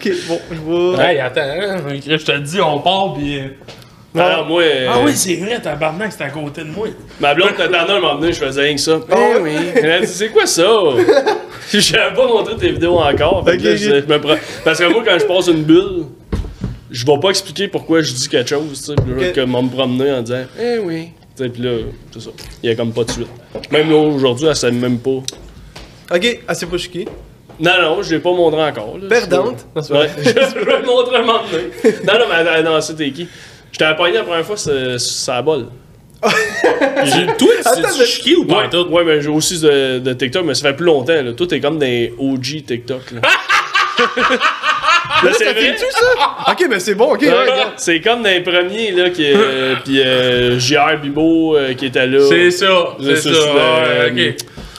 Ok, bon, je vois. Hey, attends, hein, je te dis, on part, pis. Alors, moi, euh, Ah oui, c'est vrai, tabarnak, c'est à côté de moi. ma blonde t'attendait un moment donné, je faisais rien que ça. Eh oui. Elle a dit, c'est quoi ça? J'avais pas montré tes vidéos encore. Fait que là, Ok, je- ok. je me prends- Parce que moi, quand je passe une bulle, je vais pas expliquer pourquoi je dis quelque chose, tu sais. Puis là, Ok. comme on me promener en disant, eh oui. Tu sais, puis là, c'est ça. Il y a comme pas de suite. Même là, aujourd'hui, elle sait même pas. Ok, c'est pas chiqué. Non, non, je l'ai pas montré encore. là. Perdante. C'est Ouais, je vais le montrer un moment donné. Non, non, mais non, c'était qui? J'étais pogné la première fois, c'est c'est à bol. J'ai- Toi, Attends, tu mais- es chiqué ou pas? Ouais, tout? ouais, mais j'ai aussi de, de TikTok, mais ça fait plus longtemps. Là. Toi, t'es comme des OG TikTok. Là, Là, c'est Ça vrai. tout ça? Ok, ben c'est bon, ok. ouais, Ouais, regarde. c'est comme dans les premiers, là, qui, euh, puis euh, JR Bibo euh, qui était là. C'est ça, c'est ça. euh, Ouais, ok.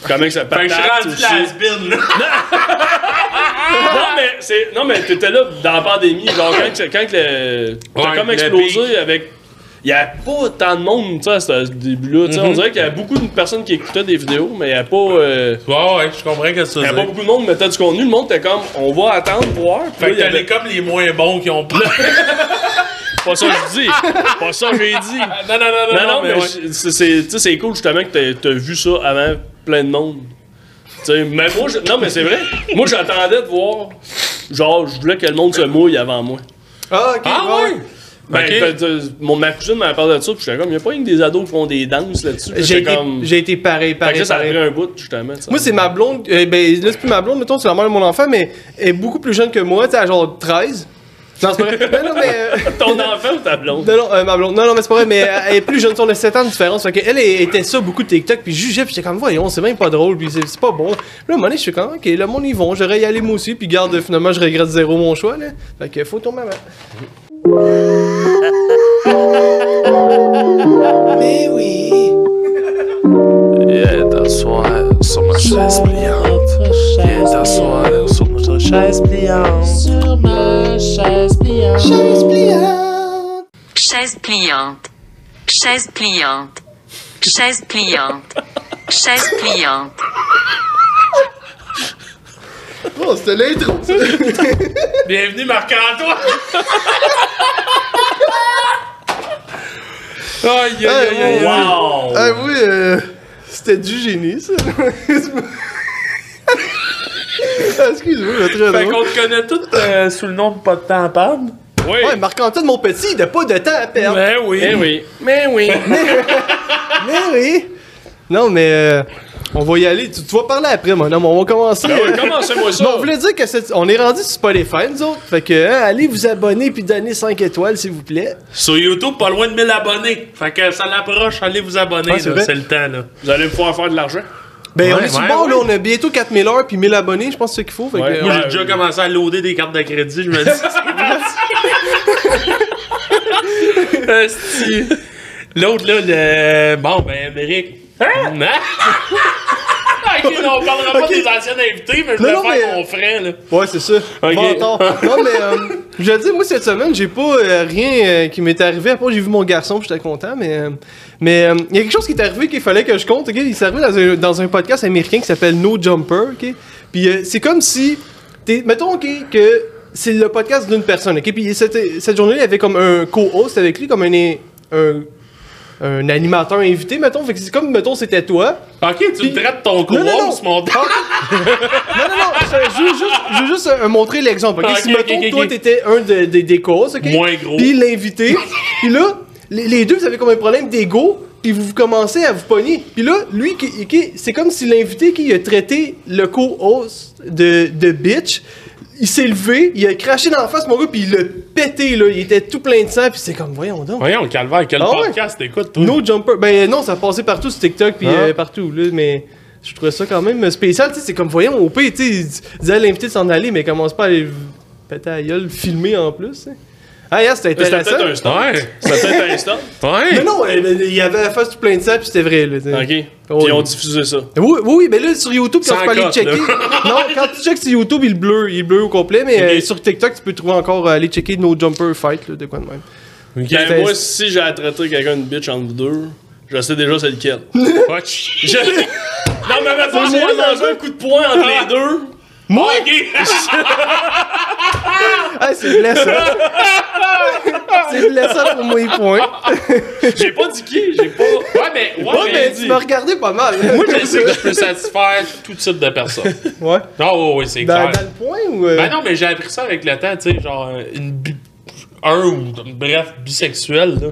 Comment que ça Fait que je suis rendu là. Non, mais c'est. Non, mais t'étais là dans la pandémie, genre quand, que- quand que le. T'as Ouais, comme explosé avec. Il y a pas tant de monde, tu sais, à ce début-là. tu sais. Mhm. On dirait qu'il y a beaucoup de personnes qui écoutaient des vidéos, mais il y a pas. euh, Ouais, ouais, je comprends que ça Il y a pas beaucoup de monde qui mettait du contenu. Le monde était comme, on va attendre voir. Fait que il y t'as avait- les comme les moins bons qui ont pris. Pas ça que je dis. pas ça que j'ai dit. Non, non, non, Non, non, mais, ouais. c'est- c'est tu sais, c'est cool justement que t'as- t'as vu ça avant plein de monde. Tu sais, mais moi, je- non, mais c'est vrai. Moi, j'attendais de voir. Genre, je voulais que le monde se mouille avant moi. Ah, ok. Ah ouais. Ben, mon, ma cousine m'a parlé de ça, puis j'étais comme, y'a pas rien que des ados qui font des danses là-dessus. J'ai j'étais été, comme. j'ai été pareil, Fait que pareil, ça, ça a pris un bout, justement. ça. Moi, c'est ma blonde. euh, ben, là, c'est plus ma blonde, mettons, c'est la mère de mon enfant, mais elle est beaucoup plus jeune que moi, tu sais, à genre 13. Non, c'est pas vrai. Non, non, mais. euh, Ton enfant ou ta blonde? Non, non, euh, ma blonde. Non, non, mais c'est pas vrai, mais euh, elle est plus jeune, on a 7 ans de différence. Fait qu'elle elle était ça beaucoup de TikTok, puis je jugeais, puis j'étais comme, voyons, c'est même pas drôle, puis c'est c'est pas bon. Puis là, à un moment donné, je suis comme, ok, le monde, ils vont, j'aurais y aller moi aussi, puis garde, finalement, je regrette zéro mon choix, là. Fait que faut ton maman. Mais oui. Viens t'asseoir sur ma chaise pliante. Viens t'asseoir sur chaise pliante. Sur ma chaise pliante. Chaise pliante. Chaise pliante. Chaise pliante. Chaise pliante. Chaise pliante. Oh, c'était l'intro. Bienvenue Marc-Antoine! Aïe, aïe, aïe, aïe. Wow! Ah oui, euh, c'était du génie, ça. Ah, Excuse-moi, mais très Fait qu'on te connaît tous euh, sous le nom de Pas de temps à perdre. Oui! Ouais, Marc-Antoine, mon petit, il n'a pas de temps à perdre. Ben oui. Mais oui! Mais oui! Mais oui! Non, mais euh, on va y aller. Tu, tu vas parler après, mon homme. On va commencer. Ah ouais, euh, Commencez-moi ça! Bon, on voulait dire que c'est- on est rendu sur Spotify, nous autres. Fait que, hein, allez vous abonner puis donner 5 étoiles, s'il vous plaît. Sur YouTube, pas loin de 1000 abonnés. Fait que ça l'approche, allez vous abonner, Ouais, c'est là, vrai? c'est le temps, là. Vous allez pouvoir faire de l'argent? Ben, on est sur le bord, là. On a bientôt 4000 heures puis 1000 abonnés. Je pense que c'est ce qu'il faut. Fait que, Ouais. euh, Moi, j'ai déjà commencé à loader des cartes de crédit, je me dis. L'autre, là, le. Bon, ben, Amérique. Hein? Ok, non, on parlera pas des anciens invités, mais je non, faire mais- mon frère, là. Ouais, c'est ça. Ok. Mentor. non, mais euh, je veux dire, moi, cette semaine, j'ai pas euh, rien euh, qui m'est arrivé. Après, j'ai vu mon garçon, puis j'étais content. Mais euh, mais il y a quelque chose qui est arrivé qu'il fallait que je compte. ok? Il s'est arrivé dans un, dans un podcast américain qui s'appelle No Jumper. ok? Puis c'est comme si. mettons ok, que c'est le podcast d'une personne. ok? Puis cette, cette journée, il y avait comme un co-host avec lui, comme un. un un animateur invité, mettons. Fait que c'est comme, mettons, c'était toi. Ok, tu me traites ton Non, non, non. co-host, mon Non, non, non, je veux juste, je veux juste euh, montrer l'exemple. ok? Ah, si, ok, mettons, ok, toi, ok. t'étais un de- des des causes, ok? Moins gros. Puis l'invité. puis là, les, les deux, vous avez comme un problème d'ego. Puis vous commencez à vous pogner. Puis là, lui, qui, qui- c'est comme si l'invité qui a traité le co-host de, de bitch, il s'est levé, il a craché dans la face, mon gars, puis il l'a pété, là. Il était tout plein de sang, puis c'est comme, voyons donc. Voyons, calvaire, quel Ah ouais? podcast t'écoutes, toi? No Jumper. Ben non, ça passait partout sur TikTok puis Ah. euh, partout là, mais je trouvais ça quand même spécial, tu sais, c'est comme voyons au pire, tu sais, il disait à l'invité de s'en aller mais commence pas à aller péter à la gueule, filmer en plus. Ah yeah, c'était C'était peut-être un stunt. Ouais. C'était peut-être un stunt. Ouais. Mais non, il y avait la face tout plein de sang puis c'était vrai là. Ok. Puis ils ont diffusé ça. Oui, oui, oui, mais là sur YouTube quand Sans tu peux aller checker. non, quand tu checkes sur YouTube, il est bleu, il est bleu au complet, mais euh, sur TikTok, tu peux trouver encore euh, aller checker No Jumper Fight là, de quoi de même. Ben, moi, si j'ai à traiter quelqu'un de bitch entre vous deux, je sais déjà c'est lequel. Watch. Je- Non, mais mettons, j'ai mangé un coup de poing entre les deux. Moi? Ouais, c'est blessant. c'est blessant pour moi, point. J'ai pas dit qui, j'ai pas. Ouais, mais, ouais, Ouais, mais, mais tu m'as regardé pas mal. moi, je sais que je peux satisfaire tout type de personnes. Ouais. Non, ouais, ouais, c'est Dans, clair. dans le point ou. euh, Ben non, mais j'ai appris ça avec le temps, tu sais, genre, une un ou bref, bisexuel, là.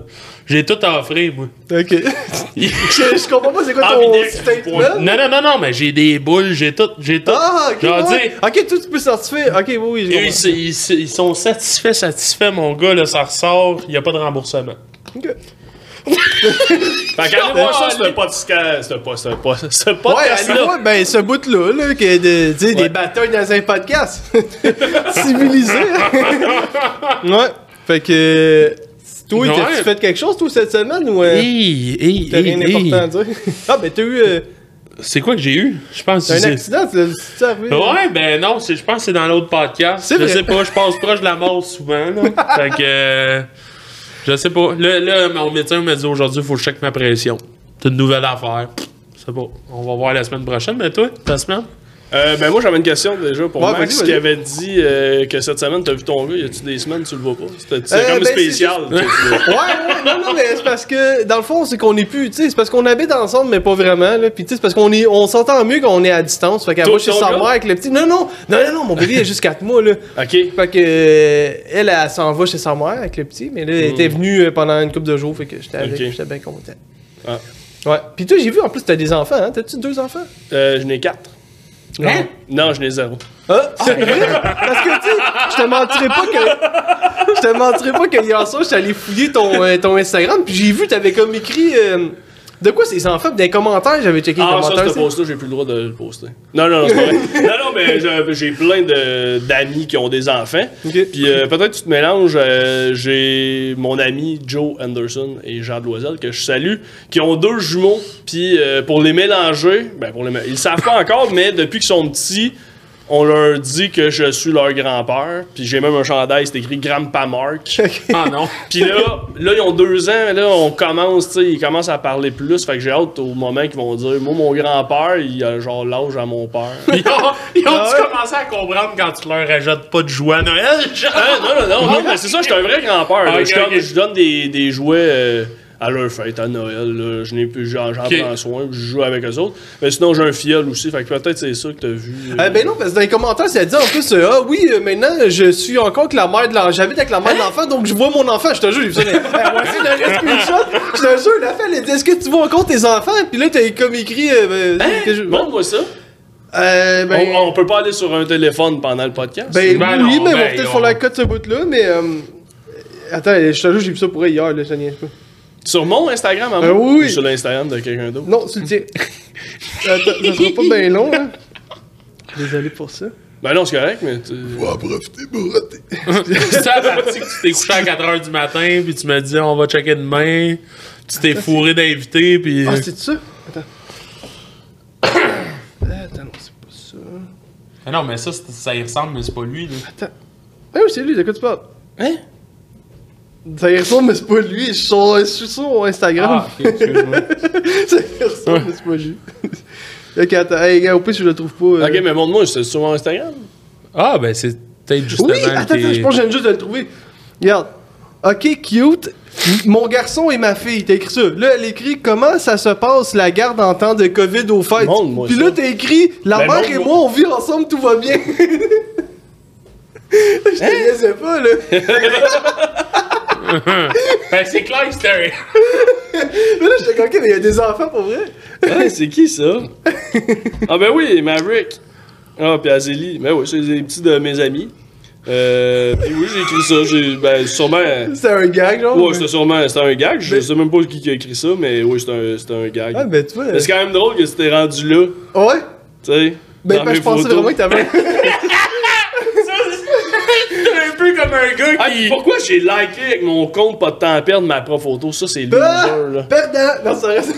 J'ai tout à offrir, moi. Ok. je, je comprends pas c'est quoi Ah, ton des- statement? Non, non, non, non, mais j'ai des boules, j'ai tout, j'ai tout. Ah, ok. Genre, ouais. Ok, toi, tu peux certifier. Ok, oui, oui. ils, ils- ils sont satisfaits, satisfaits, mon gars, là, ça ressort, il n'y a pas de remboursement. Ok. Fait qu'allez voir ça, c'est un podcast. C'est un pas- c'est un un Ouais, podcast allez là. voir, ben, ce bout-là, là, que de, tu sais, des batailles dans un podcast. Civilisé. ouais. Fait que. Toi, t'as-tu fait quelque chose, toi, cette semaine, ou. euh, Hey, hey, T'as rien d'important à dire? Ah, ben, t'as eu. euh, C'est quoi que j'ai eu? Je pense que un c'est. accident, c'est c'est arrivé? Ouais, ben non, je pense que c'est dans l'autre podcast. Je vrai. sais pas, je passe proche de la mort souvent, là. fait que. euh, je sais pas. Là, là, mon médecin m'a dit aujourd'hui, il faut que je check ma pression. C'est une nouvelle affaire. Je sais pas. On va voir la semaine prochaine, mais toi, ta semaine? Euh, ben moi j'avais une question déjà pour Ouais, Max qui avait dit euh, que cette semaine t'as vu ton gars, y a-tu des semaines tu le vois pas? C'est Euh, comme ben, spécial. c'est tu sais, Ouais, ouais, non, non, mais c'est parce que, dans le fond, c'est qu'on est plus, tu sais, c'est parce qu'on habite ensemble, mais pas vraiment, là. Puis, tu sais, c'est parce qu'on est, on s'entend mieux quand on est à distance. Fait qu'elle va chez sa mère avec le petit. Non, non, non, non, non, mon bébé, il a juste 4 mois, là. Ok. Fait que, euh, elle, elle, s'en va chez sa mère avec le petit, mais là, elle était venue euh, pendant une couple de jours, fait que j'étais avec, Hmm. J'étais bien content. Ah. Ouais. Puis toi, j'ai vu, en plus, t'as des enfants, hein? T'as-tu deux enfants? Euh, je n'ai quatre. Hein? Non, je n'ai zéro. Ah, c'est vrai? Parce que, tu sais, je te mentirais pas que. Je te mentirais pas que hier soir, j'étais allé fouiller ton, euh, ton Instagram, puis j'ai vu, t'avais comme écrit. euh, de quoi ces enfants? Puis dans les commentaires, j'avais checké les Ah, ça, commentaires. ce c'est- post-là, j'ai plus le droit de le poster. Non, non, non, c'est pas vrai. non, non, mais j'ai- plein de- d'amis qui ont des enfants. Ok. Puis euh, peut-être que tu te mélanges. euh, j'ai mon ami Joe Anderson et Jean Loisel que je salue, qui ont deux jumeaux. Puis euh, pour les mélanger, ben pour les ils le savent pas encore, mais depuis qu'ils sont petits, on leur dit que je suis leur grand-père. Puis j'ai même un chandail, c'est écrit Grandpa Mark. Ah non. Puis là, là, ils ont deux ans, là, on commence, tu sais, ils commencent à parler plus. Fait que j'ai hâte au moment qu'ils vont dire, moi, mon grand-père, il a genre l'âge à mon père. Ils ont, ils ont Ah ouais? commencer à comprendre quand tu leur ajoutes pas de joie à Noël, genre. Ah, non, non, non, non, mais c'est ça, je suis un vrai grand-père. Ah, je donne des, des jouets euh, à leur fête, à Noël. là. Je n'ai plus, j'en, j'en Ok. prends soin, puis je joue avec eux autres. Mais sinon, j'ai un fiole aussi, fait que peut-être c'est ça que t'as vu. euh. Ah ben non, parce que dans les commentaires, ça dit en plus, euh, ah oui, euh, maintenant, je suis encore avec la mère de l'enfant. J'habite avec la mère de l'enfant, donc je vois mon enfant. Je te jure, j'ai vu ça. Eh, moi aussi, je te jure, la elle dit, est-ce que tu vois encore tes enfants? Puis là, t'as comme écrit, euh, ben, que je- Montre-moi ça. Euh, ben, on, on peut pas aller sur un téléphone pendant le podcast. ben, Ben oui, non, mais on va ben, peut-être on- faire la cote ce bout-là, mais, euh, attends, je te jure, j'ai vu ça pour elle hier, là, ça niaise pas. Sur mon Instagram, à moi, Euh, oui, oui. ou sur l'Instagram de quelqu'un d'autre? Non, c'est le tien. Attends, ça sera pas bien long, hein. Désolé pour ça. Ben non, c'est correct, mais. tu- C'est la partie que tu t'es couché à 4h du matin, puis tu m'as dit on va checker demain. Tu t'es fourré d'invités, puis. Ah, c'est ça? Attends. Attends, non, c'est pas ça. Ah non, mais ça, ça y ressemble, mais c'est pas lui, là. Attends. Ah oui, c'est lui, de quoi tu parles? Hein? Ça y ressemble, mais c'est pas lui. Je suis sur, je suis sur mon Instagram. Ah, ok, excuse-moi. ça y ressemble, mais c'est pas lui. ok, attends. Hey, gars, au pire, je le trouve pas. euh. Ok, mais montre-moi, c'est sur mon Instagram. Ah, ben c'est peut-être justement. Oui, attends, tes- je pense que viens juste de le trouver. Regarde. Ok, cute. Mon garçon et ma fille, t'as écrit ça. Là, elle écrit comment ça se passe la garde en temps de COVID au fêtes. Montre-moi Puis ça. là, t'as écrit la Ben, mère et montre-moi. moi, on vit ensemble, tout va bien. Je te Hein? niaisais pas, là. Ben c'est que c'était. Mais là, j'étais comme, mais il y a des enfants pour vrai. Ouais, c'est qui ça? ah ben oui, Maverick. Ah, puis Azélie. Ben oui, c'est des petits de mes amis. Euh, puis oui, j'ai écrit ça. J'ai, ben, sûrement. C'est un gag, genre. Ouais, c'était sûrement c'était un gag. Je Mais- sais même pas qui qui a écrit ça, mais oui, c'était un, c'était un gag. Ah, ben, tu vois. Mais c'est quand même drôle que c'était rendu là, Ouais. tu sais. Ben, ben, je pensais photos. vraiment que t'avais. Un peu comme un gars Ah, qui. pourquoi j'ai liké avec mon compte pas de temps à perdre ma propre photo? Ça, c'est Ah! loser, là. Perdant! Non, ça reste.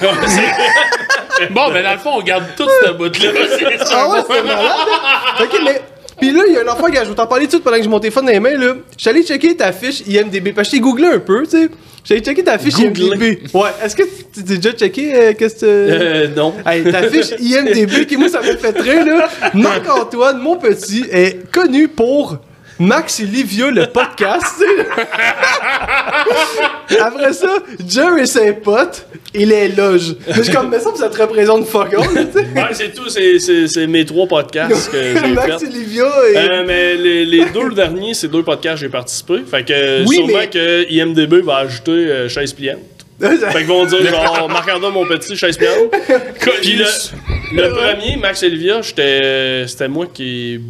Bon, ben dans le fond, on garde tout ce bout-là. C'est ça. Ah ouais, c'était malade! hein? Ok, mais. Pis là, il y a un enfant, gars, je vais t'en parler tout de suite pendant que j'ai mon téléphone dans les mains, là. Allé checker ta fiche IMDB, parce que j'ai googlé un peu, tu sais. Allé checker ta fiche Googlé? IMDB. Ouais, est-ce que tu t'es déjà checké, euh, qu'est-ce que. Euh, non. Hey, ta fiche IMDB, qui moi ça m'a fait très là. Marc-Antoine, mon petit, est connu pour Max et Livia, le podcast. tu sais. Après ça, Jerry et ses potes et les loges. Mais je comme, mais ça, ça te représente fuck all, tu sais. Ouais, c'est tout, c'est- c'est c'est mes trois podcasts que j'ai Max et fait. Livia et. Euh, mais les, les deux derniers, c'est deux podcasts que j'ai participé. Fait que Oui, sûrement mais- que IMDB va ajouter euh, chaise pliante. Fait qu'ils vont dire genre Marc-André mon petit chaise pliante. Puis le, le premier, Max Olivia, j'étais c'était moi qui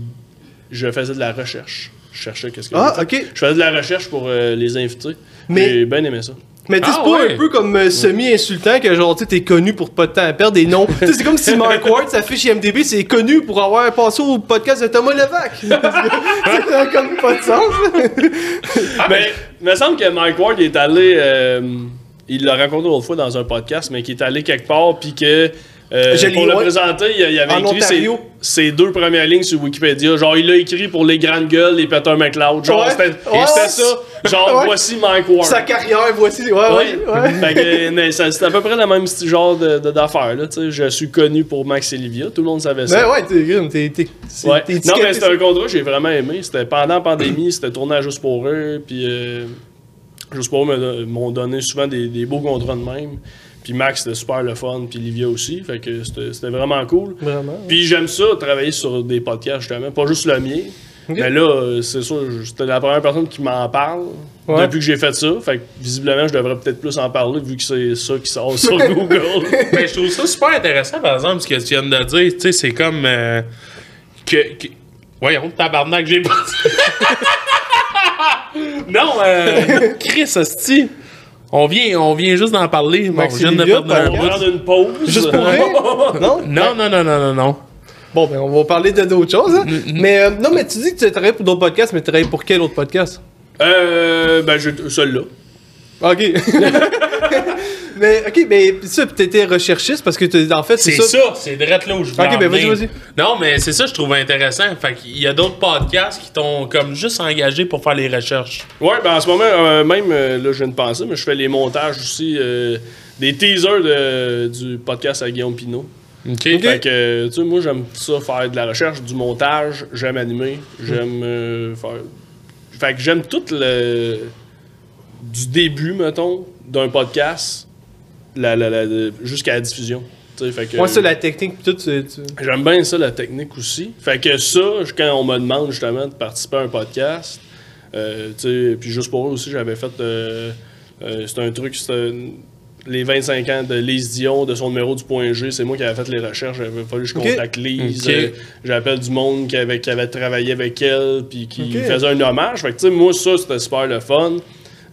je faisais de la recherche. Je cherchais qu'est-ce que Ah, je faisais. ok. Je faisais de la recherche pour euh, les invités. Mais- J'ai bien aimé ça. Mais tu sais, Ah, c'est pas ouais. un peu comme euh, semi-insultant que genre, tu sais, t'es connu pour pas de temps à perdre des noms. Tu sais, c'est comme si Mark Ward, sa fiche IMDB, c'est connu pour avoir passé au podcast de Thomas Levac. ça n'a comme pas de sens. Mais il me semble que Mike Ward est allé. euh, il l'a rencontré l'autre fois dans un podcast, mais qui est allé quelque part, puis que. Euh, pour le ouais. présenter, il, il avait En écrit ses, deux premières lignes sur Wikipédia. Genre, il l'a écrit pour les grandes gueules, les Peter McLeod. Genre, Ouais. c'était Ouais. ça. Genre, voici Mike Ward. Sa carrière, voici. Ouais, ouais, mais c'est à peu près le même genre de- de- d'affaires. tu sais. je suis connu pour Max Olivia. Tout le monde savait ça. Ben ouais, t'es grim, t'es. Non, mais c'était un contrat que j'ai vraiment aimé. C'était pendant la pandémie, c'était tourné à Juste pour eux. Puis euh, Juste pour eux m'ont donné souvent des, des beaux contrats de même. Puis Max, c'était super le fun. Puis Livia aussi. Fait que c'était vraiment cool. Vraiment. Puis j'aime ça, travailler sur des podcasts justement. Pas juste le mien. Mais là, c'est sûr, c'était la première personne qui m'en parle Ouais. depuis que j'ai fait ça. Fait que visiblement, je devrais peut-être plus en parler vu que c'est ça qui sort sur Google. Ben, je trouve ça super intéressant, par exemple, ce que tu viens de dire. Tu sais, c'est comme. euh, que, que- Voyons, tabarnak, j'ai pas. non, euh. Chris, hostie. On vient, on vient juste d'en parler. Bon, je viens de perdre prendre une pause. Juste pour rire? Non? Non, non, non, non, non, non. Bon, ben, on va parler de d'autres choses, hein. Mais, euh, non, mais tu dis que tu travailles pour d'autres podcasts, mais tu travailles pour quel autre podcast? Euh, ben, je, celui-là. Ok. mais, ok, mais ça, t'étais recherchiste parce que, t'es- en fait, c'est C'est ça. ça, c'est direct là où je Ok, en ben, vas-y, vas-y. Non, mais c'est ça, je trouve intéressant. Fait qu'il y a d'autres podcasts qui t'ont comme juste engagé pour faire les recherches. Ouais, ben en ce moment, euh, même, euh, là, je viens de penser, mais je fais les montages aussi, euh, des teasers de- du podcast à Guillaume Pinot. OK? Fait que, tu sais, moi, j'aime ça faire de la recherche, du montage, j'aime animer, j'aime euh, faire. Fait que j'aime tout le. du début, mettons, d'un podcast la, la- la- de- jusqu'à la diffusion. Fait. Moi, ça, la technique, tout, tu. tu- J'aime bien ça, la technique aussi. Fait que ça, quand on me demande justement de participer à un podcast, euh, puis juste pour eux aussi, j'avais fait. euh, euh, c'était un truc, c'était les 25 ans de Lise Dion, de son numéro du point G. C'est moi qui avais fait les recherches. J'avais fallu que je contacte Lise. Euh, J'appelle du monde qui avait, qui avait travaillé avec elle, puis qui faisait un hommage. Fait que, tu sais, moi, ça, c'était super le fun.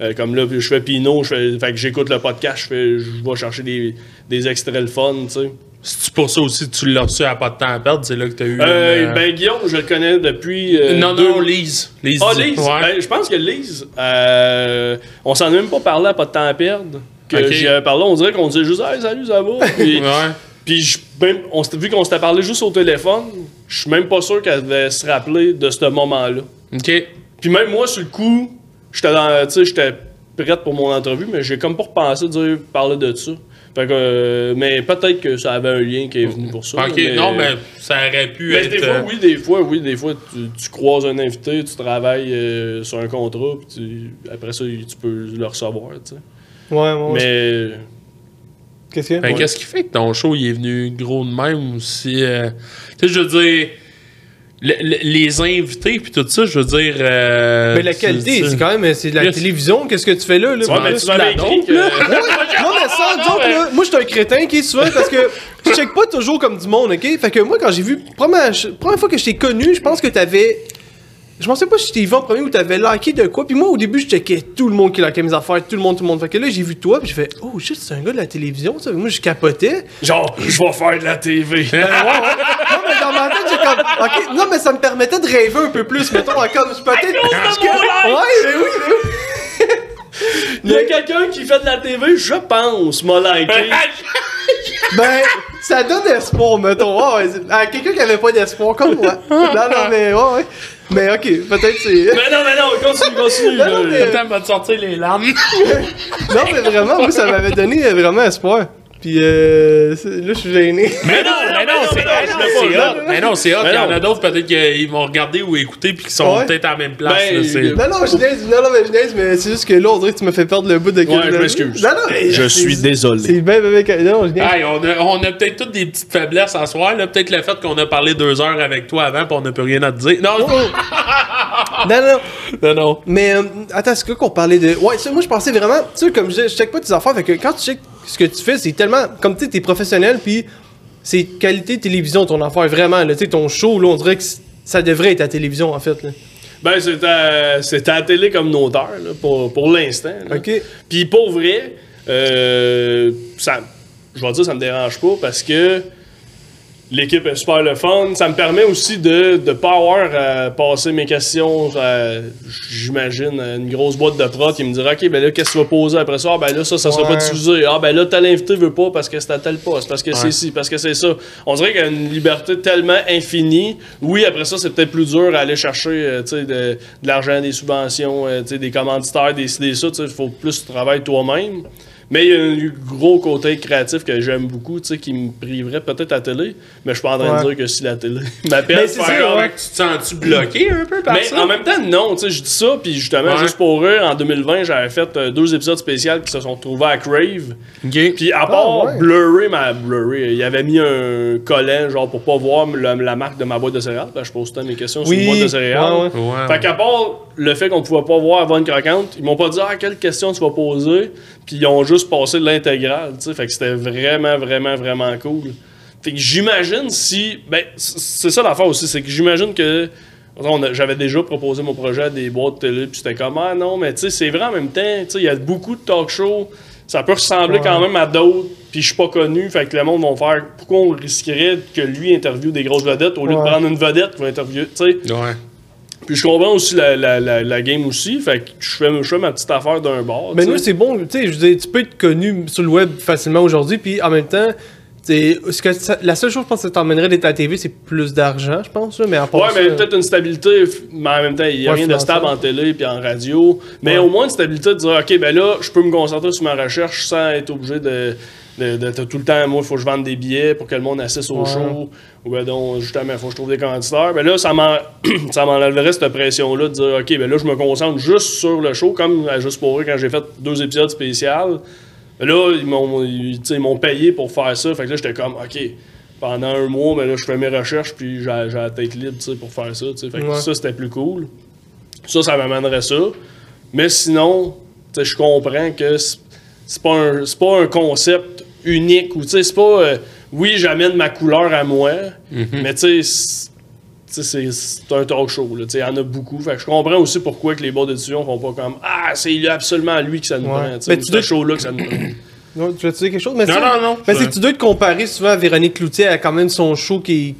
Euh, comme là, je fais Pinot, je fais, fait que j'écoute le podcast, je, fais, je vais chercher des, des extraits le fun, tu sais. C'est pour ça aussi que tu l'as reçu à pas de temps à perdre, c'est là que t'as eu. Euh, une, euh, Ben, Guillaume, je le connais depuis. euh, non, deux- non, Lise. Lise. Ah, Lise? Ouais. Ben, je pense que Lise, euh, on s'en est même pas parlé à pas de temps à perdre. Que Ok. j'y avais parlé, on dirait qu'on disait juste Hey, salut, ça va? Puis, Ouais. puis je- même, on s'était- vu qu'on s'était parlé juste au téléphone, je suis même pas sûr qu'elle devait se rappeler de ce moment-là. OK. Puis même moi, sur le coup, j'étais dans, tu sais, j'étais prête pour mon entrevue, mais j'ai comme pas repensé de dire parler de ça. Fait que, euh, mais peut-être que ça avait un lien qui est venu pour ça. OK, mais- non, mais ça aurait pu mais être. des fois, euh, oui, des fois, oui, des fois, tu, tu croises un invité, tu travailles euh, sur un contrat, puis tu- après ça, tu peux le recevoir, tu sais. Ouais, ouais. Mais Qu'est-ce qu'il y a? Ben, Qu'est-ce qui fait que ton show il est venu gros de même aussi? euh, Tu sais, je veux dire, le- le- les invités puis tout ça, je veux dire. euh, Mais la qualité, c'est- quand même c'est de la Yes. télévision. Qu'est-ce que tu fais là? là? Pour mais tu la que. là. Non, mais sans joke, là, moi, je suis un crétin qui est souvent parce que je check pas toujours comme du monde, ok? Fait que moi, quand j'ai vu, première, première fois que je t'ai connu, je pense que t'avais. Je pensais pas si t'ai vu en premier ou t'avais liké de quoi. Puis moi, au début, je checkais tout le monde qui likait mes affaires, tout le monde, tout le monde. Fait que là, j'ai vu toi, puis j'ai fait, oh shit, c'est un gars de la télévision, ça. Moi, je capotais. Genre, je vais faire de la TV. Ben, ouais, ouais. Non, mais dans ma tête, j'ai comme. Ok, non, mais ça me permettait de rêver un peu plus, mettons, à comme. Je peux peut-être. Ouais, mais oui, mais oui. Il y a quelqu'un qui fait de la TV, je pense, m'a liké. Ben, ça donne espoir, mettons. Ouais, ouais, à quelqu'un qui avait pas d'espoir, comme moi. Non, non, mais ouais, ouais. Mais ok, peut-être c'est. mais non, mais non, continue, continue. Non, mais- là. Attends, va te sortir les larmes. Non, mais vraiment, moi, ça m'avait donné vraiment espoir. Puis euh, là, je suis gêné. Mais non, mais non, c'est hot. Mais non, c'est hot. Il y en a d'autres, peut-être qu'ils vont regarder ou écouter puis qui sont Ouais. peut-être à la même place. Ben, là, Non, non, je niaise, non, non, mais je niaise, mais c'est juste que là, on dirait que tu m'as fait perdre le bout de Ouais, je m'excuse. Non, non, mais Je suis désolé. C'est bien, bien, bien. Non, je niaise. Hey, on a, on a peut-être toutes des petites faiblesses à soir. là. Peut-être le fait qu'on a parlé deux heures avec toi avant puis on n'a plus rien à te dire. Non, Oh, non, non, non, non. mais euh, attends, c'est quoi qu'on parlait de? Ouais, ça, moi, je pensais vraiment. Tu sais, comme je je check pas tes affaires, fait que quand tu check ce que tu fais, c'est tellement. Comme tu sais, t'es professionnel, puis c'est qualité télévision ton affaire, vraiment. Tu sais, ton show, là, on dirait que ça devrait être à télévision, en fait. Là. Ben, c'est à, c'est à la télé communautaire, là, pour, pour l'instant. là. Ok. Puis pour vrai, euh, ça, je vais dire, ça me dérange pas parce que l'équipe est super le fun. Ça me permet aussi de ne pas avoir à passer mes questions, à, j'imagine, une grosse boîte de prod qui me dira Ok, ben là, qu'est-ce que tu vas poser après ça? Ah, ben là, ça, ça sera pas diffusé. Ah, ben là, tel invité veut pas parce que c'est à tel poste, parce que c'est ci, parce que c'est ça. On dirait qu'il y a une liberté tellement infinie. Oui, après ça, c'est peut-être plus dur à aller chercher euh, de, de l'argent, des subventions, euh, des commanditaires, des, des ça. Il faut plus tu travailles toi-même. Mais il y a un gros côté créatif que j'aime beaucoup, tu sais, qui me priverait peut-être à la télé. Mais je suis pas en train Ouais. de dire que si la télé m'appelle, Mais c'est ça, comme- ouais. Tu te sens-tu bloqué un peu par mais ça? en même temps, non, tu sais, je dis ça, puis justement, Ouais. juste pour eux, en 2020, j'avais fait euh, deux épisodes spéciaux qui se sont trouvés à Crave. Ok. Puis à part ouais. blurrer ma blurrer, il avait mis un collant, genre pour pas voir le- la marque de ma boîte de céréales. Ben, je pose temps mes questions sur une boîte de céréales. ouais, ouais. Ouais, Fait qu'à part le fait qu'on pouvait pas voir avant une croquante, ils m'ont pas dit ah, quelle question tu vas poser, puis ils ont juste passé l'intégrale, tu sais. Fait que c'était vraiment, vraiment, vraiment cool. Fait que j'imagine si. Ben, c'est ça l'affaire aussi, c'est que j'imagine que. J'avais déjà proposé mon projet à des boîtes télé, puis c'était comme ah non, mais tu sais, c'est vrai en même temps, tu sais, il y a beaucoup de talk shows, ça peut ressembler Ouais. quand même à d'autres, puis je suis pas connu, fait que le monde va faire pourquoi on risquerait que lui interviewe des grosses vedettes au lieu Ouais. de prendre une vedette qui va interviewer, tu sais? Ouais. Puis je comprends aussi la, la, la, la game aussi. Fait que je fais, je fais ma petite affaire d'un bord. Mais nous, c'est bon, tu sais, je veux dire, tu peux être connu sur le web facilement aujourd'hui, puis en même temps, ce que ça- la seule chose, je pense, que ça t'emmènerait d'être à la TV, c'est plus d'argent, je pense, là, mais part Ouais, mais peut-être une stabilité, mais en même temps, il n'y a Ouais, rien de stable en télé puis en radio. Mais Ouais. au moins une stabilité de dire, OK, ben là, je peux me concentrer sur ma recherche sans être obligé de. de, de- de tout le temps, moi, il faut que je vende des billets pour que le monde assiste au Ouais. show. Ou ben donc, justement, il faut que je trouve des commanditaires. Ben là, ça m'en- ça m'enlèverait cette pression-là de dire, OK, ben là, je me concentre juste sur le show, comme à Juste pour eux, quand j'ai fait deux épisodes spéciaux. Là, ils m'ont, ils, ils m'ont payé pour faire ça. Fait que là, j'étais comme, OK, pendant un mois, ben là, je fais mes recherches, puis j'ai, j'ai la tête libre, pour faire ça. Fait que Ouais. ça, c'était plus cool. Ça, ça m'amènerait ça. Mais sinon, je comprends que c'est, c'est pas un, c'est pas un concept unique, ou tu sais, c'est pas, euh, oui, j'amène ma couleur à moi, mais tu sais, c'est- c'est c'est un talk show. là, tu sais, Il y en a beaucoup. Fait que je comprends aussi pourquoi que les bords d'édition font pas comme Ah, c'est absolument lui que ça nous Ouais. prend. tu ce show-là que ça nous prend. Non, tu veux te dire quelque chose? Mais Non, non, non. Mais c'est que tu dois te comparer souvent à Véronique Cloutier, elle a quand même son show qui est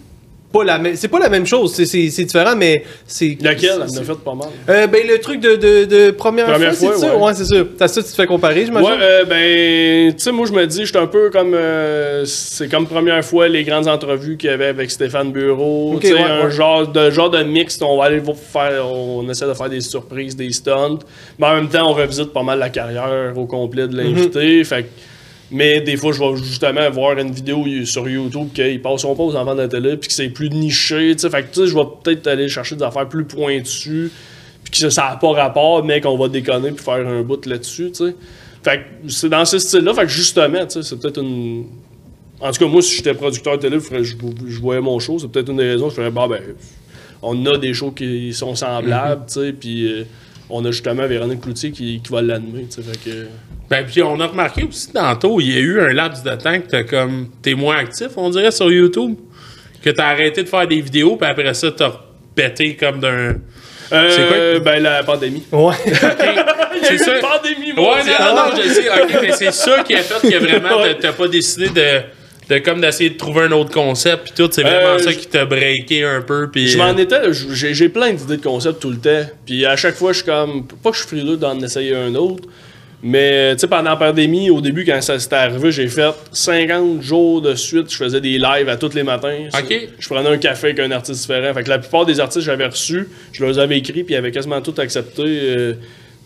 pas la même. C'est pas la même chose, c'est- différent, mais c'est. Laquelle? Elle en c'est- a fait pas mal. Euh, ben, le truc de, de, de première, Première fois, fois, c'est ça? ouais. Ouais, c'est ça. T'as ça, tu te fais comparer, j'imagine? Ouais, euh, ben, tu sais, moi, je me dis, je suis un peu comme. euh, c'est comme première fois les grandes entrevues qu'il y avait avec Stéphane Bureau. Ok, tu sais, ouais, un ouais. genre de, genre de mix. On va aller faire. On essaie de faire des surprises, des stunts. Mais en même temps, on revisite pas mal la carrière au complet de l'invité. Fait que- Mais des fois, je vais justement voir une vidéo sur YouTube qu'ils passent son pas aux enfants de la télé, puis que c'est plus niché. tu sais. Fait que tu sais, je vais peut-être aller chercher des affaires plus pointues, puis que ça n'a pas rapport, mais qu'on va déconner puis faire un bout là-dessus. tu sais. Fait que c'est dans ce style-là. Fait que justement, tu sais, c'est peut-être une. En tout cas, moi, si j'étais producteur télé, je, voyais mon show, c'est peut-être une des raisons. Je ferais, bah, ben, on a des shows qui sont semblables, tu sais, puis euh, on a justement Véronique Cloutier qui, qui va l'animer, tu sais. Fait que. Ben, puis on a remarqué aussi tantôt, il y a eu un laps de temps que t'as comme. T'es moins actif, on dirait, sur YouTube. Que t'as arrêté de faire des vidéos, puis après ça, t'as pété comme d'un. Euh, C'est quoi? Ben, la pandémie. Ouais. C'est ça. Une pandémie, Ouais, mondiale. non, non, non, je sais. Ok, mais c'est ça qui a fait que vraiment, t'as pas décidé de. De comme d'essayer de trouver un autre concept puis tout, c'est vraiment Euh, ça je- qui t'a breaké un peu puis Je euh, m'en étais, j'ai j'ai plein d'idées de concepts tout le temps. Puis à chaque fois, je suis comme, pas que je suis frileux d'en essayer un autre, mais tu sais, pendant la pandémie, au début, quand ça s'était arrivé, j'ai fait 50 jours de suite, je faisais des lives à tous les matins. Ok. Je prenais un café avec un artiste différent. Fait que la plupart des artistes que j'avais reçus, je leur avais écrit, puis ils avaient quasiment tout accepté. euh,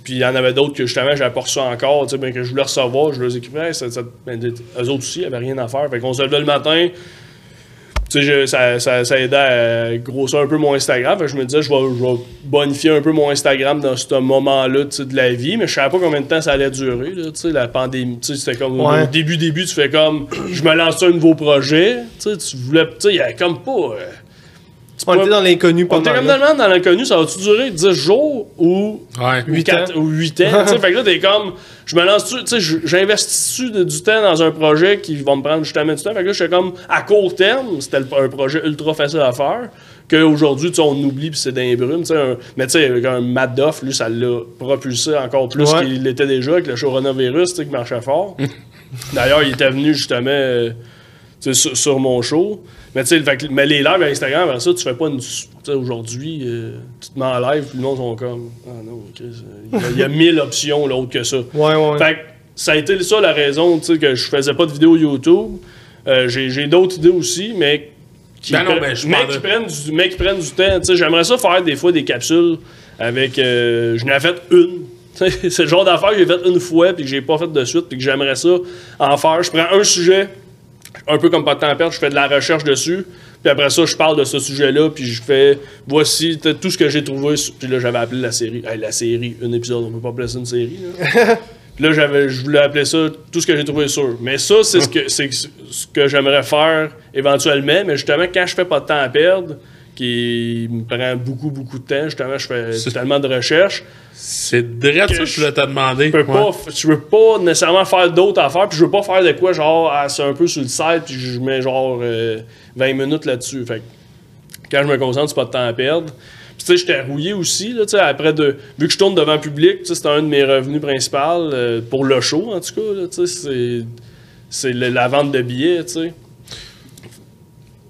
Puis il y en avait d'autres que justement j'avais pas reçu encore, tu sais, ben, que je voulais recevoir, je leur écrivais, hey, ça, ça- ben, eux autres aussi, ils avaient rien à faire. Fait qu'on se levait le matin, tu sais, ça, ça, ça aidait à grossir un peu mon Instagram. Fait que je me disais, je vais, je vais bonifier un peu mon Instagram dans ce moment-là de la vie, mais je savais pas combien de temps ça allait durer, là, tu sais, la pandémie. Tu sais, c'était comme Ouais. au début, début, tu fais comme, je me lance un nouveau projet, tu sais, tu voulais, tu sais, il y avait comme pas. euh, On était dans l'inconnu on pas était comme tellement dans l'inconnu, ça va-tu durer 10 jours ou Ouais. Huit quatre- ans? ou 8 ans? tu sais, fait que là, t'es comme, je me lance dessus, tu sais, j'investis de- du temps dans un projet qui va me prendre justement du temps? Fait que là, j'étais comme, à court terme, c'était un projet ultra facile à faire. Qu'aujourd'hui, tu sais, on oublie puis c'est d'un brume. tu sais, un- Mais tu sais, avec un Madoff, lui, ça l'a propulsé encore plus Ouais. qu'il l'était déjà avec le coronavirus, tu sais, qui marchait fort. D'ailleurs, il était venu justement euh, sur, sur mon show. Mais tu sais, mais les lives à Instagram, ça, tu fais pas une. Aujourd'hui, euh, tu te mets en live, puis le monde sont comme. Ah non, Chris, euh, il y a- il y a mille options l'autre que ça. Ouais, ouais. Fait que ça a été ça la raison, tu sais, que je faisais pas de vidéo YouTube. Euh, j'ai j'ai d'autres idées aussi, mais. Qui, Ben non, pre- mais je mais qui prennent du, mais qui prennent du temps. Tu sais, J'aimerais ça faire des fois des capsules avec. euh, je n'ai fait une. C'est le genre d'affaire que j'ai fait une fois puis que j'ai pas fait de suite puis que j'aimerais ça en faire. Je prends un sujet, un peu comme pas de temps à perdre, je fais de la recherche dessus. Puis après ça, je parle de ce sujet-là, puis je fais voici tout ce que j'ai trouvé. Puis là, j'avais appelé la série. Hey, la série, un épisode, on peut pas appeler ça une série. Là. Puis là, j'avais, je voulais appeler ça tout ce que j'ai trouvé sur. Mais ça, c'est ce que, c'est ce que j'aimerais faire éventuellement. Mais justement, quand je fais pas de temps à perdre, qui me prend beaucoup, beaucoup de temps, justement, je fais tellement de recherches, C'est direct Que ça que je- voulais te demander. je peux, Ouais. pas, f- je veux pas nécessairement faire d'autres affaires, puis je veux pas faire de quoi, genre, c'est un peu sur le site, puis je mets genre euh, 20 minutes là-dessus. Fait que quand je me concentre, c'est pas de temps à perdre. Puis tu sais, j'étais rouillé aussi, là, tu sais, après de. Vu que je tourne devant le public, tu sais, c'est un de mes revenus principaux, euh, pour le show, en tout cas, là, tu sais, c'est. C'est la vente de billets, tu sais.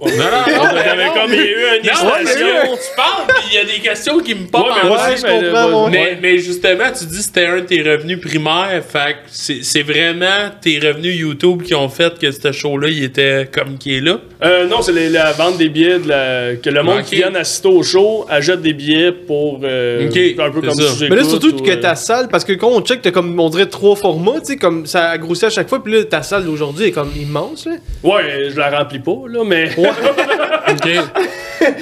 Non, non, avait non, comme il y a eu une mais hésitation. tu parles, puis il y a des questions qui me popent Ouais, en mais aussi, mais. Mais, mais justement, tu dis que c'était un de tes revenus primaires. Fait que c'est c'est vraiment tes revenus YouTube qui ont fait que ce show-là, il était comme qui est là? Euh, non, c'est les- la vente des billets, de la- que le monde qui vient assister au show achète des billets pour euh, Ok, un peu c'est comme ça. si Mais là, surtout ou, que euh, ta salle, parce que quand on check, t'as comme, on dirait trois formats, tu sais, comme ça a grossi à chaque fois, puis là, ta salle d'aujourd'hui est comme immense, là. Ouais, je la remplis pas, là, mais.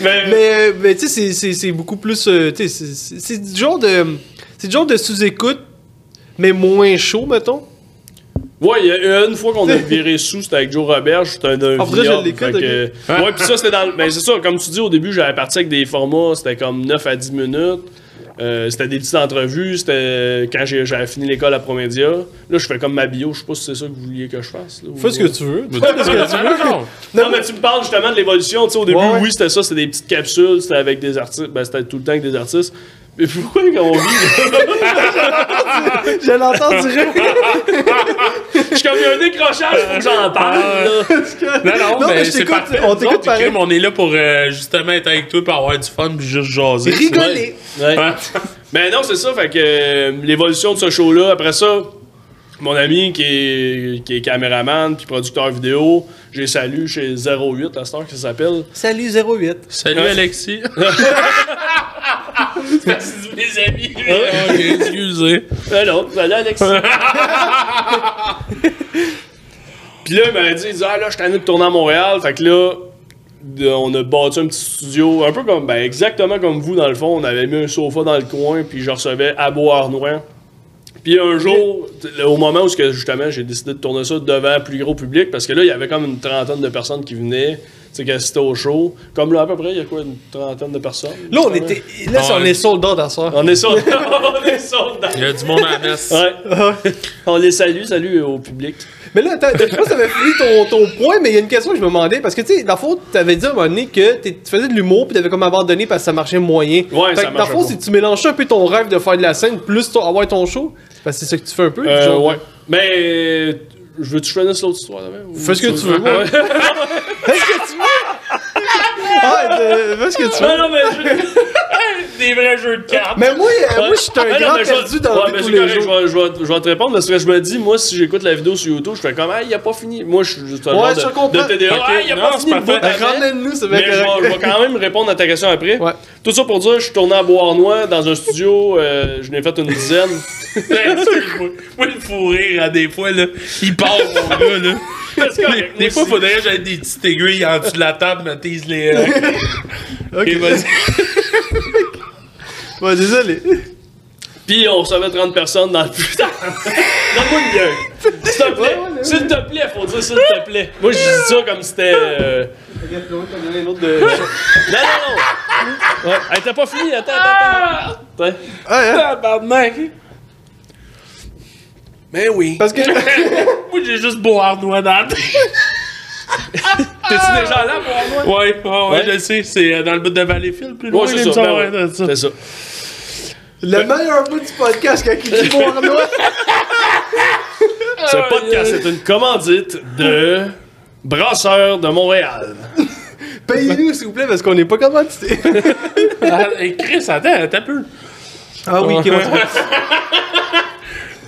Mais, Mais, euh, mais tu sais, c'est- c'est- c'est beaucoup plus. euh, tu sais, c'est- c'est c'est du genre de. C'est du genre de sous-écoute, mais moins chaud, mettons. Ouais, une fois qu'on a viré sous, c'était avec Joe Robert, c'était un, un faudrait que je l'écoute, Ouais, puis ça, c'était dans. le- Ben, c'est ça, comme tu dis au début, j'avais parti avec des formats, c'était comme 9 à 10 minutes. Euh, c'était des petites entrevues, c'était quand j'ai- j'avais fini l'école à Promédia. Là, je fais comme ma bio, je sais pas si c'est ça que vous vouliez que je fasse. là, Fais ce que tu veux. Tu- non, non. Non, mais tu me parles justement de l'évolution. Tu sais, au début, Ouais, ouais. oui, c'était ça, c'était des petites capsules, c'était avec des artistes. Ben, c'était tout le temps avec des artistes. Mais pourquoi qu'on vit? Je l'entends direct. Je suis comme, il y a un décrochage, faut que j'en parle, là. Non, non, Non, mais mais je c'est t'écoute, parfait. on t'écoute pareil. On est là pour euh, justement être avec toi, pour avoir du fun, puis juste jaser. Rigoler. Ouais. Ouais. Mais non, c'est ça, fait que euh, l'évolution de ce show-là, après ça, mon ami qui est, qui est caméraman puis producteur vidéo, j'ai salué chez 08 à cette heure que ça s'appelle. Salut 08. Salut Ouais. Alexis. C'est mes amis. excusez. Ah non, salut Alexis. Puis là, il m'a dit, il dit, ah là, je suis tanné de tourner à Montréal. Fait que là, on a bâti un petit studio, un peu comme, ben exactement comme vous, dans le fond. On avait mis un sofa dans le coin, puis je recevais à Beauharnois. Puis un jour, au moment où ce que, justement j'ai décidé de tourner ça devant un plus gros public, parce que là, il y avait comme une trentaine de personnes qui venaient, tu sais, qui assistaient au show. Comme là, à peu près, il y a quoi, une trentaine de personnes? Là, on était. Là, on est sold out à soir. On est sur... on est soldats. Il y a du monde à la messe. Ouais. On les salue, salut au public. Mais là, je sais pas si t'avais fini ton, ton point, mais il y a une question que je me demandais. Parce que, tu sais, dans le fond, t'avais dit à un moment donné que tu faisais de l'humour, puis t'avais comme abandonné parce que ça marchait moyen. Ouais, fait ça que, dans le fond, si tu mélanges un peu ton rêve de faire de la scène, plus ton- avoir ton show, c'est parce que c'est ça que tu fais un peu. Euh, genre- ouais. Mais euh, je veux-tu finisse l'autre histoire Fais ce que tu veux, Ouais. Fais ce que tu veux! Ah, fais ce que tu veux! Non, non, mais Des vrais jeux de cartes. Mais moi, euh, moi je suis un Ah, non, grand je vais- perdu dans ouais, mais tous les jours. Je vais, je, je te répondre parce que je me dis, moi, si j'écoute la vidéo sur YouTube, je fais comme, ah, il a pas fini. Moi, je suis juste un Ouais, je de, de TDA. Ok, Ah, il a non, pas fini. Ramène-nous, c'est Mais je vais, je quand même répondre à ta question après. Ouais. Tout ça pour dire, je suis tourné à Beauharnois dans un studio, euh, je n'ai fait une dizaine. Moi, le fou rire, à des fois, là, il part, mon gars, là. C'est correct, Des fois, aussi. faudrait que j'aille des petites aiguilles en dessous de la table, me tease les. euh, Ok. Vas-y. Ouais, désolé. Puis on recevait 30 personnes dans le putain. Donne-moi une bière. S'il te plaît. Ouais, ouais, ouais. S'il te plaît, faut dire s'il te plaît. Moi, je dis ça comme si c'était. euh, un autre de. Non, non, non. Ouais. Elle était pas finie, attends, attends, attends. Attends. Ah, hein? Tabarnak. Ben oui. Parce que. Moi, j'ai juste beau arnois dans la tête. T'es-tu déjà là, Beauharnois? Ouais, ouais, ouais, Ouais. je sais. C'est euh, dans le bout de Valleyfield, plus loin. Ouais, c'est ça. ben ouais, ouais, c'est ça. C'est ça. Le meilleur bout du podcast quand il dit. Ce podcast est une commandite de Brasseur de Montréal. Payez-nous, s'il vous plaît, parce qu'on n'est pas commandité. Ah, hey, Chris, attends, un peu. Ah oui, ok,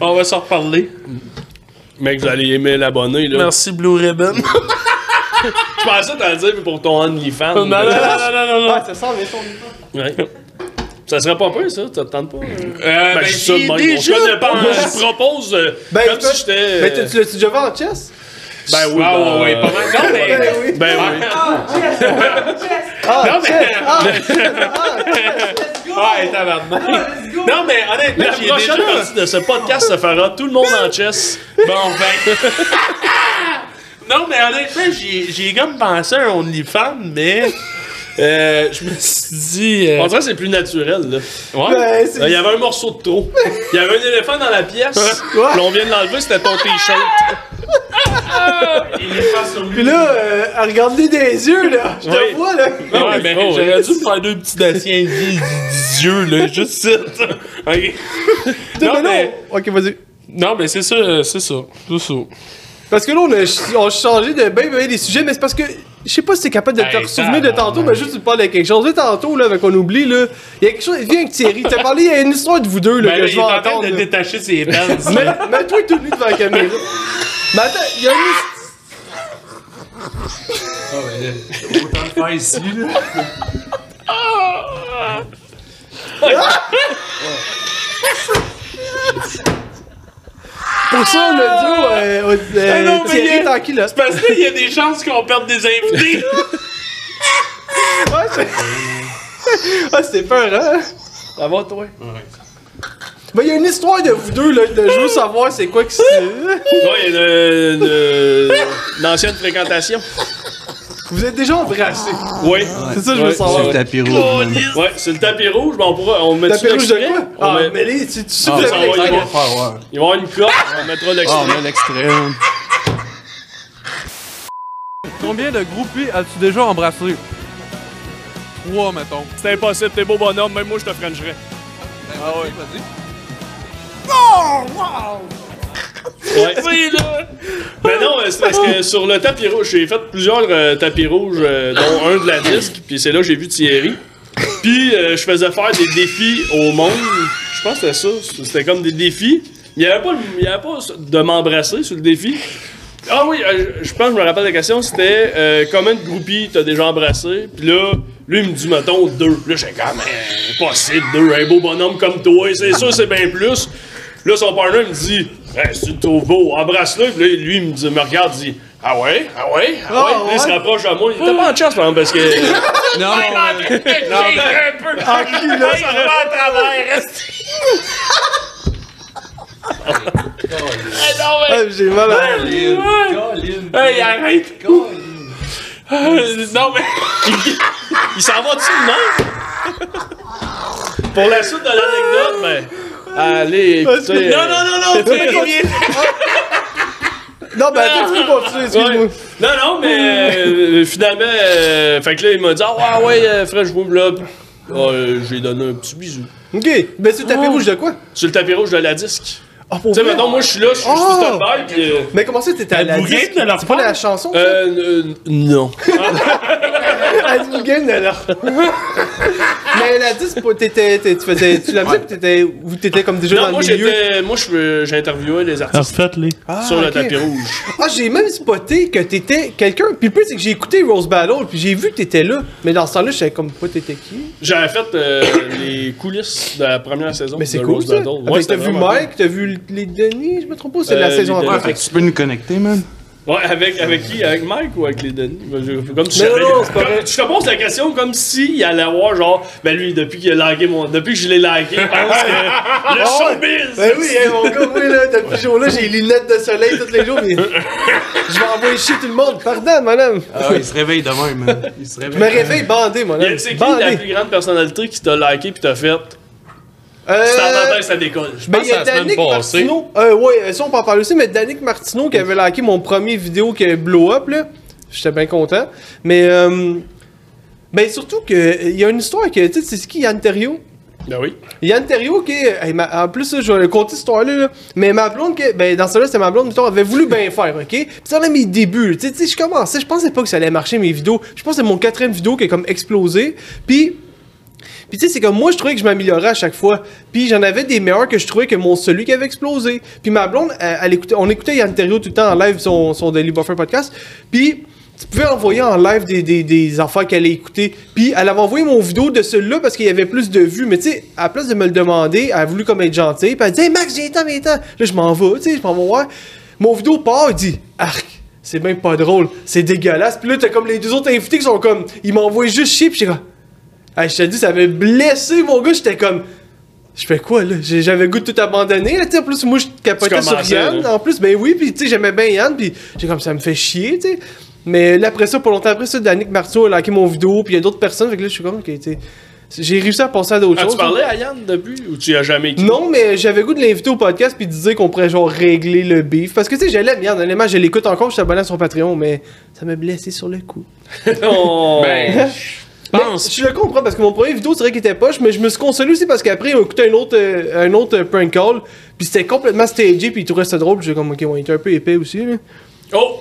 on On va s'en reparler. Mec, vous allez aimer l'abonné, là. Merci, Blue Ribbon. Je pensais t'en dire pour ton OnlyFans. non, non, non, non, non, non. Ça sent, mais son Ouais. Ça serait pas peur, ça? Ça te tente pas? euh? Euh, Ben, je dis ça de même. On pas. Moi, je propose euh, Ben, comme tu si j'étais... euh, Mais tu tu l'as-tu déjà vu en chess? Ben oui, Ah, ben, ouais, ouais, pas mal. Non, mais. Ben oui. Ben oui. Ah, Non, mais- chess! Ah, Ouais, tabarnak. Non, mais honnêtement, La prochaine déjà. partie de ce podcast se fera tout le monde en chess. Bon, ben. non, mais honnêtement, j'ai j'ai comme pensé à un OnlyFans, mais. Euh, je me suis dit. euh, On dirait que c'est plus naturel, là. ouais. Ben, c'est- Euh, Il y avait un morceau de trop. Il y avait un éléphant dans la pièce. Puis on vient de l'enlever, c'était ton t-shirt. Puis là, euh, regarde-les des yeux, là. Je te Oui. vois, là. Ouais, mais oh, j'aurais dû me faire deux petits dossiers yeux, là, juste ça. Ok. Non, Mais mais. non. Ok, vas-y. Non, mais c'est ça, c'est ça. C'est ça. Parce que là, on a, on a changé de ben, ben des sujets, mais c'est parce que je sais pas si t'es capable de te Hey, souvenir de tantôt, mais juste tu parles de quelque chose. Sais, tantôt, là, avec on oublie, là, il y a quelque chose. Viens avec Thierry, t'as parlé, il y a une histoire de vous deux, là, Ben, que là, je il vais est en train entendre. de là. détacher ses pants. Mais, mais toi, t'es venu devant la caméra. Mais attends, il y a une histoire. Autant le faire ici, là. Pour ça, on a dit, euh, euh, Ah non, mais Thierry a- tranquille, là. Parce qu'il y a des chances qu'on perde des invités. Ouais, c'est- ah, c'était peur, hein? Ça va, toi? Ben, il y a une histoire de vous deux, là, de je veux savoir c'est quoi que c'est. Ouais, il y a une, une- une ancienne fréquentation. Vous êtes déjà embrassés. Oui. C'est ça que je veux savoir. c'est- tapis rouge. Ouais, c'est le tapis rouge, mais on pourra. On met fait rouge de quoi? On Ah, met- mais là, tu tu sais Ah, que vous ça avez va, l'extrait. il va. faire, ouais. Il va y avoir une on mettra l'extrait. Ah, on met l'extrême. Combien de groupies as-tu déjà embrassé? Trois, mettons. C'est impossible, t'es beau bonhomme, même moi je te frencherais. Ah ouais. Vas-y. Ouais. Mais non, euh, c'est parce que sur le tapis rouge, j'ai fait plusieurs euh, tapis rouges, euh, dont un de la disque, puis c'est là que j'ai vu Thierry. Puis euh, je faisais faire des défis au monde. Je pense que c'était ça. C'était comme des défis. Il n'y avait, avait pas de m'embrasser sur le défi. Ah oui, je pense que je me rappelle la question, c'était euh, combien de groupies t'as déjà embrassé? Puis là, lui il me dit, mettons, deux. Là, j'ai quand même impossible, deux, un beau bonhomme comme toi, c'est sûr, c'est bien plus. Là, son partner me dit, hey, le trouves beau, embrasse-le. Puis là, lui, il me, dit, me regarde, il dit, ah ouais, ah ouais, ah ouais? Puis là, il se rapproche de moi. Il était pas en chance, par exemple, parce que. Non, un peu. En cul, là, ça va à travers. reste. Ah, J'ai mal à Hey, arrête. Non, mais. Il s'en va dessus, non? Pour la suite de l'anecdote, ben. Allez, écoutez. Non, non, non, non, tu. Non, ben attends, tu peux continuer, excuse-moi. Ouais. Non, non, mais euh, finalement, euh, fait que là, il m'a dit Ah ouais, ouais, euh, frère, je vous. Ah, euh, j'ai donné un petit bisou. Ok, ben c'est le tapis rouge de quoi? Sur le tapis rouge de la disque. Ah, pour Tu sais, vrai? maintenant, moi, je suis là, je suis Oh! sur stand-by, puis. euh, Mais comment ça, t'étais à la disque? riez de leur C'est pas part? la chanson? ça? Euh, euh, non. la 10 game de. Mais la 10, c'est pas- t'étais, t'es- tu faisais, tu la faisais, pis t'étais, ou t'étais comme déjà Non, dans moi, le milieu. j'étais. Moi, je- j'ai interviewé les artistes Refaites-les. Ah, sur le ok. tapis rouge. Ah, j'ai même spoté que t'étais quelqu'un. Puis le plus, c'est que j'ai écouté Rose Battle, puis j'ai vu que t'étais là. Mais dans ce temps-là, je savais comme pas t'étais qui? J'avais fait euh, les coulisses de la première saison. Mais c'est de cool, Rose ça. Battle. Ah, Ouais, fait que t'as vu vraiment Mike, t'as vu les Denis, je me trompe pas, c'est Euh, la saison les avant. Que tu peux nous connecter, man. Ouais, avec, avec qui? Avec Mike ou avec les Denis Ben, je- Comme si non, vrai. Je te pose la question comme si il allait avoir genre. Ben lui, depuis qu'il a lagué mon. Depuis que je l'ai lagué, il pense que. Le showbiz Ben oui, hein, mon gars, oui, là, depuis ce jour-là, j'ai les lunettes de soleil tous les jours, mais je vais envoyer chier tout le monde. Pardon, madame. Ah, il se réveille demain, man. Il se Je réveille. me réveille bandé, madame. a- C'est qui la Bandé. plus grande personnalité qui t'a liké pis t'a fait Euh, ça décolle. Ben, pense il y a la semaine passée. Martineau. Euh, ouais, ça, on peut en parler aussi, mais Danick Martineau qui avait liké mon premier vidéo qui avait blow up, là. J'étais bien content. Mais, euh, ben, surtout que, il y a une histoire que, tu sais, c'est qui Yann Terriot? Ben oui. Yann Terriot, qui est- hey, ma- en plus, là, je vais compter cette histoire-là, là. mais ma blonde, que, ben, dans ce là c'était ma blonde, mettons, avait voulu bien faire, ok? Puis ça, là, mes débuts, tu sais, je commençais, je pensais pas que ça allait marcher, mes vidéos. Je pense que c'est mon quatrième vidéo qui a comme explosé. Puis, puis tu sais, c'est comme moi, je trouvais que je m'améliorais à chaque fois. Puis j'en avais des meilleurs que je trouvais que mon celui qui avait explosé. Puis ma blonde, elle, elle écoutait, on écoutait Yann Terriot tout le temps en live, son, son Daily Buffer podcast. Puis tu pouvais envoyer en live des, des, des affaires qu'elle allait écouter. Puis elle avait envoyé mon vidéo de celui-là parce qu'il y avait plus de vues. Mais tu sais, à la place de me le demander, elle a voulu comme être gentille. Puis elle dit Hey Max, j'ai temps, viens temps. Là, je m'en vais, tu sais, je m'en vais voir. Mon vidéo part, il dit Arc. C'est même pas drôle, c'est dégueulasse. Puis là, t'as comme les deux autres invités qui sont comme, ils m'envoient juste chier, puis j'étais comme, Hey, je te dis, ça avait blessé mon gars. J'étais comme. Je fais quoi là? J'avais goût de tout abandonner. Là, tu sais, en plus, moi, je capotais sur Yann. là. En plus, ben oui, puis tu sais, j'aimais bien Yann. Puis j'ai comme ça me fait chier, tu sais. Mais là, après ça, pas longtemps après ça, Danick Martineau a liké mon vidéo. Puis il y a d'autres personnes. Fait que là, je suis comme, ok, tu sais. J'ai réussi à penser à d'autres Ah, choses. tu parlais à Yann depuis ou tu y as jamais écrit Non, mais j'avais goût de l'inviter au podcast puis de dire qu'on pourrait genre régler le beef. Parce que tu sais, je l'aime bien, honnêtement, je l'écoute encore, je suis abonné à son Patreon, mais ça m'a blessé sur le coup. Oh. Ben, Mais pense. je le comprends parce que mon premier vidéo, c'est vrai qu'il était poche, mais je me suis consolé aussi parce qu'après, il m'a écouté un autre, euh, un autre euh, prank call, puis c'était complètement stagé, puis il trouvait ça drôle, puis j'ai comme, ok, ouais, il était un peu épais aussi, là. Oh!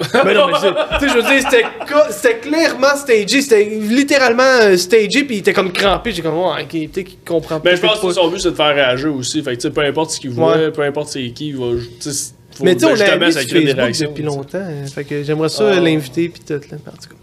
Mais non, mais c'est- tu sais, je veux dire, c'était clairement stagé, c'était littéralement euh, stagé, puis il était comme crampé, j'ai comme, ouais, ok, peut-être qu'il comprend Ben, je pense que son but, c'est de faire réagir aussi. Fait que, tu sais, peu importe ce qu'il voit, Ouais. peu importe c'est qui, il va. tu sais, faut- Mais tu sais, ben, on l'a mis ça sur Facebook depuis tu sais. longtemps, hein, fait que j'aimerais ça Ah. l'inviter, puis tout, là, en tout cas.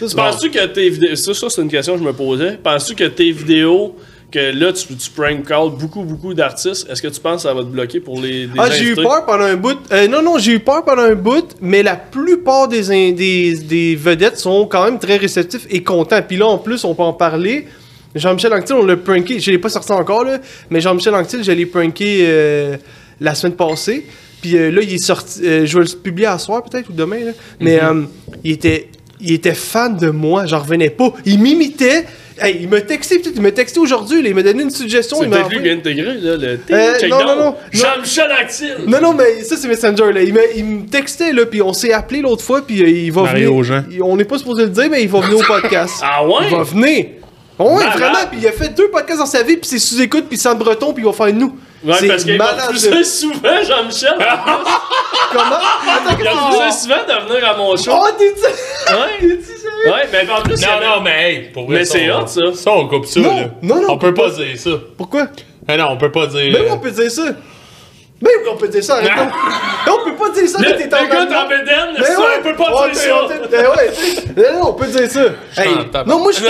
Penses-tu que tes vidéos. Ça, ça c'est une question que je me posais. Penses-tu que tes vidéos, que là, tu, tu prank call beaucoup, beaucoup d'artistes, est-ce que tu penses que ça va te bloquer pour les. des Ah, j'ai eu peur pendant un bout. Euh, non, non, j'ai eu peur pendant un bout, mais la plupart des, des, des vedettes sont quand même très réceptifs et contents. Puis là, en plus, on peut en parler. Jean-Michel Anctil, on l'a pranké. Je l'ai pas sorti encore, là, mais Jean-Michel Anctil, je l'ai pranké euh, la semaine passée. Puis euh, là, il est sorti. je vais le publier à soir, peut-être, ou demain, là. Mais euh, il, était, il était fan de moi. J'en revenais pas. Il m'imitait. Hey, il m'a texté, peut-être, il m'a texté aujourd'hui, il m'a donné une suggestion. C'est il m'a peut-être lui qui envoyé- vient intégré, là, le T, Euh, check non, down. non, non, non. Jean-Michel Actil! Non, non, mais ça, c'est Messenger, là. Il me, il me textait, là, puis on s'est appelé l'autre fois, puis euh, il va venir. Jean. il- on n'est pas supposé le dire, mais il va venir au podcast. Ah ouais? Il va venir. Ouais, Malade. vraiment, puis il a fait deux podcasts dans sa vie, puis c'est sous-écoute, puis sans breton, puis il va faire nous. Ouais, c'est parce qu'il souvent, Jean-Michel. Comment? Attends, Il a refusé souvent de venir à mon show. Oh, t'es dit? Ouais. T'es-tu? Ouais, mais en plus, il y Non, non, mais hey, pour vrai, Mais c'est hot, ça. Ça, on coupe ça, Non, là. non, non, On on peut pas dire ça. Pourquoi? Ah non, on peut pas dire. Ben oui, euh, on peut dire ça. Ben oui, on peut dire ça, arrête. Ben, on peut pas dire ça le t'es en t'en bédaine, Ben ça, ouais. on peut pas dire ça. ben ouais. Non, on peut dire ça. Hey, non, moi, je suis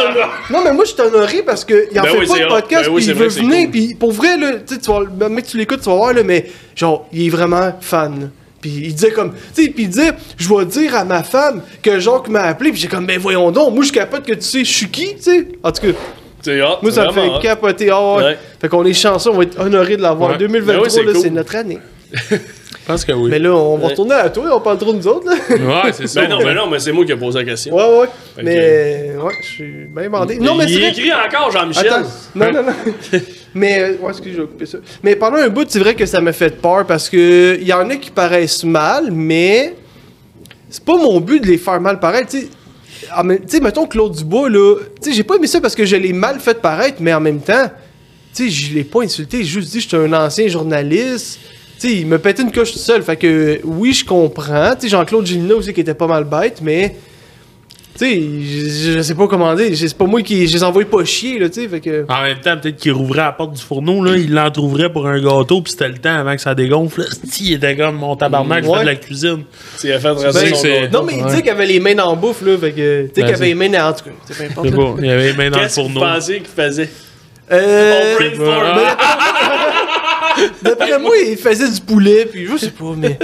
Non, mais moi, je suis honoré parce qu'il en Ben fait oui, pas de podcast, Ben puis il veut venir, cool. puis pour vrai, là, tu sais, tu vas, mec, tu l'écoutes, tu vas voir, là, mais genre, il est vraiment fan. Puis il disait comme, tu sais, puis il disait, je vais dire à ma femme que Jacques m'a appelé, puis j'ai comme, ben voyons donc, moi, je capote que tu sais, je suis qui, tu sais? En tout cas, hot. moi, ça me fait hot. capoter. Ah ouais. Ouais. Fait qu'on est chanceux, on va être honoré de l'avoir. Ouais. 2023, Ben cool. c'est notre année. Je pense que oui. Mais là, on va Ouais. retourner à toi, on parle trop de nous autres, là. Ouais, c'est ça. Ben non, mais non, mais c'est moi qui ai posé la question. Ouais, ouais. Mais, ouais, je suis bien bandé. Non, mais il écrit encore, Jean-Michel. Attends. Non, non, non. mais, euh, ouais, excuse, je vais couper ça. Mais pendant un bout, c'est vrai que ça m'a fait peur parce que il y en a qui paraissent mal, mais c'est pas mon but de les faire mal paraître, tu sais. Ah, mais, Tu sais, mettons Claude Dubois, là. Tu sais, j'ai pas aimé ça parce que je l'ai mal fait paraître, mais en même temps, tu sais, je l'ai pas insulté. J'ai juste dit que j'étais un ancien journaliste. Tu sais, il me pétait une coche tout seul. Fait que, oui, je comprends. Tu sais, Jean-Claude Gélina aussi qui était pas mal bête, mais Tu sais, je, je sais pas comment dire. C'est pas moi qui. Je les envoie pas chier, là, tu sais. Fait que. En même temps, peut-être qu'il rouvrait la porte du fourneau, là, il l'entrouvrait pour un gâteau, puis c'était le temps avant que ça dégonfle. là. Si, il était comme mon tabarnak, je Ouais. fais de la cuisine. Tu as fait Ben. Non, mais il dit qu'il avait les mains dans la bouffe, là. Fait que. Tu sais, qu'il avait les mains dans. En tout cas, c'est importe. Là. bon, il avait les mains dans le Qu'est-ce que fourneau. pensez qu'il faisait? Euh. On brainstorm. D'après moi, il faisait du poulet, puis je sais pas, mais.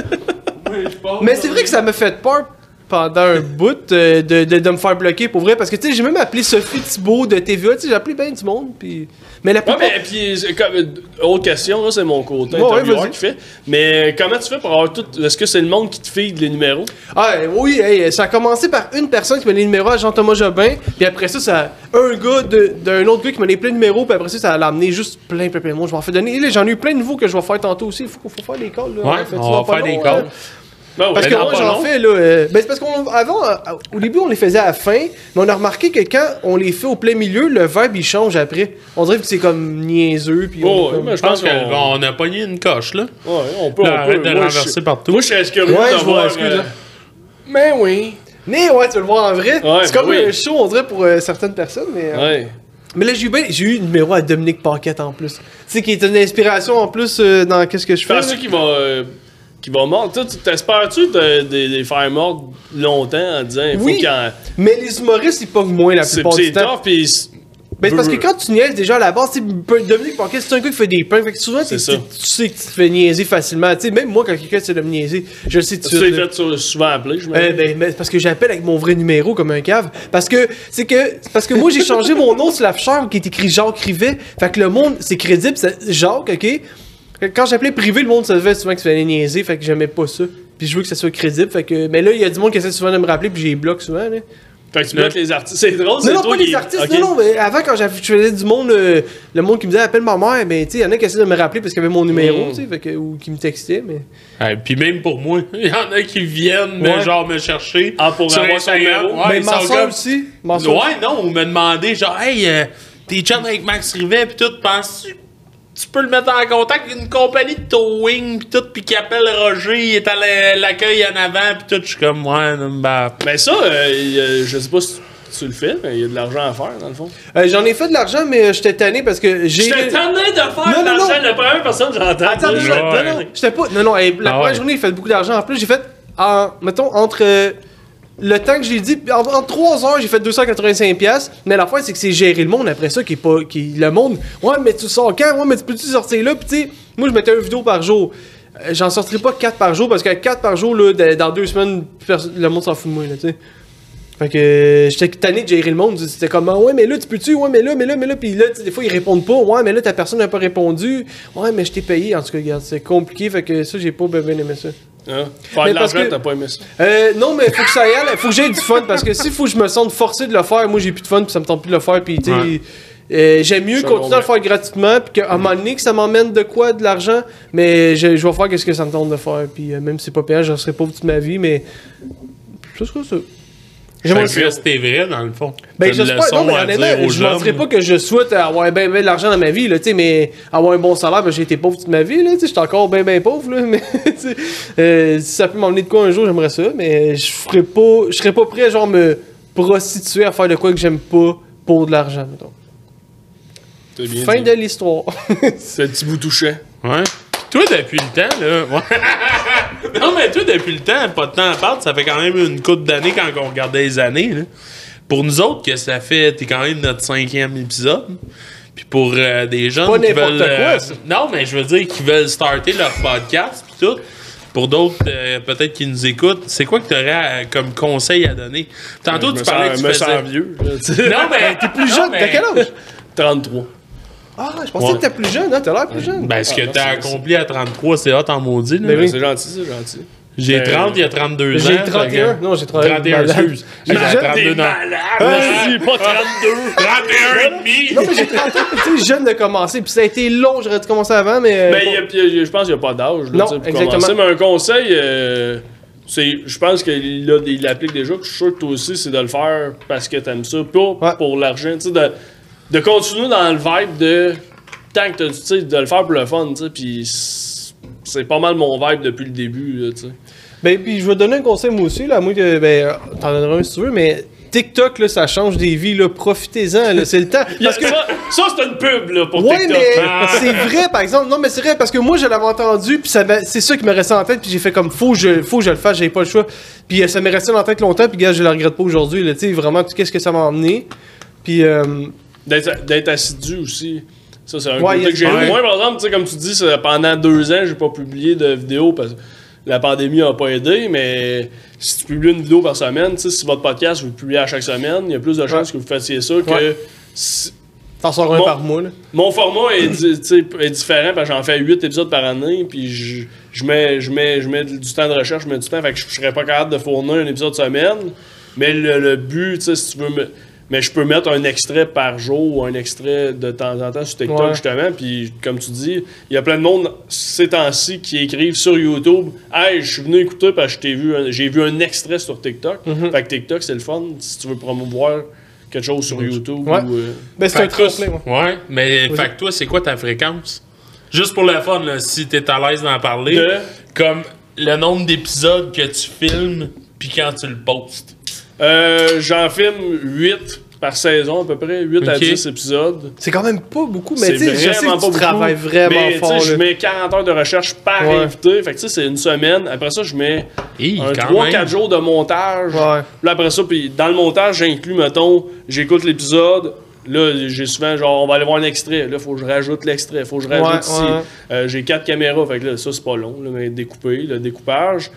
Mais c'est vrai que ça m'a fait peur pendant un bout euh, de, de, de me faire bloquer pour vrai parce que tu sais j'ai même appelé Sophie Thibault de TVA tu sais j'ai appelé bien du monde puis mais la Ouais, plupart mais puis, comme, euh, autre question, là, c'est mon côté Ouais, intervieweur qui fait. Mais comment tu fais pour avoir tout. Est-ce que c'est le monde qui te feed les numéros? ah oui hey, ça a commencé par une personne qui m'a donné le numéro à Jean-Thomas Jobin puis après ça ça un gars de- d'un autre gars qui m'a donné plein de numéros puis après ça ça l'a amené juste plein plein plein de monde je m'en fais donner j'en ai eu plein de nouveaux que je vais faire tantôt aussi il faut, faut faire des calls là. Ouais, Fait, on va faire des calls. Ben, Parce que moi j'en fais là. euh, ben c'est parce qu'on avant euh, au début on les faisait à la fin, mais on a remarqué que quand on les fait au plein milieu, le vibe il change après. On dirait que c'est comme niaiseux puis Oh, comme- Je pense qu'on a pogné une coche, là. Ouais, on peut. Là, on arrête peut. de Moi, renverser je- partout. Moi, je serais curieux Ouais, de je vois, voir. excuse, euh. Mais oui. Mais ouais, tu veux le voir en vrai? Ouais, c'est ben comme oui. un show on dirait pour euh, certaines personnes mais euh, Ouais. mais là j'ai eu ben- j'ai eu le numéro à Dominique Paquette en plus. Tu sais qui est une inspiration en plus euh, dans qu'est-ce que je fais. Penses-tu qu'il va. Qu'il va mordre? Toi, tu- T'espères-tu de, de, de les faire mordre longtemps en disant il faut Oui. en. Mais les humoristes ils pognent moins la C'est plupart du c'est temps. tough, c'est- Ben, c'est parce que quand tu niaises déjà à la base, tu peu- Dominique Paquet, c'est un gars qui fait des pranks. Fait que souvent, C'est tu tu sais que tu te fais niaiser facilement. Tu sais, même moi, quand quelqu'un essaie de me niaiser, je le sais tout Tu de suite. là. fait souvent appeler, je Euh, ben, mais c'est parce que j'appelle avec mon vrai numéro comme un cave. Parce que c'est que c'est parce que moi j'ai changé mon nom sur l'afficheur qui est écrit Jacques Rivet. Fait que le monde c'est crédible, c'est Jacques, ok? Quand j'appelais privé, le monde savait souvent que tu fallait niaiser, fait que j'aimais pas ça. Puis je veux que ça soit crédible, fait que mais là il y a du monde qui essaie souvent de me rappeler puis j'ai bloqué souvent là. Fait que tu bloques les artistes. C'est drôle, c'est Non, non, pas qui- les artistes, non, non, mais avant, quand j'avais- je faisais du monde, euh, le monde qui me disait appelle ma mère, ben, tu sais, il y en a qui essaient de me rappeler parce qu'il y avait mon numéro, Mm. tu sais, fait que- ou qui me textaient, mais. Puis même pour moi, il y en a qui viennent, mais genre me chercher. Ah, pour sur avoir son numéro? Ouais, mais comme- aussi. Ma soeur Ouais, non, ou me demander, genre, hey, euh, t'es chum avec Max Rivet, pis tout, penses-tu tu peux le mettre en contact avec une compagnie de towing, pis tout, pis qui appelle Roger, il est à la- l'accueil en avant, pis tout, je suis comme, ouais, non, bah. Mais ça, euh, je sais pas si tu le fais, mais il y a de l'argent à faire, dans le fond. Euh, J'en ai fait de l'argent, mais euh, j'étais tanné parce que j'ai. J'étais tanné de faire Non, de l'argent. La première personne que j'entends. Attends, non, non, j'étais pas. Non, non, la Ah première ouais. journée, j'ai fait beaucoup d'argent. En plus, j'ai fait, en, mettons, entre euh, le temps que j'ai dit, en, en 3 heures, j'ai fait 285$. piastres, Mais la fin, c'est que c'est gérer le monde après ça qui est pas. Qui, le monde, ouais, mais tu sors quand? Ouais, mais tu peux-tu sortir là? Puis tu sais, moi, je mettais une vidéo par jour. Euh, J'en sortirai pas 4 par jour parce que 4 par jour, là, dans deux semaines, perso- le monde s'en fout de moi, là, tu sais. Fait que euh, j'étais tanné de gérer le monde. C'était comme, ouais, mais là, tu peux-tu? Ouais, mais là, mais là, mais là. Puis là, des fois, ils répondent pas. Ouais, mais là, ta personne n'a pas répondu. Ouais, mais je t'ai payé. En tout cas, regarde, c'est compliqué. Fait que ça, j'ai pas bien aimé ça. Hein? Faire Mais de l'argent, t'as pas aimé ça. Euh, non, mais faut que ça y aille. Faut que j'aie du fun. Parce que s'il faut que je me sente forcé de le faire, moi, j'ai plus de fun. Puis ça me tente plus de le faire. Puis, tu. Ouais. euh, J'aime mieux continuer à le faire gratuitement, puis qu'à un moment donné, que ça m'emmène de quoi, de l'argent, mais je, je vais faire ce que ça me tente de faire, puis euh, même si c'est pas payant, je serai pauvre toute ma vie, mais ça sera ça. J'aimerais que c'était vrai, dans le fond. Ben, T'as une j'espère. Non, mais honnêtement, je ferai pas que je souhaite avoir ben de l'argent dans ma vie, là, sais, mais avoir un bon salaire, ben, j'ai été pauvre toute ma vie, là, sais, j'étais encore ben, ben pauvre, là, mais, sais, euh, si ça peut m'emmener de quoi un jour, j'aimerais ça, mais je ferais pas, je serais pas prêt, genre, me prostituer à faire de quoi que j'aime pas pour de l'argent, mettons. Bien Fin dit. de l'histoire. C'est un petit bout touchant. Ouais. Toi, depuis le temps, là. ouais. non, mais toi, depuis le temps, pas de temps à perdre, ça fait quand même une couple d'années quand on regardait les années, là. Pour nous autres, que ça fait. T'es quand même notre cinquième épisode. Puis pour euh, des gens Pas qui veulent. quoi, euh, ça. non, mais je veux dire, qui veulent starter leur podcast, puis tout. Pour d'autres, euh, peut-être qui nous écoutent, c'est quoi que tu aurais comme conseil à donner? Tantôt, Je tu me parlais sens- que tu me faisais. sens vieux. Non, mais t'es Plus jeune, t'as quel âge? 33. Ah, je pensais Ouais. que t'étais plus jeune, hein, t'as l'air plus jeune. Ben, ce que Ah, t'as accompli à 33, c'est hot en maudit, là. Ben oui. C'est gentil, c'est gentil. J'ai Ben, 30, il y a 32 ans. J'ai fait 31. que- Non, j'ai 31. 31, Malade. excuse. J'ai Malade, 32 ans. Vas-y, pas 32. 31 et demi. Non, mais j'ai 30 ans, tu sais, jeune de commencer, puis ça a été long, j'aurais dû commencer avant, mais. euh, Ben, bon. il y a- puis, il y a- je pense qu'il n'y a pas d'âge. Non, tu sais, pour exactement. commencer. Mais un conseil, euh, c'est, je pense qu'il l'a- il l'applique déjà. Je suis sûr que toi aussi, c'est de le faire parce que t'aimes ça, pas Ouais. pour l'argent. Tu sais, de, continuer dans le vibe de. Tant que t'as- tu sais, de le faire pour le fun, tu sais. Puis c'est- pas mal mon vibe depuis le début, tu sais. Ben, puis je vais te donner un conseil moi aussi, là, moi que, ben, t'en donneras un si tu veux, mais TikTok, là, ça change des vies, là. Profitez-en, là. C'est le temps. Parce que. ça, ça, c'est une pub là, pour Ouais, TikTok. mais Ah. c'est vrai, par exemple. Non, mais c'est vrai, parce que moi, je l'avais entendu, puis c'est ça qui me restait en tête, puis j'ai fait comme, faut que je, faut que je le fasse, j'avais pas le choix. Puis euh, ça m'est resté la tête longtemps, puis gars, je le regrette pas aujourd'hui, là, tu sais, vraiment, qu'est-ce que ça m'a emmené. Puis, euh, D'être assidu aussi. Ça, c'est un Ouais, côté que j'ai. Moi, par exemple, tu sais, comme tu dis, pendant deux ans, j'ai pas publié de vidéo parce que la pandémie a pas aidé, mais si tu publies une vidéo par semaine, tu sais, si votre podcast, vous le publiez à chaque semaine, il y a plus de chances que vous fassiez ça que. Ouais. si- t'en sors un par mois, là. Mon format est, différent parce que j'en fais 8 épisodes par année, puis je, je mets, je, mets, je mets du temps de recherche, je mets du temps, fait que je, je serais pas capable de fournir un épisode semaine. Mais le, le but, tu sais, si tu veux me. Mais je peux mettre un extrait par jour ou un extrait de temps en temps sur TikTok, Ouais. justement. Puis, comme tu dis, il y a plein de monde ces temps-ci qui écrivent sur YouTube Hey, je suis venu écouter parce que je t'ai vu un- j'ai vu un extrait sur TikTok. Mhm. Fait que TikTok, c'est le fun si tu veux promouvoir quelque chose sur YouTube. Ouais. Ou, euh, Ben, c'est un tremplin, ouais. Ouais, mais fait que toi, c'est quoi ta fréquence? Juste pour le fun, là, si t'es à l'aise d'en parler. De- Comme le nombre d'épisodes que tu filmes, puis quand tu le postes. Euh, J'en filme 8 par saison à peu près, 8 à Ok. 10 épisodes. C'est quand même pas beaucoup, mais C'est tu sais, je sais vraiment que pas tu beaucoup. travailles vraiment mais, fort, Je mets 40 heures de recherche par Ouais. invité. Fait que tu sais, c'est une semaine. Après ça, je mets Hi, un quand 3-4 même. jours de montage. Ouais. Puis après ça, puis dans le montage, j'inclus, mettons, j'écoute l'épisode. Là, j'ai souvent, genre, on va aller voir un extrait. Là, faut que je rajoute l'extrait. Faut que je rajoute Ouais, ici. ouais. Euh, j'ai quatre caméras. Fait que là, ça, c'est pas long, là, mais découpé, le découpage.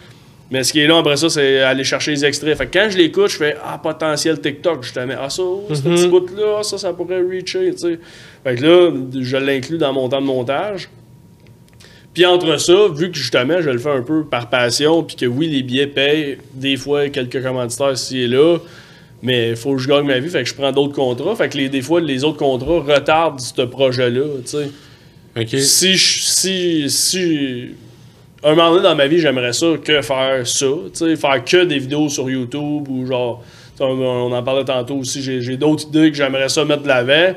Mais ce qui est long après ça, c'est aller chercher les extraits. Fait que quand je l'écoute, je fais Ah, potentiel TikTok, justement. Ah, ça, ce Mhm. petit bout-là, ça, ça pourrait reacher, tu sais. Fait que là, je l'inclus dans mon temps de montage. Puis entre ça, vu que justement, je le fais un peu par passion, puis que oui, les billets payent des fois quelques commanditaires ici et là, mais il faut que je gagne ma vie, fait que je prends d'autres contrats. Fait que les, des fois, les autres contrats retardent ce projet-là, tu sais. Si je. Si. Si. Un moment donné dans ma vie, j'aimerais ça que faire ça. Tu faire que des vidéos sur YouTube ou genre. On, on en parlait tantôt aussi. J'ai d'autres idées que j'aimerais ça mettre de l'avant.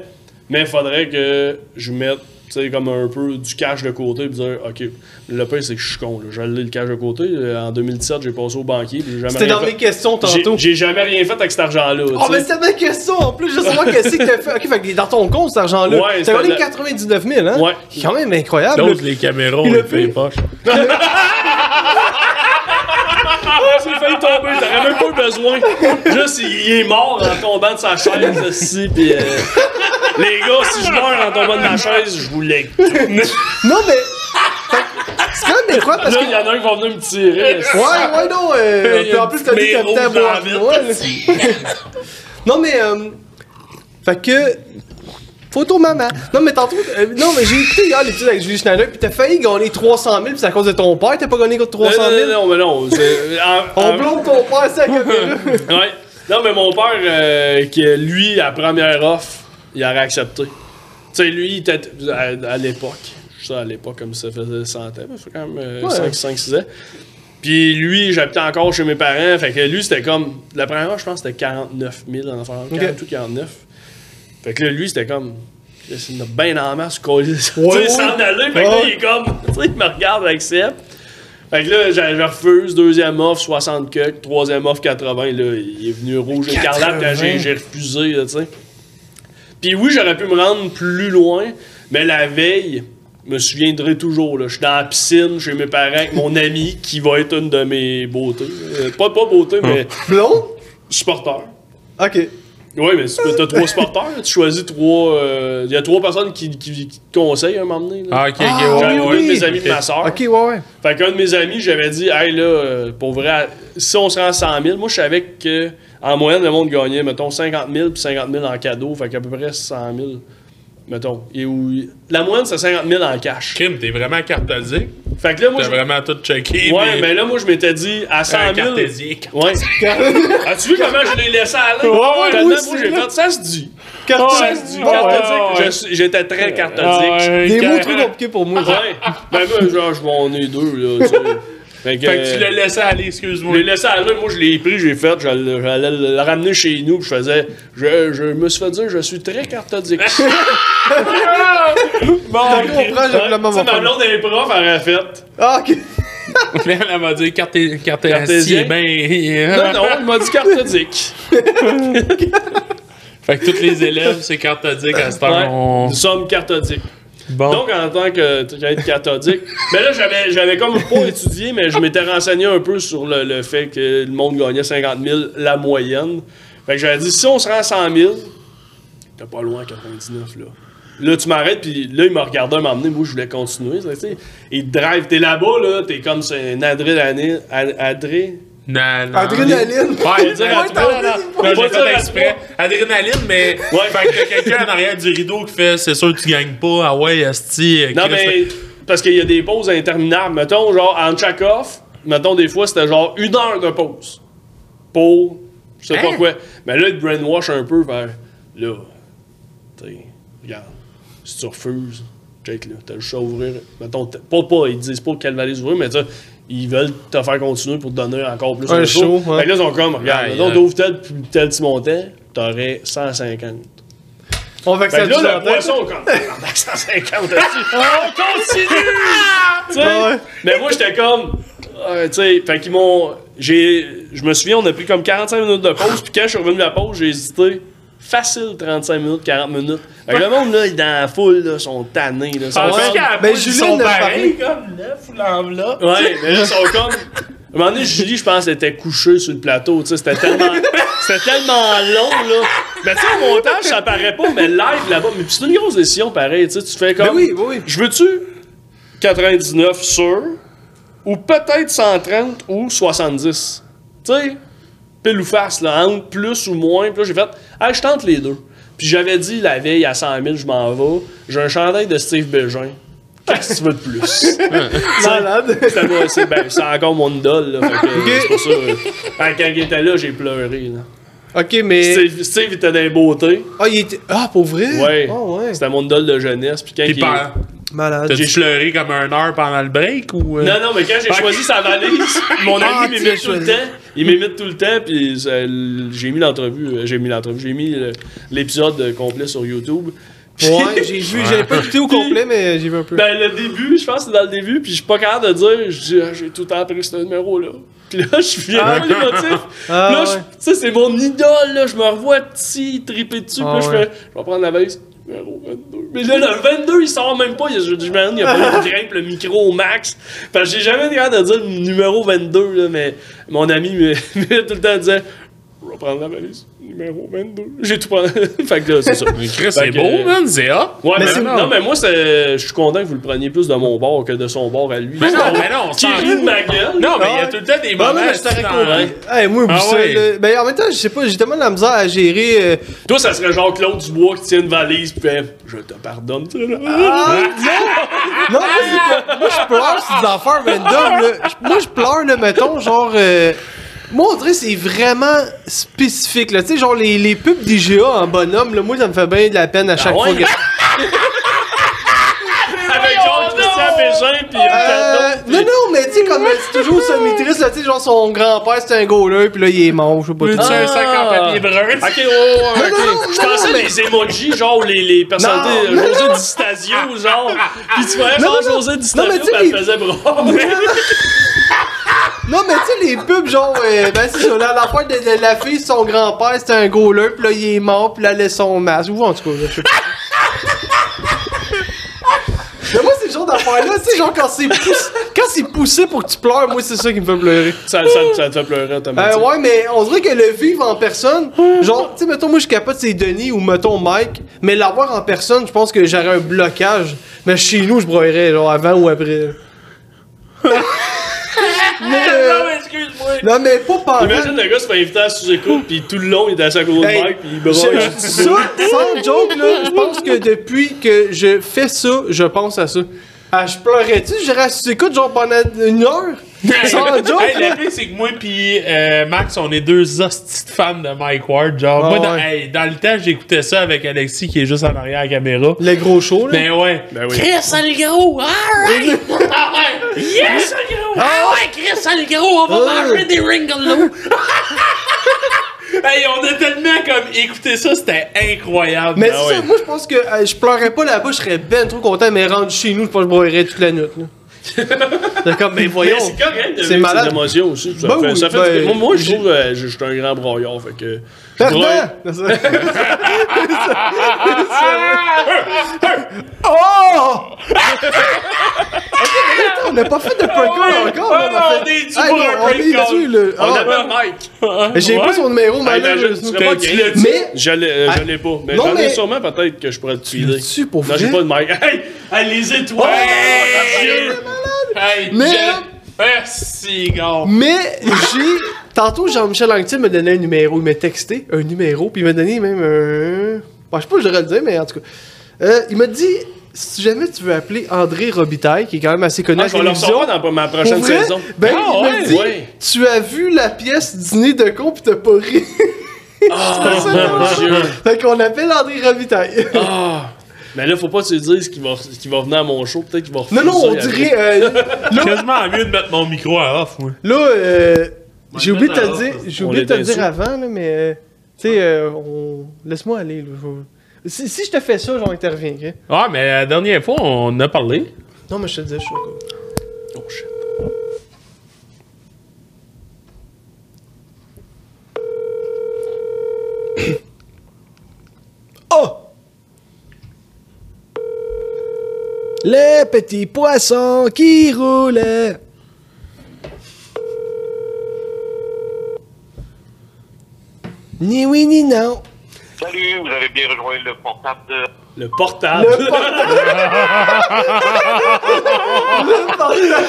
Mais il faudrait que je mette. Tu sais, comme un peu du cash de côté, puis dire, OK, le pire, c'est que je suis con, là. J'allais le cash de côté. En 2017, j'ai passé au banquier, puis j'ai jamais C'était dans fait. mes questions tantôt. J'ai jamais rien fait avec cet argent-là. Oh, tu mais sais. c'était ma question en plus, je sais pas qu'est-ce que t'as fait. Ok, fait que dans ton compte, cet argent-là, Ouais, t'as la- 99 000, hein? Ouais. C'est quand même incroyable. Close les caméras, on les fait fait- poche. Ah, j'ai failli tomber, t'aurais même pas eu besoin. Juste, il, est mort en tombant de sa chaise, ici, pis euh, Les gars, si je meurs en tombant de ma chaise, je vous l'ai. Non, mais. C'est quand même incroyable parce Là, que. il y en a un qui va venir me tirer. Ouais, ouais, non. Euh, en plus, t'as dit la Bois-Arnois, là. Non, mais. Euh, fait que. Photo maman. Non, mais tantôt. euh, non, mais j'ai écouté hier l'épisode avec Julie Schneider, puis t'as failli gagner 300 000, puis c'est à cause de ton père, t'as pas gagné contre 300 000. Non, non, non, mais non. c'est- en- On en- ton père, c'est la caméra. Ouais. Non, mais mon père, euh, qui lui, à première offre, il aurait accepté. Tu sais, lui, il était à, à l'époque. Je sais à l'époque, comme ça faisait 100 ans, ça fait quand même euh, Ouais. 5, 5, 6 ans. Puis lui, j'habitais encore chez mes parents. Fait que lui, c'était comme. La première offre, je pense, c'était 49 000 en enfant. 40 ou 49. Fait que là, lui, c'était comme. C'est une bien en masse, ouais. s'en aller. Fait que là, il est comme. Tu sais, il me regarde, accepte. Fait que là, je, refuse. Deuxième offre, 60 cucks. Troisième offre, 80. Là, il est venu rouge écarlate j'ai 80. j'ai refusé, tu sais. Puis oui, j'aurais pu me rendre plus loin, mais la veille, je me souviendrai toujours. Là, je suis dans la piscine chez mes parents avec mon ami qui va être une de mes beautés. Euh, pas, pas beauté, mais Blond? supporter. Ok. Oui, mais tu t'as trois supporters. tu choisis trois. euh, Il y a trois personnes qui, qui, qui te conseillent à un moment donné. là. Ah, ok, ok, Ah, ouais, oui, un de mes amis de ma soeur. Ok, ouais, ouais. Fait qu'un de mes amis, j'avais dit, hey là, euh, pour vrai, si on se rend à 100 000, moi je savais que en moyenne, le monde gagnait, mettons, 50 000 puis 50 000 en cadeau, fait qu'à peu près 100 000, mettons. Et où, la moyenne, c'est 50 000 en cash. Crime, t'es vraiment cartesique. Fait que là, moi, T'as vraiment tout checké. Ouais, mais là, moi, je m'étais dit, à 100 Un 000. cartésien. Ouais. As-tu vu comment je l'ai laissé aller? Ouais, ouais, Tellement, oui, moi, c'est j'ai fait, ça se dit. J'étais très cartesique. Ah, Des mots trop compliqués pour moi. Ouais. Ben, moi, genre, je vais en est deux, là, tu sais. Fait que, Fait que tu l'as laissé aller, excuse-moi. Je l'ai laissé aller, moi je l'ai pris, j'ai fait, j'allais le ramener chez nous, puis je faisais, je, je me suis fait dire, je suis très cartodique. Bon, Je comprends, j'ai tu sais, ma blonde est prof, elle aurait fait. Ah, ok. Là, elle m'a dit carté- Cartésien. cartésien, ben. Non, non, il m'a dit cathodique. Fait que tous les élèves, c'est cathodique à cette heure. Ouais. on- Nous sommes cathodiques. Donc, en tant que qu'être cathodique, mais là, j'avais, j'avais comme pas étudié, mais je m'étais renseigné un peu sur le, le fait que le monde gagnait 50 000, la moyenne. Fait que j'avais dit, si on se rend à 100 000, t'es pas loin à 99, là. Là, tu m'arrêtes, puis là, il m'a regardé donné, moi, je voulais continuer. Il te drive, t'es là-bas, là, t'es comme c'est un adrénaline, ad- adré... Non, non. Adrénaline. Ouais, dire ouais, va j'ai dire exprès. Adrénaline, mais. Ouais. Fait que t'as quelqu'un en arrière du rideau qui fait c'est sûr que tu gagnes pas. Ah ouais, Asti. Non, mais parce qu'il y a des pauses interminables. Mettons, genre, en check-off, mettons, des fois, c'était genre une heure de pause. Pour, je sais Hein? pas quoi. Mais là, il te brainwash un peu vers, là, tu sais, regarde, si tu refuses, check là, t'as le choix à ouvrir. Mettons, pas, pas, ils disent pas quelle valise ouvrir, mais tu sais, ils veulent te faire continuer pour te donner encore plus Un de show. Fait que là, ils sont comme, regarde, aïe. t'ouvres tel, tel petit montant, t'aurais 150. On fait que Fait ça que là, le longtemps. poisson, comme, tabarnak, 150 là-dessus. On continue! Tu sais? Ah ouais. Mais moi, j'étais comme. euh, tu sais, fait qu'ils m'ont. J'ai. Je me souviens, on a pris comme 45 minutes de pause, puis quand je suis revenu de la pause, j'ai hésité. Facile 35 minutes, 40 minutes. Fait que le monde, là, il est dans la foule, là, sont tannés, là. sont comme- Ben, sont pareils, comme l'œuf ou l'enveloppe? Ouais, mais là, ils sont comme. À un moment donné, Julie, je pense, elle était couchée sur le plateau, tu sais, c'était tellement, c'était tellement long, là. Mais tu sais, au montage, ça paraît pas, mais live là-bas, mais c'est une grosse décision, pareil, tu sais, tu fais comme. Ben oui, oui, oui. Je veux-tu 99 sûr, ou peut-être 130 ou 70? Tu sais, pile ou face, là, entre plus ou moins. Puis là, j'ai fait, ah, je tente les deux. Puis j'avais dit la veille à 100 000, je m'en vais. J'ai un chandail de Steve Bégin. Qu'est-ce que tu veux de plus? Malade. C'est ben, c'est encore mon idole, là. Fait que, c'est pour ça. euh, quand quand il était là, j'ai pleuré, là. Ok, mais. Steve, Steve était dans les beautés. Ah, il était. Ah, pour vrai? Ouais. Ah, ouais. C'était mon idole de jeunesse. Puis quand il- par- Malade. T'as-tu pleuré comme un heure pendant le break ou. euh? Non, non, mais quand j'ai choisi sa valise, mon ami Ah, m'imite tout le temps. Il m'imite tout le temps, puis l- j'ai mis l'entrevue, euh, j'ai mis l'entrevue, j'ai mis l'épisode euh, complet sur YouTube. Ouais, j'ai vu, j'avais pas écouté au complet, mais j'ai vu un peu. Ben, le début, je pense que c'est dans le début, puis je suis pas capable de dire, Ah, j'ai tout le temps pris ce numéro-là. Puis là, je viens Ah. pas l'émotif. Ah, là, ouais. je- tu sais, c'est mon idole, là, je me revois petit, triper dessus, Ah, puis là, ouais. je fais, je vais prendre la valise. Numéro 22. Mais là, le 22, il sort même pas. J'imagine, il y a pas de le micro au max. Parce que j'ai jamais capable de dire le numéro 22, là, mais mon ami me, me tout le temps disait Je vais prendre la valise. Numéro 22. J'ai tout pris. fait que là, c'est ça. C'est que, beau, euh, man, c'est hot. Ouais, Mais mais c'est- non. mais moi, c'est- je suis content que vous le preniez plus de mon bord que de son bord à lui. Mais non, mais non, on Qui rit de ma gueule. Non, mais il y a tout le temps des Bah, non, moments. mais je t'aurais dans- compris. Hey, moi, Ah. Ben, en même temps, je sais pas, j'ai tellement de la misère à gérer. euh, Toi, ça serait genre Claude Dubois qui tient une valise puis fait Je te pardonne, tu sais, là. Ah, non! Non, moi, c'est pas- moi, je pleure sur des affaires random, là. Moi, je pleure, là, mettons, genre. euh, Moi, on dirait que c'est vraiment spécifique, là. Tu sais, genre, les, les pubs d'IGA en bonhomme, là, moi, ça me fait bien de la peine à chaque ouais? fois. que- Avec genre Christian Bégin puis Euh, non, non, mais tu sais, comme c'est toujours semi-triste, là, tu sais, genre son grand-père c'était un goaler, puis là il est mort, je sais pas Tu trop. as un sac en papier brun. Ok, ouais, ouais, ouais, non, ok. non, Je pensais mais- les emojis, genre les, les personnalités, Non, euh, José Di Stasio, genre. Pis tu Non, genre. José Di Non, Stasio, mais tu sais, pis elle les- faisait bras. Non, mais tu sais, les pubs, genre, euh, ben c'est ça, là, l'affaire de, de la fille, son grand-père c'était un goaler, puis là il est mort, puis là elle laisse son masque. Ou en tout cas, je sais pas. Mais moi, c'est le genre d'affaire-là, tu sais, genre quand c'est poussé, quand c'est poussé pour que tu pleures, moi c'est ça qui me fait pleurer. Ça, ça, ça te fait pleurer Euh, automatiquement. ouais, mais on dirait que le vivre en personne, genre, tu sais, mettons, moi je capote c'est Denis ou mettons Mike, mais l'avoir en personne, je pense que j'aurais un blocage. Mais chez nous, je broyerais, genre, avant ou après. Mais, Non, excuse-moi. non, mais pas pendant. Imagine le gars se fait inviter à sous-écoute, pis tout le long, il est assis à côté de Hey, Mike, pis il je- broye. je- ça, sans joke, là, je pense que depuis que je fais ça, je pense à ça. Ah, je pleurais-tu? J'irais écoute genre pendant une heure? Sans joke, Hey, la c'est que moi pis euh, Max, on est deux hosties de fans de Mike Ward. Genre, Ah moi, dans, ouais. hey, dans le temps, j'écoutais ça avec Alexis qui est juste en arrière à la caméra. Le gros show, là. Ben ouais. Ben oui. Chris, le gros! Alright! ah! Yes, le gros! Ah ouais, Chris, le gros! On va Ah. manger des ringolos! hey, on a tellement comme écouté ça, c'était incroyable! Mais Ah ouais. ça, moi je pense que euh, je pleurais pas là-bas, je serais ben trop content, mais rendu chez nous, je pense que je broyerais toute la nuit. là. C'est comme, mais voyons. C'est correct de c'est vivre malade. émotions aussi. Ça Ben fait, oui, ça fait ben, du- moi, moi, je trouve que je suis un grand broyeur. Fait que. Oh! mais on n'a pas fait de prank call encore. on a fait... on est dû Ah, pour non, un on prank est call. dû, là. On Ah, appelle Mike. J'ai pas son numéro, tu gay. Mais- Je l'ai euh, je Ah. l'ai pas. Mais j'en ai mais- sûrement peut-être que je pourrais te filer. l'as-tu pour Non, j'ai pas de Mike. Hey! Hey, les étoiles! Hey, Hey, Mais- Merci, gars. Mais j'ai. Tantôt, Jean-Michel Anctil m'a donné un numéro. Il m'a texté un numéro, puis il m'a donné même un. Bon, je sais pas, je devrais le dire, mais en tout cas. Euh, il m'a dit si jamais tu veux appeler André Robitaille, qui est quand même assez connu Ah, à je la télévision. dans ma prochaine vrai, saison. Ben, Ah, il m'a ouais, dit ouais. Tu as vu la pièce Dîner de con, puis t'as pas ri. Ça, mon. Dieu. fait qu'on appelle André Robitaille. Ah! Mais là, faut pas que tu dises qu'il va, va venir à mon show. Peut-être qu'il va non, refuser. non, on dirait. euh, Quasiment mieux de mettre mon micro à off, moi. là, euh, j'ai oublié de te le dire, j'ai oublié de te dire avant, là, mais. euh, tu sais, euh, on... laisse-moi aller. Là, je- si, si je te fais ça, j'interviens, ok? Ah, mais la dernière fois, on en a parlé. Non, mais je te le dis, je suis au Oh shit. Oh! Les petits poissons qui roulaient. Ni oui ni non. Salut, vous avez bien rejoint le portable de... Le portable. Le portable. Le portable.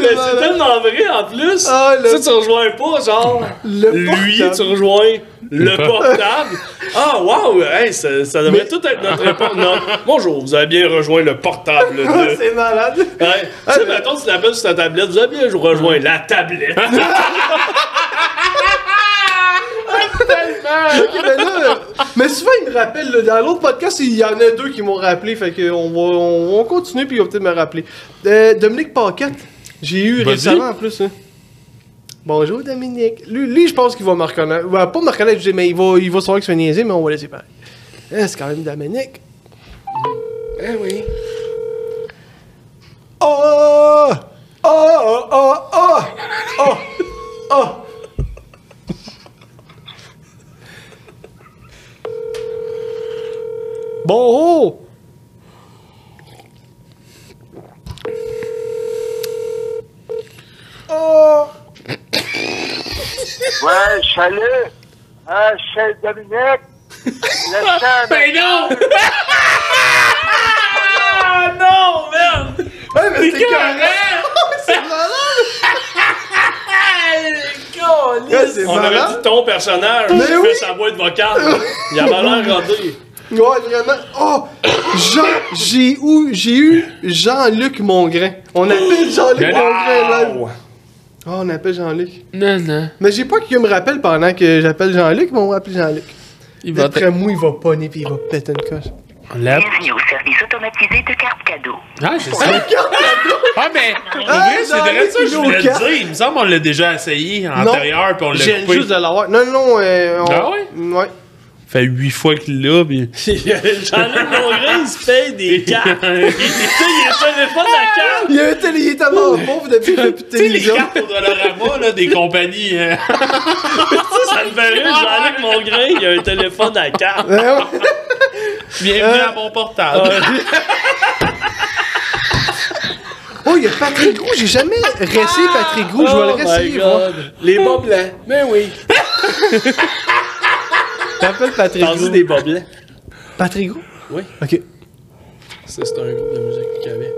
Mais c'est tellement vrai en plus. Ah, le- Ça, tu rejoins pas, genre. Le Lui, portable. tu rejoins le portable. Ah, wow! Hey, ça, ça devrait tout être notre réponse. Non. Bonjour, vous avez bien rejoint le portable Ah, de. C'est malade. Ouais. Tu sais, mettons, tu l'appelles sur ta tablette, vous avez bien rejoint la tablette. Ok, là, euh, mais souvent il me rappelle, là, dans l'autre podcast, il y en a deux qui m'ont rappelé, fait que on va, on, on continue puis il va peut-être me rappeler. Euh, Dominique Paquette, j'ai eu récemment en plus. hein. Bonjour Dominique. Lui, lui, je pense qu'il va me reconnaître. Ouais, pas me reconnaître, je dis, mais il va, il va savoir que je fais niaiser, mais on va laisser pareil. Eh, c'est quand même Dominique. Eh oui. Oh! Oh! Oh! Oh! Oh! Oh! oh. Bon! oh. Oh! Ouais, chalet! Ah, chef Dominique! Le champ Ben non! non, merde! Ouais, mais c'est correct! c'est malade! C'est On aurait dit ton personnage Mais qui oui. fait sa boîte vocale. Il avait l'air rodé. Ouais, vraiment. Oh! Jean, j'ai eu, j'ai eu Jean-Luc Mongrain. On appelle Jean-Luc Wow. Mongrain live. Oh, on appelle Jean-Luc. Non, non. Mais j'ai pas qu'il me rappelle pendant que j'appelle Jean-Luc, mais on va appeler Jean-Luc. Il va D'après moi, il va pogner pis il va péter une coche. On l'a. Bienvenue au service automatisé de carte cadeau. Ah, c'est ça. Ah, mais pour Ah, vrai, c'est vrai les ça que je voulais te dire. Il me semble qu'on l'a déjà essayé antérieur, puis on l'a coupé. juste de l'avoir. Non, non, euh, on... Ah ouais? Ouais. Fait huit fois qu'il l'a, puis. Jean-Luc Mongrain, il se paye des cartes. tu sais, il est téléphone à carte. Il y a un télé, il est tellement pauvre depuis plus de Tu sais, les cartes au Dollarama, là, des compagnies. euh, Ça me fait rire, Jean-Luc Mongrain, il a un téléphone à carte. Bienvenue Euh, à mon portable. Oh, il y a Patrick Gros. J'ai jamais resté Patrick Gros. Je vais Oh le voir. God. Les bas blancs. Ben oui. T'appelles Patrick Gros. des bas blancs. Patrick Gros? Oui. Ok. Ça, c'est un groupe de musique qu'il y avait.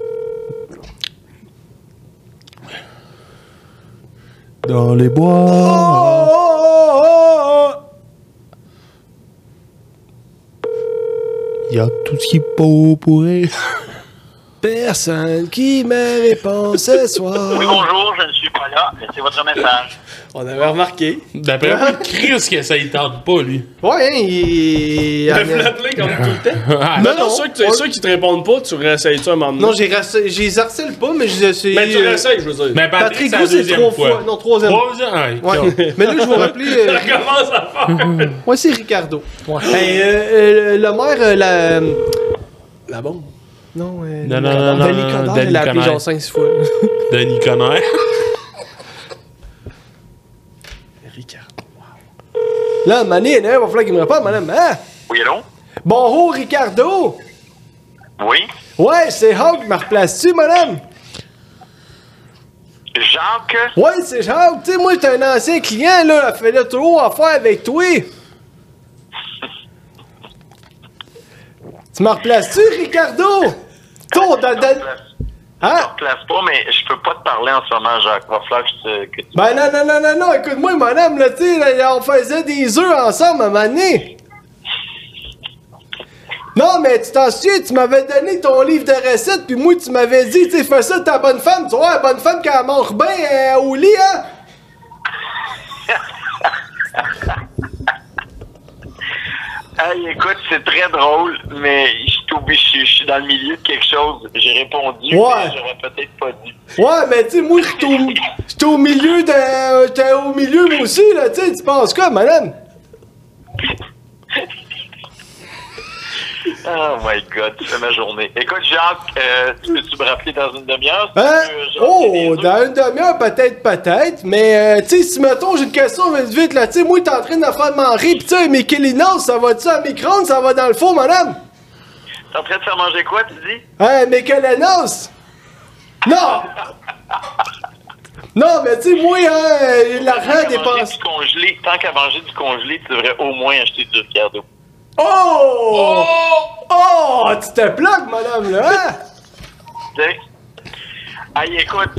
Dans les bois. Oh, oh, oh, oh. Il y a tout ce qu'il faut pour elle. Personne qui me répond ce soir. Oui, bonjour, je ne suis pas là. Laissez votre message. On avait remarqué. D'après moi, Chris, que ça y tente pas, lui. Ouais, hein, il. Il a appelé comme tout le temps. Ah, Non, non, non, ceux, que, on- ceux qui te répondent pas, tu réessayes-tu un moment donné? Non, j'ai les harcèle pas, mais je suis. Mais tu réessayes, je veux dire. Mais Patrick, Patrick c'est la trois fois. fois. Non, troisième. Troisième, ouais. Ouais. mais là, je vais rappeler. euh, Ça commence à faire. Ouais, c'est Ricardo. Hey, euh, euh, le maire, euh, la. La bombe. Non, euh, Non, non, non, non, appelé Coderre. genre 5 fois. Denis Conner. Ricardo. Là, Mané, il va falloir qu'il me réponde, madame. Hein? Oui, allô? Bonjour, Ricardo! Oui? Ouais, c'est Hawk, me replaces-tu, madame? Jacques? Ouais, c'est Jacques. Tu sais, moi, j'étais un ancien client, là. Elle fait trop affaire avec toi. tu me replaces-tu, Ricardo? Toi, dans, dans... Hein? place pas, mais je peux pas te parler en ce moment, Jacques. Va falloir que, je te- tu... Ben non, non, non, non, non, écoute-moi, madame, là, tu sais, on faisait des œufs ensemble à un moment donné. Non, mais tu t'en souviens, tu m'avais donné ton livre de recettes, puis moi, tu m'avais dit, tu sais, fais ça ta bonne femme, tu vois, la bonne femme qui elle mange bien euh, au lit, hein? Hey, écoute, c'est très drôle, mais je suis obligé- je suis dans le milieu de quelque chose. J'ai répondu, Ouais. mais j'aurais peut-être pas dit. Ouais, mais tu sais, moi, j'étais au, j'étais au milieu de. J'étais au milieu, moi aussi, là, tu sais, tu penses quoi, madame? Oh my god, tu fais ma journée. Écoute, Jacques, euh, tu peux-tu me rappeler dans une demi-heure? si Hein? Oh, dans une demi-heure, peut-être, peut-être. Mais, euh, tu sais, si mettons, j'ai une question vite, vite, là, tu sais, moi, t'es en train de faire manger, pis tu sais, mes Kélinos, ça va-tu à micro-ondes, ça va dans le four, madame? T'es en train de faire manger quoi, tu dis? Hein, mes Kélinos? Non! non, mais tu sais, moi, hein, l'argent dépense. tant qu'à manger du congelé, tu devrais au moins acheter du Ricardo. Oh! Oh! Tu te plaques, madame, là, hein? Hey, écoute,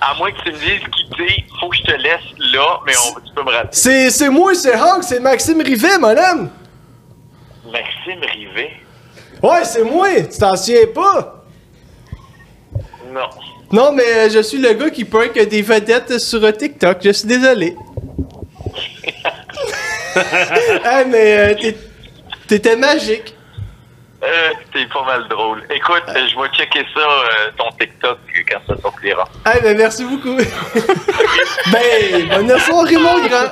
à moins que tu me dises quitter, faut que je te laisse là, mais on, tu peux me rappeler. C'est, c'est moi, c'est Hawk, c'est Maxime Rivet, madame. Maxime Rivet? Ouais, c'est moi, tu t'en souviens pas? Non. Non, mais euh, je suis le gars qui prank des vedettes sur euh, TikTok. Je suis désolé. ah, mais euh, t'es- t'étais magique. Euh, t'es pas mal drôle. Écoute, je vais checker ça, euh, ton TikTok, quand ça sortira. Ah, ben merci beaucoup. ben, bonne soirée, mon grand.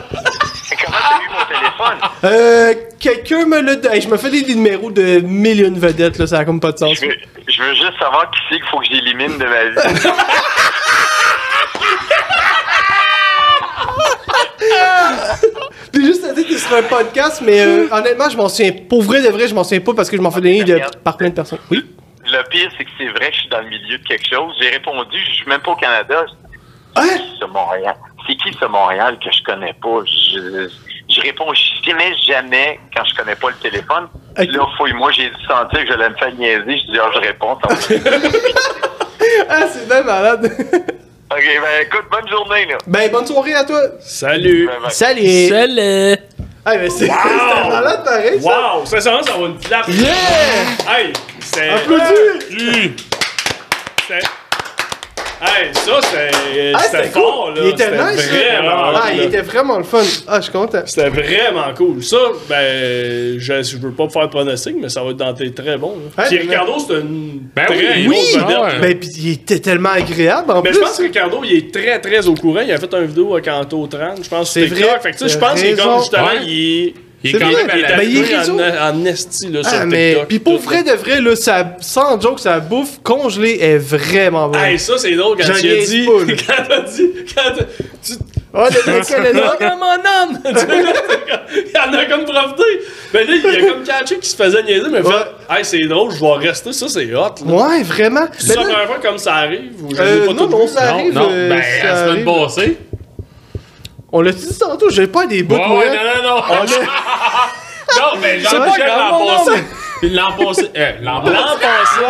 Comment t'as eu mon téléphone? Euh, quelqu'un me l'a donné. Hey, je me fais des numéros de millions de vedettes, là, ça a comme pas de sens. Je veux, je veux juste savoir qui c'est qu'il faut que j'élimine de ma vie. Puis juste à dire que sur un podcast, mais euh, honnêtement, je m'en souviens. Pour vrai de vrai, je m'en souviens pas parce que je m'en fais donner de, par plein de personnes. Oui? Le pire, c'est que c'est vrai que je suis dans le milieu de quelque chose. J'ai répondu, je suis même pas au Canada. Hein? C'est qui ce Montréal? C'est qui ce Montréal que je connais pas? Je, je réponds jamais, jamais quand je connais pas le téléphone. Ok. Là, fouille-moi, j'ai dû sentir que j'allais me faire niaiser. Je dis, ah, je réponds. Ah, c'est bien malade. Ok, ben écoute, bonne journée, là. ben, bonne soirée à toi. Salut! Bye bye. Salut. Salut! Ah, mais c'est c'était malade pareil, ça. Wow! Sincèrement, ça va une clap. Yeah! Hey! C'est. Applaudis! C'est- Hey, ça. Ah, C'était cool. fort, là. Il était C'était nice. Vraiment. Ah, cool, il là. était vraiment le fun. Ah, je suis content. C'était vraiment cool. Ça, ben, je, je veux pas faire de pronostic, mais ça va être dans tes très bons. là. Ouais, Puis mais- Ricardo, c'est une Ben très oui. Ah ouais. Ben, pis il était tellement agréable en Mais plus. je pense que Ricardo, il est très, très au courant. Il a fait une vidéo avec Anto 30. Je pense que C'est vrai. Fait que, tu sais, je pense qu'il est comme justement, Ouais. il est. Il est quand même. Ben, il est réseau. en, en esti là, sur Ah, mais. TikTok. Pis pour tout, vrai de vrai, là, ça, sans joke, sa bouffe congelée est vraiment bonne. Hey, ça, c'est drôle quand tu as dit. quand t'as dit. Quand tu. Oh, le mec, elle est là. Mon homme! Il en a comme profité. Ben là, il a comme catché qui se faisait niaiser, mais Ouais. fait, hey, c'est drôle, je vais rester, ça, c'est hot. Là. Ouais, vraiment. C'est Ben la première fois comme ça arrive, ou je euh, non, non, ça arrive. Non, non, euh, ben, ça la semaine arrive. passée. On l'a dit tantôt, j'ai pas des bouts, Ouais, moi. ouais, non, non, non. On Non, mais Jean-Michel passé. L'an passé. euh, l'an L'an passé. passé,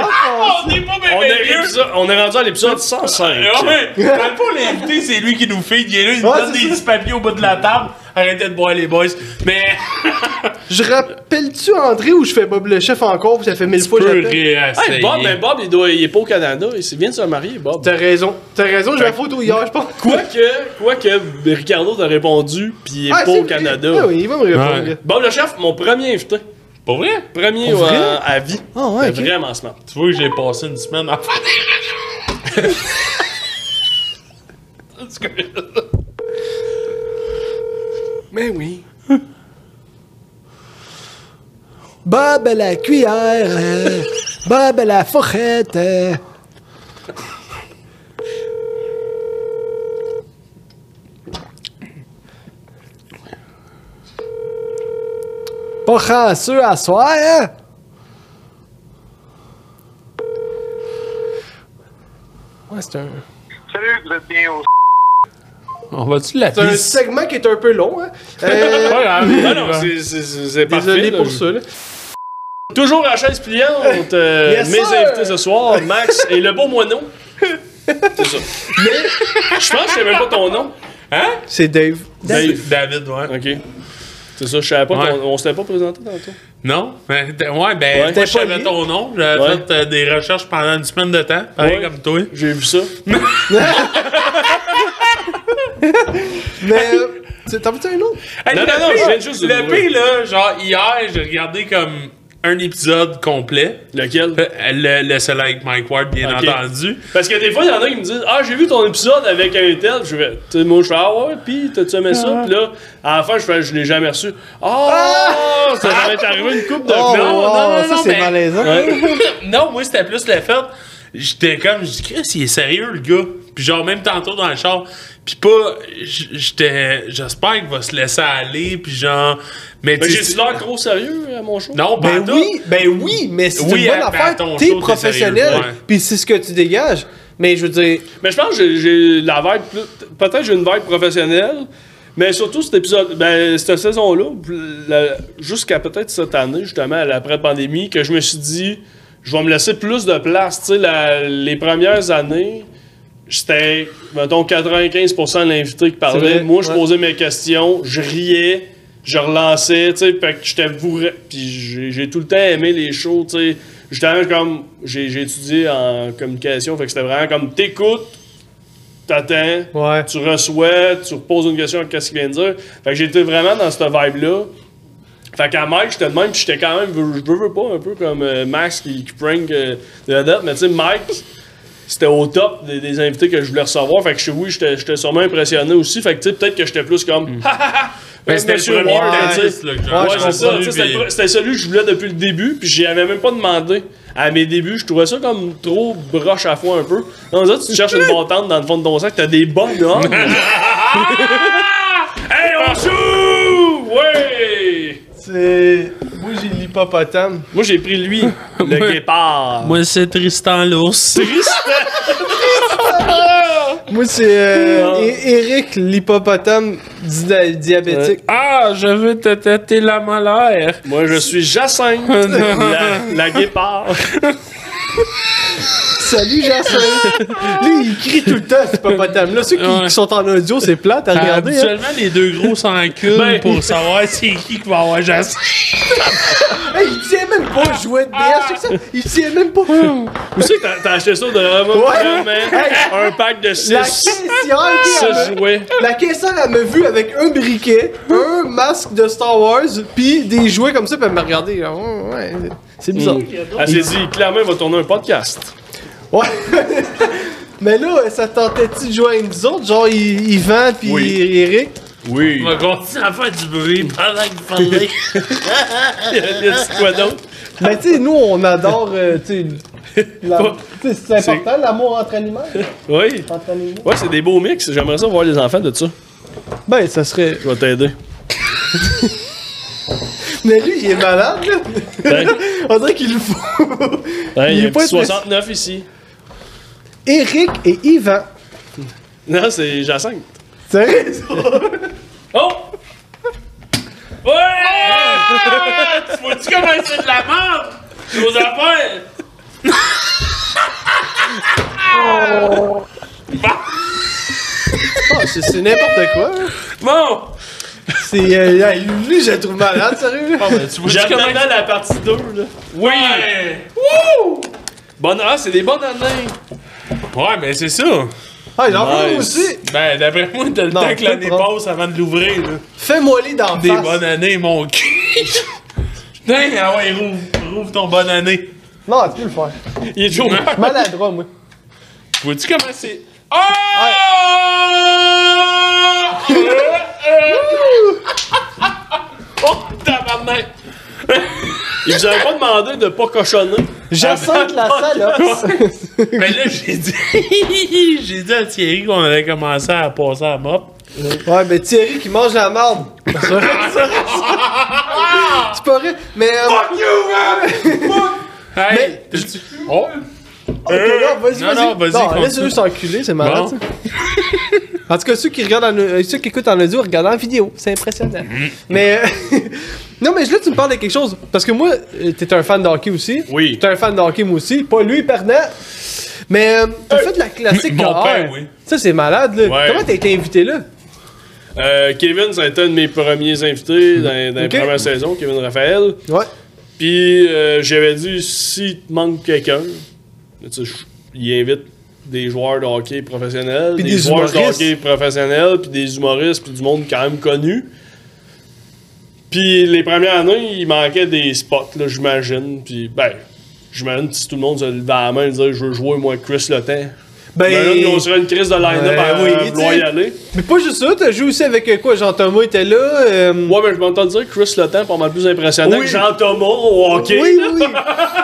On n'est pas on bien est, on est rendu à l'épisode 105. Ah ouais, dans le fond, l'invité, c'est lui qui nous fait. Il est là, il nous donne des petits papiers au bout de la table. Arrêtez de boire, les boys. Mais. Je rappelle-tu André où je fais Bob le chef encore, puis ça fait mille fois que. Hey, Bob, ben Bob, il, doit, il est pas au Canada, il vient de se marier, Bob. T'as raison. T'as raison, j'ai la photo hier, je pense. Quoique, quoique Ricardo t'a répondu, puis il est Ah, pas au. Canada. Ah oui, il va me répondre. Ouais. Bob le chef, mon premier invité. Pour vrai? Premier Pour vrai? euh, à vie. Ah ouais, C'est ok. Vraiment smart. Tu vois que j'ai passé une semaine à faire des Mais oui. Bob à la cuillère. euh, Bob à la fourchette. euh. Pas chanceux à soir, hein? Ouais, c'est un... Salut, vous êtes bien au. On va-tu C'est un segment qui est un peu long, hein? Euh, non, c'est- c'est- c'est c'est parfait. Désolé là. pour ça, là. Toujours à chaise pliante, euh, Yes, mes sir. invités ce soir, Max et le beau moineau. C'est ça. Je pense que c'est même pas ton nom. Hein? C'est Dave. Dave. David, ouais. Ok. C'est ça, je savais pas Ouais. qu'on on s'était pas présenté tantôt. Non? Ben, ouais, ben, Ouais. moi, je savais ton nom. J'avais Ouais. fait euh, des recherches pendant une semaine de temps, pareil Ouais. comme toi. J'ai vu ça. Mais, euh, c'est- t'en veux un autre? Hey, Non, non, non, je viens juste de Le pire, là, genre, hier, j'ai regardé comme un épisode complet. Lequel? Euh, Le, le seul avec Mike Ward, bien entendu. Parce que des fois, il y en a qui me disent Ah, j'ai vu ton épisode avec un tel. Je vais, tu moi, je fais Ah ouais, pis t'as-tu aimé ça? Pis là, à la fin, je fais Je l'ai jamais reçu. Ah! Ça m'avait été arrivé une coupe de Oh, non, wow, non, non, ça, non, c'est mais- malaisant. non, moi, c'était plus le fait. J'étais comme, je dis, Chris, il est sérieux, le gars. Puis genre, même tantôt dans le char. Puis pas, j'étais, j'espère qu'il va se laisser aller. Puis genre, mais Mais tu j'ai-tu l'air trop sérieux à mon show? Non, Ben oui, ben oui, mais c'est Oui, une bonne ben, affaire. T'es professionnel, puis c'est ce que tu dégages. Mais je veux dire, Mais je pense que j'ai- la vibe plus. Peut-être j'ai une vibe professionnelle, mais surtout cet épisode, ben, cette saison-là, jusqu'à peut-être cette année, justement, à l'après-pandémie, que je me suis dit, je vais me laisser plus de place. Tu sais, la- les premières années, c'était, mettons, 95% de l'invité qui parlait. Moi, je ouais. posais mes questions, je riais, je relançais, tu sais, fait que j'étais bourré. Puis j'ai j'ai tout le temps aimé les shows, tu sais. Justement, comme j'ai j'ai étudié en communication, fait que c'était vraiment comme t'écoutes, t'attends, ouais. tu reçois, tu reposes une question, qu'est-ce qu'il vient de dire. Fait que j'étais vraiment dans cette vibe-là. Fait qu'à Mike, j'étais de même, puis j'étais quand même, je veux, veux pas, un peu comme euh, Max qui, qui prank euh, de la date, mais tu sais, Mike, c'était au top des, des invités que je voulais recevoir. Fait que je- oui, j'étais j'étais sûrement impressionné aussi. Fait que tu sais, peut-être que j'étais plus comme. Ha ha ha! Ben, c'était le premier Ouais, c'est ça. entendu, tu sais, C'était celui que je voulais depuis le début, puis j'y avais même pas demandé. À mes débuts, je trouvais ça comme trop broche à foin un peu. Non, ça, tu te cherches une bâtante dans le fond de ton sac, t'as des bonnes hommes. hey, on joue! Ouais! C'est. Moi, j'ai l'hippopotame. Moi, j'ai pris lui, le guépard. Moi, c'est Tristan l'ours. Moi, c'est euh, É- Eric, l'hippopotame di- diabétique. Ah, je veux te têter la malaire. Moi, je suis Jacinthe, la, la guépard. Salut, Jacinthe! Lui, il crie tout le temps, cet hippopotame-là. Ceux qui, Ouais. qui sont en audio, c'est plate à regarder. hein. Habituellement, les deux gros s'enculent Ben- pour savoir c'est qui qui va avoir Jacinthe. Hey, il tient même pas le jouet de BS, c'est ça? Il tient même pas. Où c'est que t'as- t'as acheté ça de vraiment, Ouais. un pack de La 6 caissière, elle me- jouets. la caissière, elle m'a vu avec un briquet, un masque de Star Wars, puis des jouets comme ça, puis elle m'a regardé. Ah, Ouais, ouais, c'est bizarre. Elle s'est dit, clairement, il va tourner un podcast. Ouais. Mais là, ça tentait-tu de jouer à nous autres? Genre, Yvan puis Oui. Eric? Oui. On va continuer à faire du bruit pendant. Il y a dit quoi d'autre? Mais tu sais, nous, on adore, euh, tu sais, la- tu sais, c'est important, l'amour entre animaux. Oui. Entre animaux. Ouais, c'est des beaux mix. J'aimerais ça voir les enfants de ça. Ben, ça serait... Je vais t'aider. Mais lui, il est malade, là. Ben, On dirait qu'il le faut. il y est a un pas petit très- 69 ici. Eric et Yvan. Non, c'est Jacinthe. Sérieux? ça? Oh! Ouais! tu vois-tu comment c'est de la merde? Nos affaires! Ah, c'est c'est n'importe quoi. Bon! C'est... Euh, lui, je le trouve malade, sérieux? là. Tu vois-tu J'aime comment tellement la partie 2, là. Oui! Bonne... Ah, c'est des bonnes années. Ouais, mais c'est ça. Ah, j'en veux Nice. aussi. Ben, d'après moi, t'as le Non, temps que l'année passe avant de l'ouvrir, là. Fais-moi les dans Des face. bonnes années, mon cul! Putain, ah ouais, rouvre, rouvre ton bonne année. Non, tu peux le faire. Il est toujours Maladroit, moi. Vois-tu comment c'est? Oh! oh, tabarnak! Il vous avait pas demandé de pas cochonner. Jacinthe la salope. Mais là, j'ai dit. j'ai dit à Thierry qu'on avait commencé à passer à mop. Ouais, mais Thierry qui mange la marde. C'est vrai, pas vrai. Mais. euh, Hey, Mais- t'as-tu- Oh! ok, là, vas-y, Non, vas-y. non, vas-y, Non, laisse-le s'enculer, c'est malade, Bon. ça. En tout cas, ceux qui regardent en, euh, ceux qui écoutent en audio, regardent en vidéo. C'est impressionnant. Mm-hmm. Mais. euh, non, mais là, tu me parles de quelque chose. Parce que moi, euh, t'es un fan de hockey aussi. Oui. T'es un fan de hockey, moi aussi. Pas lui, perdant. Mais euh, t'as fait de la classique Mon KR. père, oui. Ça, c'est malade, là. Ouais. Comment t'as été invité là? Euh, Kevin, ça a été un de mes premiers invités dans, dans la première saison, Kevin Raphaël. Ouais. Puis j'avais dit, s'il te manque quelqu'un, il invite des joueurs de hockey professionnels, des, des joueurs de humoristes. hockey professionnels, puis des humoristes, puis du monde quand même connu. Puis les premières années, il manquait des spots, là, j'imagine. Puis ben, j'imagine si tout le monde se levait la main et disait, je veux jouer, moi, Chris Le Temps. Ben, Ben là, on serait une crise de line-up à vouloir y aller. Mais pas juste ça, t'as joué aussi avec euh, quoi? Jean-Thomas était là. euh, Ouais, mais je m'entends dire Chris Le Temps pas mal plus impressionnant Oui. que Jean-Thomas au hockey. Oui, oui, oui.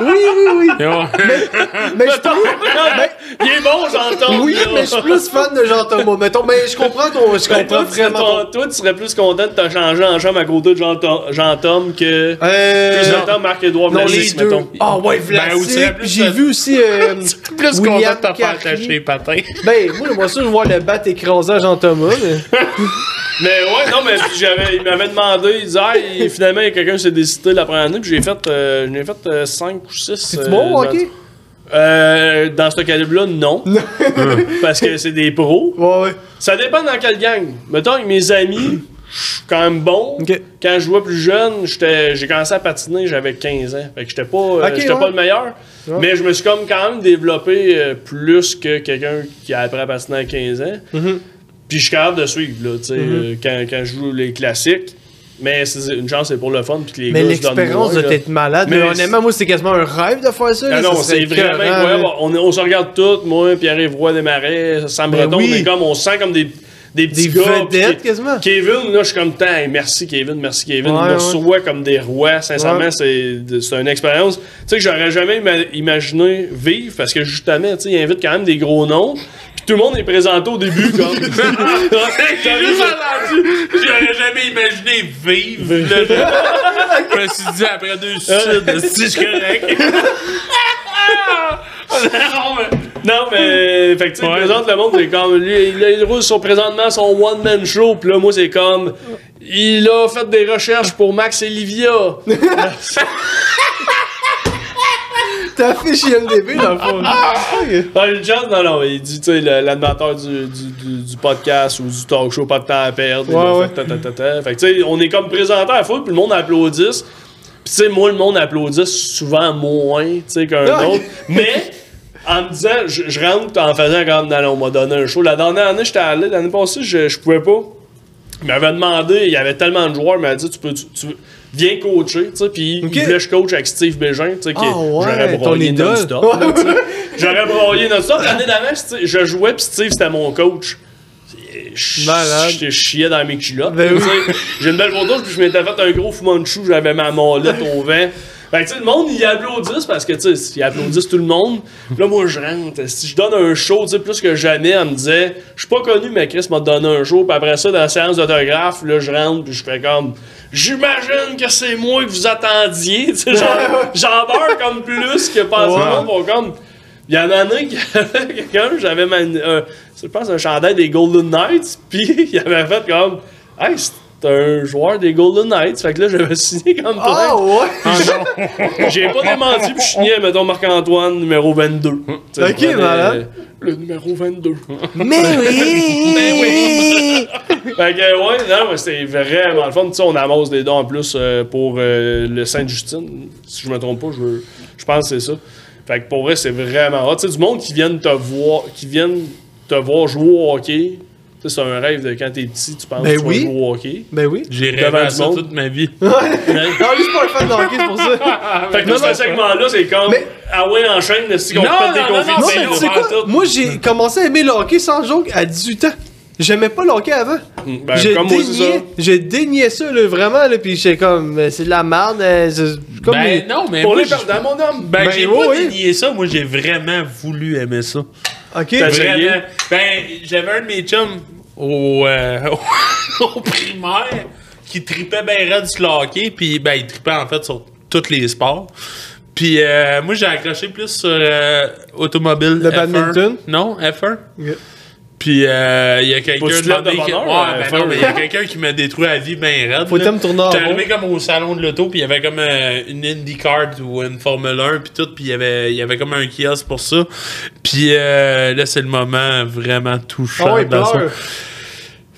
Oui, oui, Mais je suis plus- Il est bon, Jean-Thomas. Oui, mais je suis plus fan de Jean-Thomas. Mettons, mais je comprends ton. Je Ben, comprends toi, tu, vraiment. toi, ton- toi, tu serais plus content de te changer en chambre à côté de Jean-Tom que Euh. Chris Le Temps, Marc-Édouard Non, les Vlasic, deux. mettons. Ah ouais, Ben, Vlasic. plus J'ai vu aussi. euh, plus William content de te faire Carrier. Les patins. Ben, moi, j'aimerais ça voir le bat écrasant Jean-Thomas. Mais... Mais ouais, non, mais j'avais, il m'avait demandé, il disait, ah, il- finalement, il y a quelqu'un qui s'est décidé la première année, puis j'ai fait, euh, j'en ai fait 5 ou 6. C'est bon, ok? Euh, dans ce calibre-là, non. Parce que c'est des pros. Ouais, ouais. Ça dépend dans quelle gang. Mettons, avec mes amis, je suis quand même bon. Quand je jouais plus jeune, j'étais- j'ai commencé à patiner, j'avais 15 ans. Fait que j'étais pas, euh, Ok, j'étais ouais. pas le meilleur. Ouais. Mais je me suis comme quand même développé euh, plus que quelqu'un qui a appris à patiner à 15 ans. Mhm. Puis je suis capable de suivre, là, tu sais, euh, quand, quand je joue les classiques. Mais une chance, c'est pour le fun. Puis que les Mais l'expérience de là. être malade. Mais Mais honnêtement, moi, c'est quasiment un rêve de faire ça. Ah là, non, c'est vraiment incroyable. là. On, se regarde tous, moi, Pierre-Yves Roy Desmarais, Sam Ben Breton, oui. on est comme, on se sent comme des, des petits Des gars. puis vedettes, qui- quasiment. Kevin, là, je suis comme, tant, hey, merci Kevin, merci Kevin. Ouais, Il nous ouais. reçoit comme des rois. Sincèrement, Ouais. c'est c'est une expérience. Tu sais, que j'aurais jamais ima- imaginé vivre parce que justement, tu sais, il invite quand même des gros noms. Puis tout le monde est présenté au début comme. J'ai juste entendu. J'aurais jamais imaginé vivre. Je... me suis dit après deux suicides, si je suis correct. non, mais. Non, mais. Fait que tu sais, il Ouais. présente le monde, c'est comme. Lui, il, il roule son, présentement son one-man show, pis là, moi, c'est comme. Il a fait des recherches pour Max et Livia. T'as fait chez MDB, dans le fond. Ok. Ah, une chance, non, non, il dit, tu sais, le- l'animateur du, du, du, du podcast ou du talk show, pas de temps à perdre. Ouais, ouais. fait ta, ta, ta, ta. Fait que, tu sais, on est comme présenté à la foule, puis le monde applaudisse. Puis, tu sais, moi, le monde applaudisse souvent moins, tu sais, qu'un autre. Mais, en me disant, je, je rentre en faisant comme, non, on m'a donné un show. La dernière année, j'étais allé, l'année passée, je, je pouvais pas. Il m'avait demandé, il y avait tellement de joueurs, il m'a dit, tu peux, tu, tu- viens coacher, tu sais, puis il voulait que je coach avec Steve Bégin, tu sais, Ah ouais, j'aurais broyé non-stop. J'aurais broyé non-stop. L'année d'avant, je jouais, puis Steve, c'était mon coach. Je chiais dans mes culottes. Ben. J'ai une belle photo, puis je m'étais fait un gros fumanchu, j'avais ma molette au vent. Fait que, tu sais, le monde, il applaudissent parce que, tu sais, ils applaudissent tout le monde. Puis là, moi, je rentre. Si je donne un show, tu sais, plus que jamais, elle me disait, je suis pas connu, mais Chris m'a donné un show. Puis après ça, dans la séance d'autographe, là, je rentre, puis je fais comme, j'imagine que c'est moi que vous attendiez. Tu sais, j'en beurre comme plus que pas Ouais. vont comme. Il y en a un qui avait quelqu'un, j'avais je pense un chandail des Golden Knights, puis il avait fait comme Hey, un joueur des Golden Knights. Fait que là, j'avais signé comme Ah toi. ouais! J'ai pas démenti, puis je signais, mettons, Marc-Antoine, numéro 22. Tu sais, Ok, malade. Le numéro 22. Mais oui! Fait que, ouais, non, mais c'était vraiment le fun. Tu sais, on amasse des dons en plus euh, pour euh, le Sainte-Justine. Si je me trompe pas, je, je pense que c'est ça. Fait que pour vrai, c'est vraiment hot. Tu sais, du monde qui viennent te voir, qui viennent te voir jouer au hockey. C'est un rêve de quand t'es petit, tu penses Ben que tu vas oui. jouer au hockey. Ben oui. J'ai rêvé à ça monde. toute ma vie. Non, lui, c'est pas un fan de hockey, c'est pour ça. Fait que Non, là, ce segment-là, c'est comme Mais- Ah ouais, enchaîne, si on Non, fait des non, non, conflits Non, de mais quoi? tout? Moi, j'ai commencé à aimer le hockey sans joke à 18 ans. J'aimais pas le hockey avant. Mm, ben, je comme moi, c'est ça. là, vraiment, là, pis j'étais comme, euh, c'est de la merde, euh, c'est comme Ben les- non, mais Pour moi, les j'ai- perdants, mon homme. ben, Ben, j'ai pas dénié ça. Moi, j'ai vraiment voulu aimer ça. Ok. Vraiment. Ben, j'avais un de mes chums au, euh, au primaire qui tripait bien raide sur le hockey, puis ben, il tripait en fait sur tous les sports. Puis euh, moi, j'ai accroché plus sur euh, automobile. Le F1. badminton? Non, F1. Ok. Puis euh, il y a quelqu'un qui... Ouais, euh, ben F1. non, mais il y a quelqu'un qui m'a détruit la vie bien raide. Faut t'aimer tourner J'étais arrivé comme au salon de l'auto, puis il y avait comme euh, une IndyCar ou une Formule 1, puis tout, puis il y avait, il y avait comme un kiosque pour ça. Puis euh, là, c'est le moment vraiment touchant. Ah dans.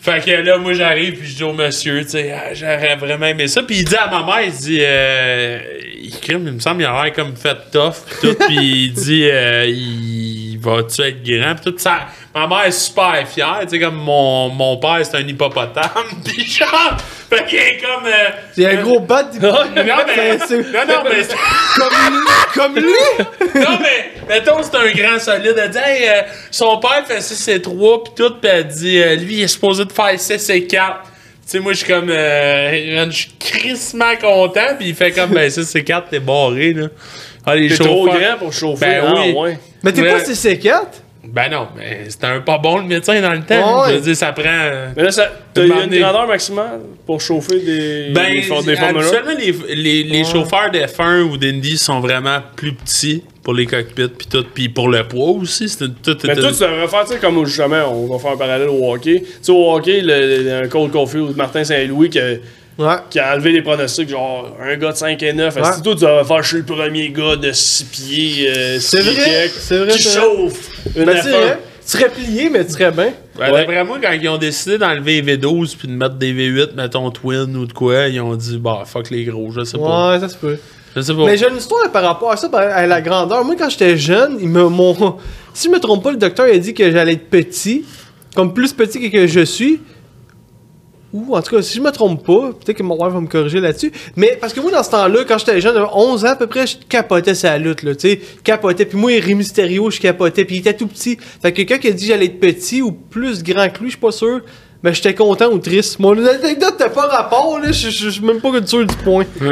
Fait que là, moi, j'arrive, puis je dis au monsieur, tu sais, ah, j'aurais vraiment aimé ça. Puis il dit à ma mère, il dit, euh, il crime, il me semble, il a l'air comme fait tough, pis tout. Puis il dit, euh, il va-tu être grand, pis tout. Ça, ma mère est super fière, tu sais, comme mon, mon père, c'est un hippopotame, pis genre, fait qu'il est comme. euh, Il y a un gros bat. non, mais, C'est- c'est- non, non, mais c'est- comme lui, comme lui? non, mais, mettons, c'est un grand solide. Elle dit, hey, euh, son père fait 6 et 3, pis tout, pis elle dit, euh, lui, il est supposé de faire 6 et 4. Tu sais, moi, je suis comme, euh, je suis crissement content, pis il fait comme, ben, 6 et 4, t'es barré, là. Ah, les T'es trop grand pour chauffer. Ben oui. ouais. Mais t'es pas CC4? Ben non, mais c'était un pas bon le médecin dans le temps. Ouais. Je veux dire, ça prend. Mais là, ça- t'as Une une grandeur maximale pour chauffer des, Ben, des, for- des Formule 1? habituellement, les, les, les chauffeurs de F1 ou d'Indy sont vraiment plus petits pour les cockpits, puis tout, puis pour le poids aussi. C'est tout, Mais tout- tu devrais faire, tu sais, comme justement, on va faire un parallèle au hockey. Tu sais, au hockey, le, le- un Caulfield ou Martin Saint-Louis qui a, Ouais. qui a enlevé les pronostics, genre un gars de 5 et 9. Ouais. Si toi, tu devrais faire, je suis le premier gars de 6 pieds, euh, C'est 6 pieds vrai, c'est vrai, qui chauffe une Ben, c'est F1. vrai. Tu serais plié, mais tu serais bien. Ben, Ouais. D'après moi, quand ils ont décidé d'enlever les V12 puis de mettre des V8, mettons Twin ou de quoi, ils ont dit, bah, fuck les gros, je sais pas. Ouais, ça se peut. Je sais pas. Mais j'ai une histoire par rapport à ça, par- à la grandeur. Moi, quand j'étais jeune, il me, mon, si je me trompe pas, le docteur a dit que j'allais être petit, comme plus petit que, que je suis. Ou en tout cas, si je me trompe pas, peut-être que mon père va me corriger là-dessus. Mais parce que moi, dans ce temps-là, quand j'étais jeune, j'avais 11 ans à peu près, je capotais sa lutte, là, tu sais. Capotais. Puis moi, Rémy Mysterio, je capotais. Puis il était tout petit. Fait que quelqu'un qui a dit j'allais être petit ou plus grand que lui, je suis pas sûr. Mais j'étais content ou triste. Mon anecdote t'as pas rapport, là. Je suis même pas sûr du point.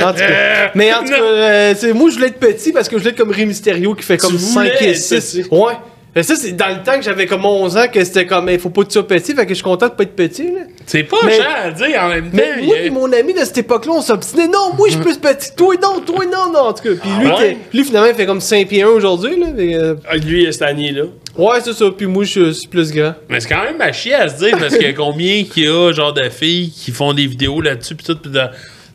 En tout cas. Mais en tout cas, euh, moi je voulais être petit parce que je voulais être comme Rey Mysterio qui fait comme Tu 5 voulais et être 6. petit. Ouais. Mais ça, c'est dans le temps que j'avais comme 11 ans que c'était comme, il faut pas que tu sois petit, fait que je suis content de pas être petit, là. c'est pas mais- cher à dire en même temps. Mais moi a- et mon ami de cette époque-là, on s'obstinait. Non, moi je suis plus petit. Toi non, toi non, non. En tout cas, puis lui, Ah ouais? lui finalement, il fait comme 5 pieds 1 aujourd'hui, là. euh, Ah, Lui, cette année-là. ouais, c'est ça. Puis moi, je suis plus grand. Mais c'est quand même à chier à se dire parce qu'il y a combien qu'il y a genre de filles qui font des vidéos là-dessus pis tout pis de,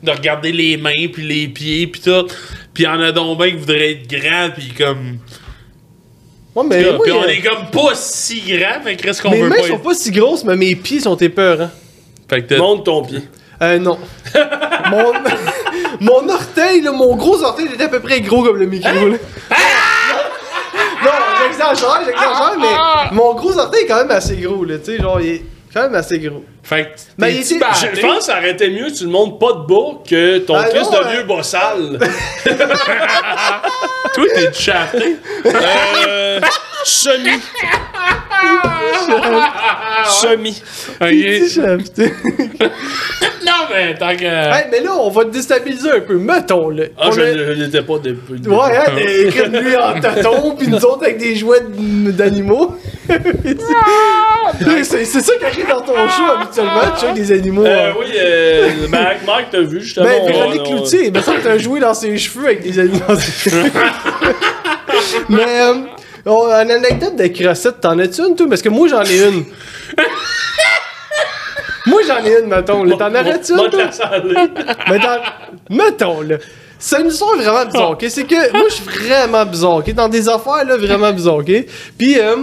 de regarder les mains puis les pieds pis tout. Pis y en a donc bien qui voudraient être grands pis comme. Ouais, mais moi, on euh, est comme pas si grands, fait qu'est-ce qu'on mes veut mains pas sont pas si grosses, mais mes pieds sont épeurants. Fait que t'as- Monte ton pied. Euh, non. mon, mon orteil, là, mon gros orteil, il était à peu près gros comme le micro, là. non, j'exagère, j'exagère, mais mon gros orteil est quand même assez gros, là, tu sais, genre, il est quand même assez gros. Fait que il était- batté. Je pense que ça aurait été mieux que tu ne montes pas de bas que ton Ah, Christ non, de euh, vieux bas sale. Toi, t'es shafté. euh, semi. semi. Non, mais tant que. hey, mais là, on va te déstabiliser un peu, mettons, là. Ah, On je a- je l'étais pas depuis. Ouais, hein, t'es écrit de lui en tâton, pis nous autres avec des jouets d'animaux. c'est c'est ça qui arrive dans ton show habituellement, tu sais, des animaux. Euh, hein. oui, euh, ben, avec Mike, t'as vu justement. Ben, on- Véronique on- Cloutier, il me semble que t'as joué dans ses cheveux avec des animaux dans ses cheveux. Mais, euh, une anecdote de crossette, t'en as-tu une, toi? Parce que moi, j'en ai une. Moi, j'en ai une, mettons. là. T'en aurais-tu une, toi? Mais dans... Mettons, là. C'est une histoire vraiment bizarre, ok? C'est que moi, je suis vraiment bizarre, ok? Dans des affaires, là, vraiment bizarres, ok? Puis, euh,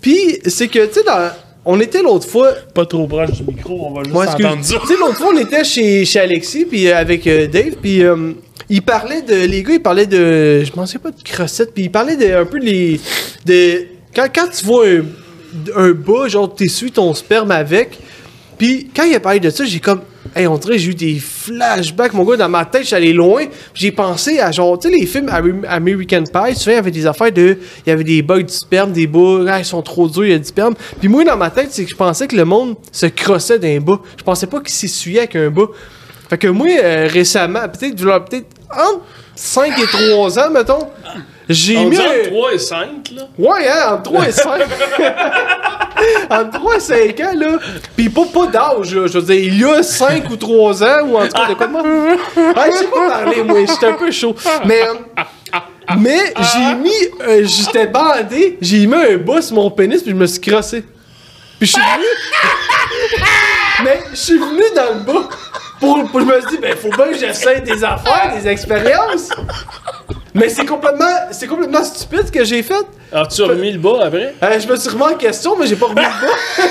puis c'est que, tu sais, dans... On était l'autre fois, Pas trop proche du micro, on va juste entendre ça. Tu sais, l'autre fois, on était chez, chez Alexis, puis euh, avec euh, Dave, puis euh, il parlait de. Les gars, ils parlaient de. Je m'en sais pas de crossette, puis il parlait de, un peu de les. De, quand, quand tu vois un, un bas, genre, t'essuies ton sperme avec, puis quand il a parlé de ça, j'ai comme. Hey, on dirait j'ai eu des flashbacks, mon gars, dans ma tête, allé loin. J'ai pensé à genre, tu sais, les films Am- American Pie, souvent, il y avait des affaires de. Il y avait des bugs du sperme, des bas, ah, ils sont trop durs, il y a du sperme. Puis moi, dans ma tête, c'est que je pensais que le monde se crossait d'un bas. Je pensais pas qu'il s'essuyait avec un bas. Fait que moi, euh, récemment, peut-être, peut-être entre 5 et 3 ans, mettons, j'ai mis. entre 3 et 5, là. Ouais, hein, entre 3 et 5. entre 3 et 5 ans, là. Pis pas, pas d'âge, là. Je veux dire, il y a 5 ou 3 ans, ou en tout cas, de quoi de moi. Ah, je sais pas parler, moi. J'étais un peu chaud. Mais. euh, mais j'ai mis. euh, J'étais bandé, j'ai mis un bas sur mon pénis, puis je me suis crossé. Puis je suis venu. mais je suis venu dans le bas. Pour, pour- je me suis dit, ben, faut bien que j'essaie des affaires, des expériences. Mais c'est complètement, c'est complètement stupide ce que j'ai fait. Alors, tu as remis le bas après? Euh, je me suis remis en question, mais j'ai pas remis le bas.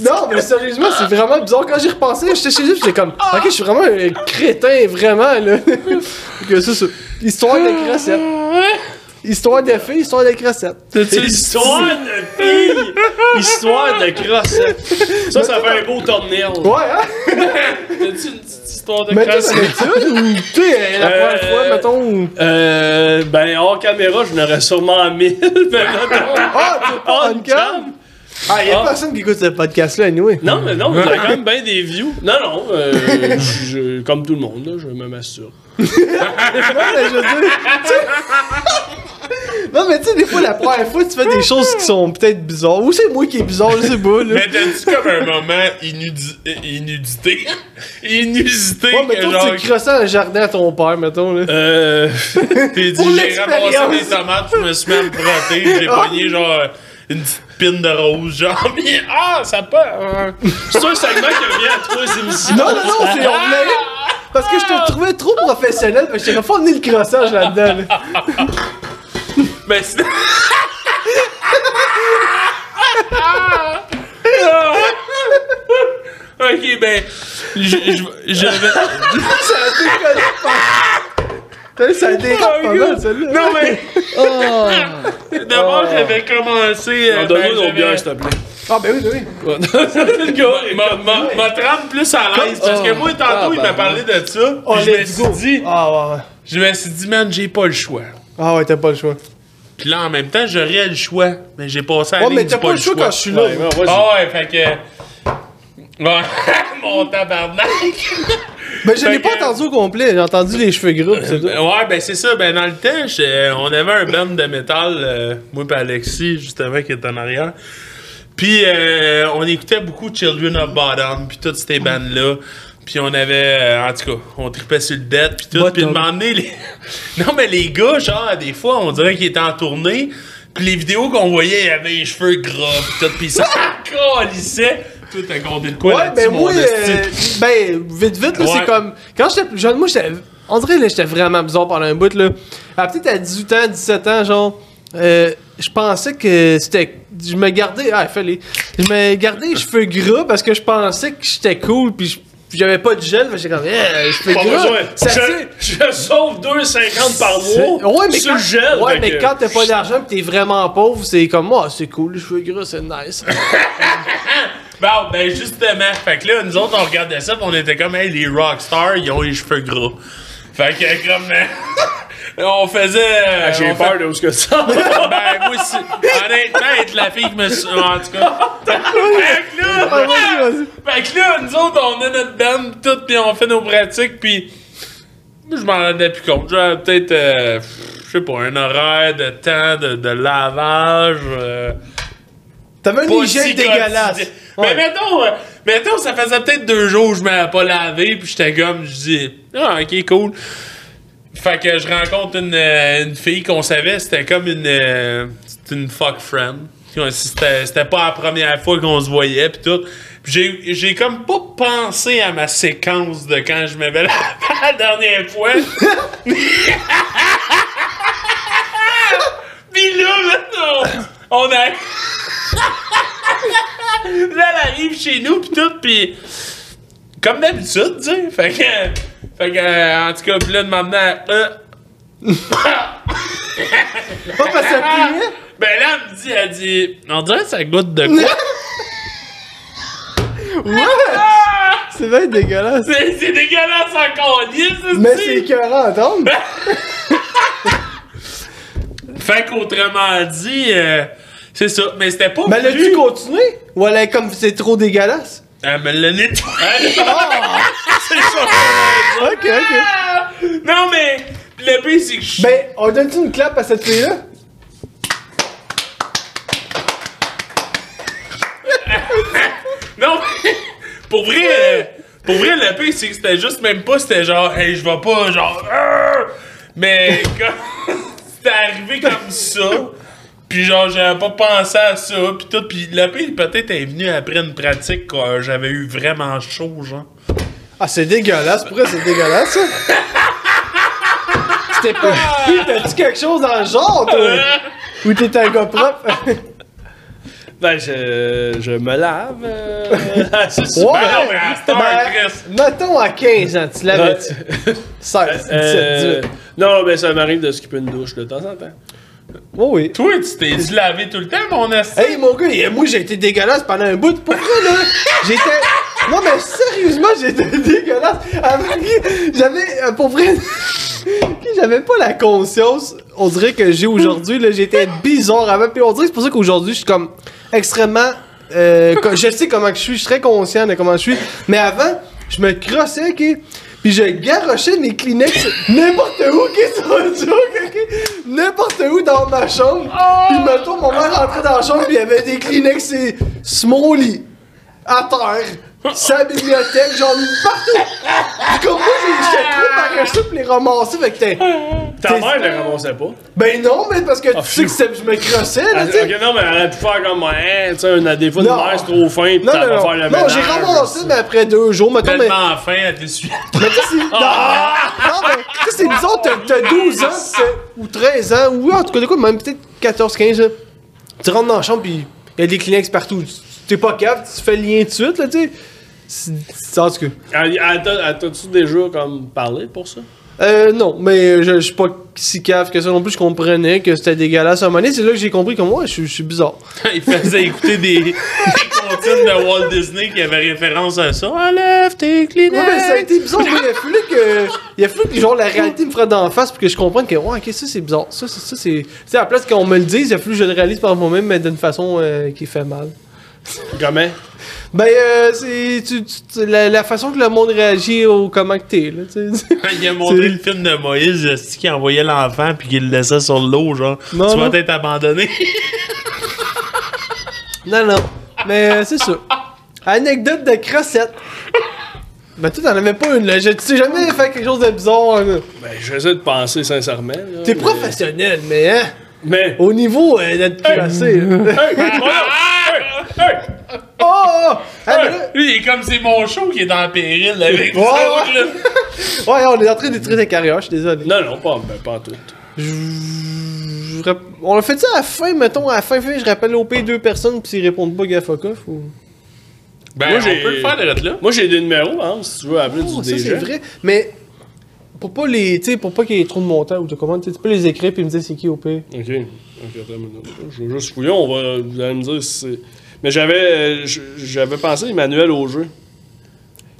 non, mais sérieusement, c'est vraiment bizarre. Quand j'y repensé, j'étais chez eux, j'étais comme, ok, je suis vraiment un crétin, vraiment, là. que ça, ça. Histoire de crocette. Histoire de fille, histoire de crocette. Histoire de fille! Histoire de crossette. Ça, ça fait un beau thumbnail. Ouais, hein? T'as-tu une petite histoire de Mais ou, tu sais, la Euh, première fois, mettons. Euh, ben, hors caméra, je n'aurais sûrement 1000. Mais mettons, Ah, tu pas hors en cam? Ah, y'a Ah. personne qui écoute ce podcast-là, anyway. Non, mais non, t'as quand même bien des views. Non, non, euh, je- comme tout le monde, là, je me masturbe. Non, mais je veux dire, tu Non, mais tu sais, des fois, la première fois, tu fais des choses qui sont peut-être bizarres. Ou c'est moi qui est bizarre, je sais pas, là. Mais t'as-tu comme un moment inudi- euh, inudité? Inusité Ouais, mais que genre. tu crossais le jardin à ton père, mettons, là. Euh, T'es dit, j'ai ramassé des tomates, je me suis mis à me frotter, j'ai pogné genre une petite pine de rose, genre, mais ah, ça part! hein. c'est un segment qui revient à trois émissions. Non, non, non, c'est on voulait- Parce que je te trouvais trop professionnel, mais je t'ai pas amené le crossage là-dedans, là. Mais c'est. ok, ben. Je, je, je vais. Ça a décollé pas. T'as vu, ça a pas mal, celle-là. Non, mais. D'abord, j'avais commencé. euh, Donne-moi ben, nos bières, s'il te plaît. Ah, ben oui, ben oui. le gars, Ma, ma, ma trame plus à l'aise parce que moi tantôt il m'a parlé de ça Oh, je me suis go. dit Ah, ouais, ouais. je me suis dit man j'ai pas le choix Ah, ouais, t'as pas le choix. puis là en même temps j'aurais le choix mais j'ai passé à la Ouais, ligne mais t'as pas le choix quand je suis là. Ah ouais fait que ouais mon tabarnak Ben, je l'ai pas que- entendu au complet. J'ai entendu les cheveux gros, pis c'est tout. ouais ben c'est ça ben dans le temps on avait un band de métal euh, moi et Alexis justement qui est en arrière Puis euh, on écoutait beaucoup Children of Bottom, puis toutes ces bandes-là. Puis on avait, euh, en tout cas, on tripait sur le dead, puis tout. Puis donné, les... non mais les gars, genre, des fois, on dirait qu'ils étaient en tournée. Puis les vidéos qu'on voyait, ils avaient les cheveux gras, puis tout. Puis ça calissait. Compté de quoi Ouais, ben moi, euh, ben, vite, vite, là, Ouais. c'est comme. Quand j'étais plus jeune, moi, j'étais. On dirait, là, j'étais vraiment bizarre pendant un bout, là. À peut-être à 18 ans, 17 ans, genre. euh, je pensais que c'était. Je me gardais. Ah, il fallait. Je me gardais les cheveux gras parce que je pensais que j'étais cool, puis je- j'avais pas de gel, que j'étais comme, eh, besoin. Ça, c'est- Je, je sauve 2,50 par mois Ouais, mais quand, gel. ouais, mais quand t'as pas d'argent pis t'es vraiment pauvre, c'est comme, moi, c'est cool, les cheveux gras, c'est nice. Bon, ben justement, fait que là, nous autres, on regardait ça, pis on était comme, hey, les rockstars, ils ont les cheveux gras. Fait que, comme, on faisait. euh, Ah, J'ai peur de ce que ça. Ben, moi aussi. Honnêtement, être la fille qui me. En tout cas. fait que là. Ah. Fait que là, nous autres, on a notre band, pis tout, pis on fait nos pratiques, pis. Je m'en rendais plus compte. J'avais peut-être, euh, je sais pas, un horaire de temps de, de lavage. euh, T'avais une hygiène dégueulasse. Ouais. Mais mettons, euh, mettons, ça faisait peut-être deux jours que je m'avais pas lavé, puis j'étais comme, je dis, ah, ok, cool. Fait que je rencontre une, euh, une fille qu'on savait, c'était comme une, euh, une fuck friend. C'était c'était pas la première fois qu'on se voyait, puis tout. J'ai comme pas pensé à ma séquence de quand je m'avais lavé la dernière fois. Puis là, maintenant, on a. là, elle arrive chez nous, pis tout, pis. Comme d'habitude, tu sais. Fait que. Fait que, euh, en tout cas, pis là, de m'emmener à. euh, Pas parce que ça pliait. ben là, elle me dit, elle dit. On dirait que ça goûte de quoi? C'est bien dégueulasse. C'est dégueulasse encore, yes, Mais c'est écœurant à entendre. Fait qu'autrement dit, euh, c'est ça. Mais c'était pas Mais l'as-tu continué? Ou elle est comme c'est trop dégueulasse? Elle me l'a nettoyé. Ok, ok. non, mais le pire, c'est que je Ben, on donne-tu une clap à cette fille-là? Non, mais pour vrai, euh, pour vrai, le pire, c'est que c'était juste même pas, c'était genre, hey, je vais pas, genre, Arr! mais comme, c'était arrivé comme ça, puis genre, j'avais pas pensé à ça, puis tout, puis le pire, peut-être, est venu après une pratique, quand j'avais eu vraiment chaud, genre. Ah, c'est dégueulasse. Pourquoi c'est dégueulasse, ça? C'était pas. T'as-tu quelque chose dans le genre, toi? Ou t'es un gars propre? Ben, je, je me lave. euh, Ouais. mais à cette. Ben, mettons à 15 ans, tu l'avais-tu? 16, 17, Euh, 18. non, ben ça m'arrive de skipper une douche de temps en temps. Oh oui. Toi, tu t'es laver tout le temps, mon assis. Hey mon gars, et moi j'ai été dégueulasse pendant un bout. Pour vrai là, j'étais. Non mais sérieusement, j'étais dégueulasse. J'avais, euh, pour vrai, j'avais pas la conscience. On dirait que j'ai aujourd'hui. Là, j'étais bizarre avant. Puis on dirait que c'est pour ça qu'aujourd'hui, je suis comme extrêmement. euh, je sais comment je suis. Je suis très conscient de comment je suis. Mais avant, je me crossais, ok. Puis je garochais mes Kleenex n'importe où, joke, ok? N'importe où dans ma chambre. Puis mettons, mon mère rentrait dans la chambre, puis il y avait des Kleenex sur mon lit, à terre, sa bibliothèque, j'en ai partout. Puis comme moi, j'ai- j'étais trop paresseux pour les ramasser, fait que t'es... Ta mère ne la ramassait pas. Ben non, mais parce que Ah, tu sais que c'est- je me crossais, là, Ah, tu sais. ok, non, mais elle aurait pu faire comme, hein, tu sais, un- des fois, une Non. mère, c'est trop fin, pis Non, non, non. faire le Non, ménage. j'ai ramassé, mais après deux jours, mettons, mais... Tellement faim, elle t'essuie. Mais tu sais, c'est. Non, non, mais tu sais, c'est bizarre, t'as, t'as 12 ans, t'as- ou 13 ans, ou en tout cas, de quoi, même peut-être 14, 15, là. Tu rentres dans la chambre, pis il y a des Kleenex partout. T'es pas capable, tu fais le lien tout de suite, là, tu sais. C'est- En tout cas. Elle t'a- elle t'as-tu déjà, comme, parlé pour ça? Euh, non, mais je, je suis pas si cave que ça non plus. Je comprenais que c'était dégueulasse à un moment donné. C'est là que j'ai compris que moi, je, suis- je suis bizarre. Il faisait écouter des, des comptines de Walt Disney qui avaient référence à ça. Enlève tes Kleenex. Ouais, mais ça a été bizarre. mais il a fallu que. Il a fallu que genre, la réalité me frappe d'en face pour que je comprenne que, ouais, ok, ça c'est bizarre. Ça, c'est. Ça, c'est. Tu sais, à la place qu'on me le dise, il a fallu que je le réalise par moi-même, mais d'une façon euh, qui fait mal. Comment? Ben, euh, c'est. tu- tu- tu- la, la façon que le monde réagit au comment que t'es, là, tu sais. Il a montré le film de Moïse, qui envoyait l'enfant puis qu'il le laissait sur l'eau, genre. Non, tu non. vas être abandonné. Non, non. Mais euh, c'est ça. Anecdote de crossette. Ben, toi, t'en avais pas une, là. Je- Tu sais jamais fait quelque chose de bizarre, là. Ben, j'essaie de penser sincèrement. T'es mais- professionnel, mais hein? Mais. Au niveau euh, d'être crossé, là. Hey! Hey, hey! Oh! oh! Ah, mais là- Lui, il est comme c'est mon show qui est en péril avec Ouais, ça, ouais. là. Ouais, on est en train de détruire je suis désolé. Non, non, pas, ben, pas en tout. Je- je rap- On a fait ça à la fin, mettons, à la fin, fin je rappelle au P deux personnes, pis s'ils répondent pas, gaffe fuck off, ou... Ben, Moi, on j'ai- peut le faire de là. Moi, j'ai des numéros, hein, si tu veux appeler Oh, du ça, c'est vrai, mais... Pour pas les... Tu sais, pour pas qu'il y ait trop de montants, ou de comment, tu sais, tu peux les écrire pis me dire c'est qui au P. Ok. Ok, attends. Je vais juste fouiller, on va, vous allez me dire si c'est. Mais j'avais, euh, j'avais pensé Emmanuel au jeu.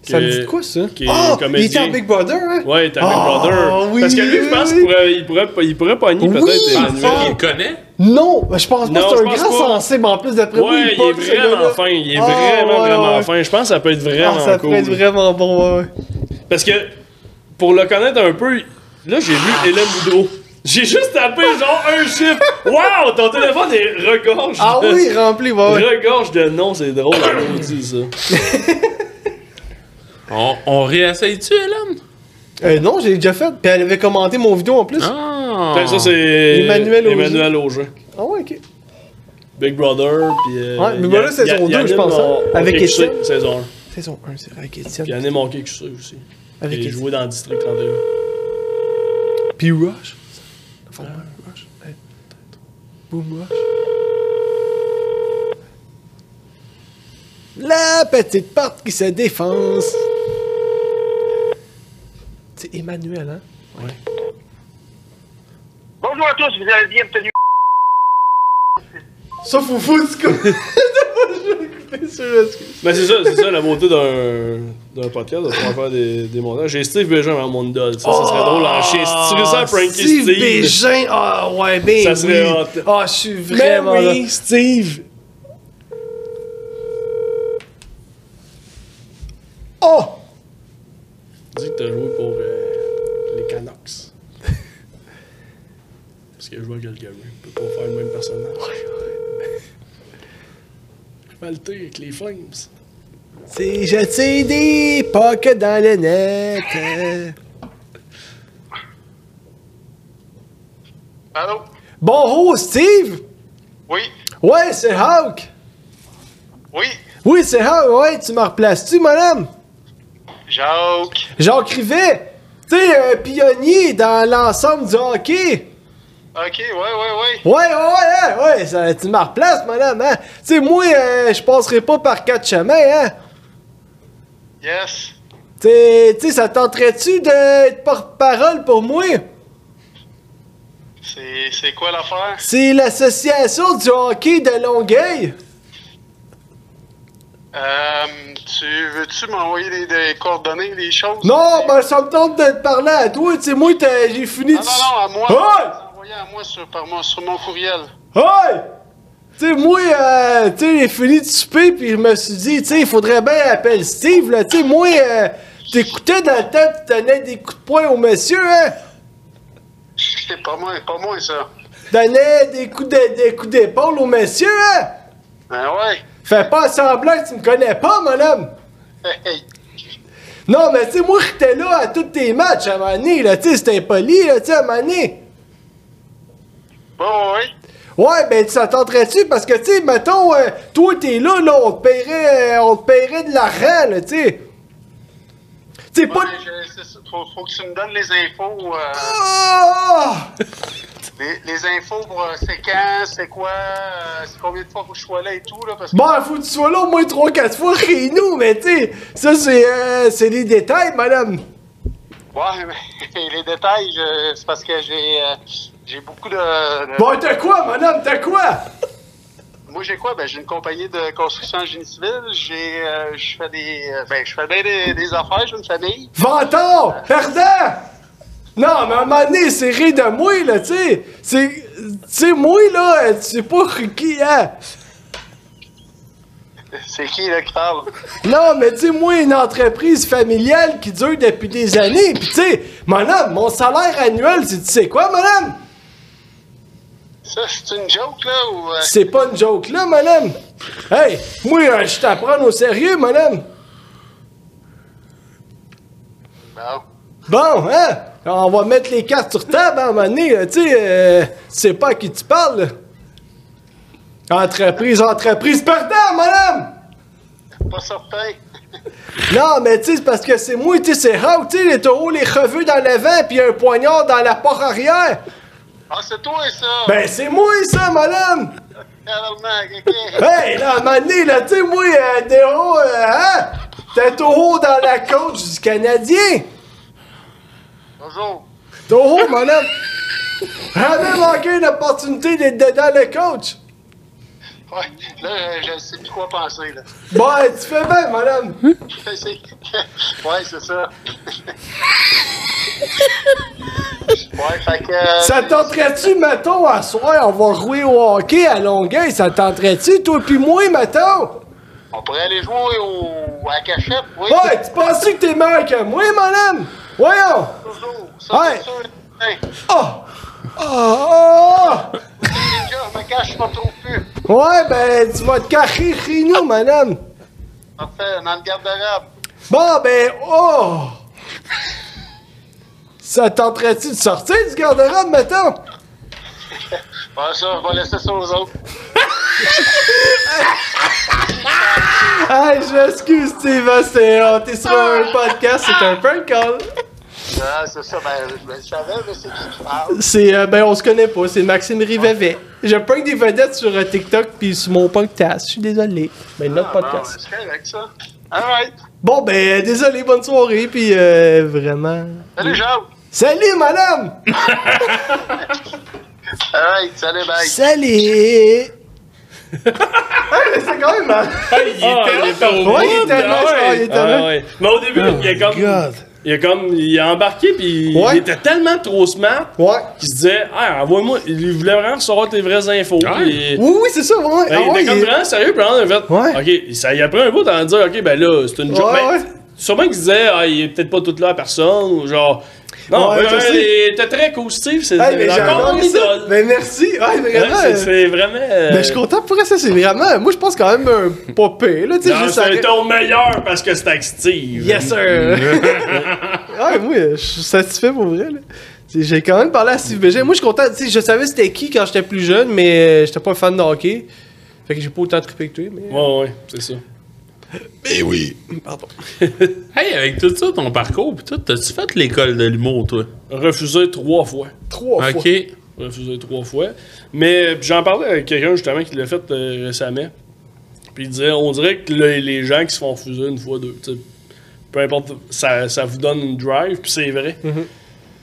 Ça me dit quoi, ça? qui est Ah! il était en Big Brother, hein? Ouais, t'as Big Ah, Brother. oui, Parce que lui, je pense qu'il pourrait, il pourrait, il pourrait pogner Oui. peut-être Ah, Emmanuel. Qu'il le connaît? Non! je pense pas Non, que c'est un grand pas. sensible, en plus, d'après moi, Ouais, il il est vraiment fin. Il est Ah, vraiment, ouais, vraiment ouais. fin. Je pense que ça peut être vraiment Ah, ça cool. pourrait être vraiment bon, ouais. Parce que, pour le connaître un peu, là, j'ai vu Hélène Boudreau. J'ai juste tapé genre un chiffre. Wow, ton téléphone est regorge. Ah de- oui, rempli, ouais, ouais. Regorge de noms, c'est drôle à maudit, ça. On, on réessaye-tu, Hélène? Euh, non, j'ai déjà fait. Puis elle avait commenté mon vidéo en plus. Ah! Ben, ça, c'est Emmanuel Auger. Emmanuel Auger. Ah ouais, ok. Big Brother, puis. euh, Ouais, a- Brother, saison y a- y 2, anime je pense, hein, mon- avec Étienne. Saison 1. Saison 1, c'est avec Étienne. Puis Anne manqué que ça aussi. Avec Étienne. joué dans District 31. Puis Rush. Enfin. Boom Rush. La petite porte qui se défonce. C'est Emmanuel, hein? Bonjour à tous, vous avez bienvenue. Ça, foufou, du coup. Mais c'est ça, c'est ça la beauté d'un, d'un podcast, de pouvoir faire des, des montages. J'ai Steve Bégin dans mon idole. Ça, ça serait drôle en chien. Si tu réussis à pranker Steve. Steve Bégin, ah ouais, ben Ça serait. Ah, je suis vraiment là. oui, Steve. Oh! Dis que t'as joué pour euh, les Canucks. Parce a joué à Calgary. Il peut pas faire le même personnage. Rivalité avec les Flames. C'est jeter des pockets dans le net. Allô? Bonjour, Steve! Oui? Ouais, c'est Hawk! Oui? Oui, c'est Hawk, ouais, tu me replaces-tu, madame? Jacques? Jacques Rivet! Tu sais, un pionnier dans l'ensemble du hockey! Ok, ouais, ouais, ouais. Ouais, ouais, ouais, ouais, ça, tu me replaces, madame, hein? Tu sais, moi, euh, je passerai pas par quatre chemins, hein? Yes. Tu sais, ça tenterait-tu d'être porte-parole pour moi? C'est, quoi l'affaire? C'est l'association du hockey de Longueuil. Euh, tu veux-tu m'envoyer des, des coordonnées, des choses? Non, ben ça me tente de te parler à toi, tu sais, moi, j'ai fini Non, de... non, non, à moi. Envoyez à moi sur, par mon, sur mon courriel. Ouais! Tu sais, moi, euh, tu sais, j'ai fini de souper, puis je me suis dit, tu sais, il faudrait bien appeler Steve, là. Tu sais, moi, euh, t'écoutais dans le temps, tu donnais des coups de poing au monsieur, hein? C'est pas moi, pas moi, ça. Donnais des coups de- des coups d'épaule au monsieur, hein? Ben ouais. Fais pas semblant que tu me connais pas, mon homme! Hey, Non, mais tu sais, moi, j'étais là à tous tes matchs à un moment donné, là, tu sais, c'était impoli, là, tu sais, à un moment donné. Ouais. Ouais, ben, ça tenterait-tu? Parce que, tu sais, mettons, euh, toi, t'es là, là, on te paierait, euh, on te paierait de l'argent, là, tu sais. Tu sais, pas... Faut, faut que tu me donnes les infos. euh, Ah! les, les infos pour euh, c'est quand, c'est quoi, c'est combien de fois faut que je sois là et tout, là, parce que... Bon, faut que tu sois là au moins 3-4 fois chez nous, mais tu sais, ça, c'est euh, c'est des détails, madame. Ouais, mais les détails, c'est parce que j'ai j'ai beaucoup de... de- Bon, t'as quoi, madame, t'as quoi? Moi, j'ai quoi? Ben, j'ai une compagnie de construction en génie civil. J'ai, euh, je fais des, euh, ben, je fais bien des, des affaires. J'ai une famille. Vantard! Perdant! Non, mais à un moment donné, c'est rire de moi, là, tu sais. C'est. Tu sais, moi, là, tu sais pas qui, hein? C'est qui, là, qui parle? Non, mais tu sais, moi, une entreprise familiale qui dure depuis des années. Puis tu sais, madame, mon salaire annuel, c'est tu sais quoi, madame? Ça, c'est une joke, là, ou... euh, C'est pas une joke là, madame. Hey, moi, euh, je t'apprends au sérieux, madame. bon. Bon, hein? On va mettre les cartes sur table hein, à un moment donné, là, tu sais. euh, tu sais pas à qui tu parles, là. Entreprise, entreprise, pardon, madame! Pas certain. Non, mais tu sais, c'est parce que c'est moi, tu sais, c'est Hawk, tu sais, les taureaux, les cheveux dans l'avant, puis un poignard dans la porte arrière. Ah, c'est toi, ça! Ben, c'est moi, ça, madame! Hey, là, à un moment donné, là, tu sais, moi, euh, hauts, euh, hein? T'es taureau dans la coach du Canadien! Bonjour. Taureau, madame! Jamais manqué une opportunité d'être dedans le coach! Ouais, là, je, je sais plus quoi penser, là. Bon, tu fais bien, madame! Ouais, c'est ça. ouais, fait que... euh, Ça tenterait-tu, mettons, à soir, on va jouer au hockey à Longueuil, ça tenterait-tu, toi pis moi, mettons? On pourrait aller jouer au, à la cachette, oui. Ouais, tu penses que t'es meilleur que moi, madame? Voyons! Toujours. Ça, Ouais. c'est sûr. Hey, Oh! Oh! oh! déjà, je me cache pas trop plus. Ouais, ben, tu vas te cacher chez nous, madame! Parfait, dans le garde-robe. Bon, ben, oh! Ça tenterait-tu de sortir du garde-robe, mettons? Ouais, ça, je vais laisser ça aux autres. Hey, je m'excuse, Steven, c'est, on t'es sur un podcast, c'est un prank call. Ah, c'est ça, ben, je le savais, mais c'est qui qui parle. C'est, euh, ben, on se connaît pas, c'est Maxime Rivevet. Je prank des vedettes sur euh, TikTok puis sur mon podcast, je suis désolé. Ben, notre Ah, bon, podcast. c'est correct, ça. Alright. Bon, ben, désolé, bonne soirée, puis euh, vraiment... Salut, Jacques. Salut, madame! Alright, salut, bye. Salut! C'est quand même mal. Ah, il était Ah, au Ouais, il ah ouais. il était Ah. Mais au début, il a comme. Il a comme. Il a embarqué, puis Ouais. il était tellement trop smart Ouais. qu'il se disait, ah, envoie-moi. Il voulait vraiment recevoir tes vraies infos. Ouais. Oui, oui, c'est ça, ouais. Ben, Ah il ouais, était comme il- vraiment sérieux, puis fait. Ouais. Ok, ça, il a pris un bout de dire, ok, ben là, c'est une joke. Ouais, Ben. Sûrement qu'il se disait, ah, il est peut-être pas tout là à personne, ou genre. Non, Ouais, ben, était très positif, c'est Hey, mais encore mon idole. Merci. Ouais, vraiment. c'est- euh, C'est vraiment. euh, Ben, je suis content pour ça, c'est vraiment. Moi, je pense quand même un pas pire, là. Non, c'est ton meilleur parce que c'est actif. Yes, sir! ouais, moi, je suis satisfait pour vrai, là. J'ai quand même parlé à Steve Bégin. Moi, je suis content. Je savais c'était qui quand j'étais plus jeune, mais euh, j'étais pas un fan de hockey. Fait que j'ai pas autant trippé que toi, mais. Ouais, ouais, c'est ça. Mais oui! Pardon. Hey, avec tout ça, ton parcours, pis tout, t'as-tu fait l'école de l'humour, toi? Refusé trois fois. Trois Ok. fois. refusé trois fois. Mais euh, j'en parlais avec quelqu'un justement qui l'a fait euh, récemment. Puis il disait, on dirait que le- les gens qui se font refuser une fois, deux, tu sais, peu importe, ça, ça vous donne une drive, puis c'est vrai. Mhm.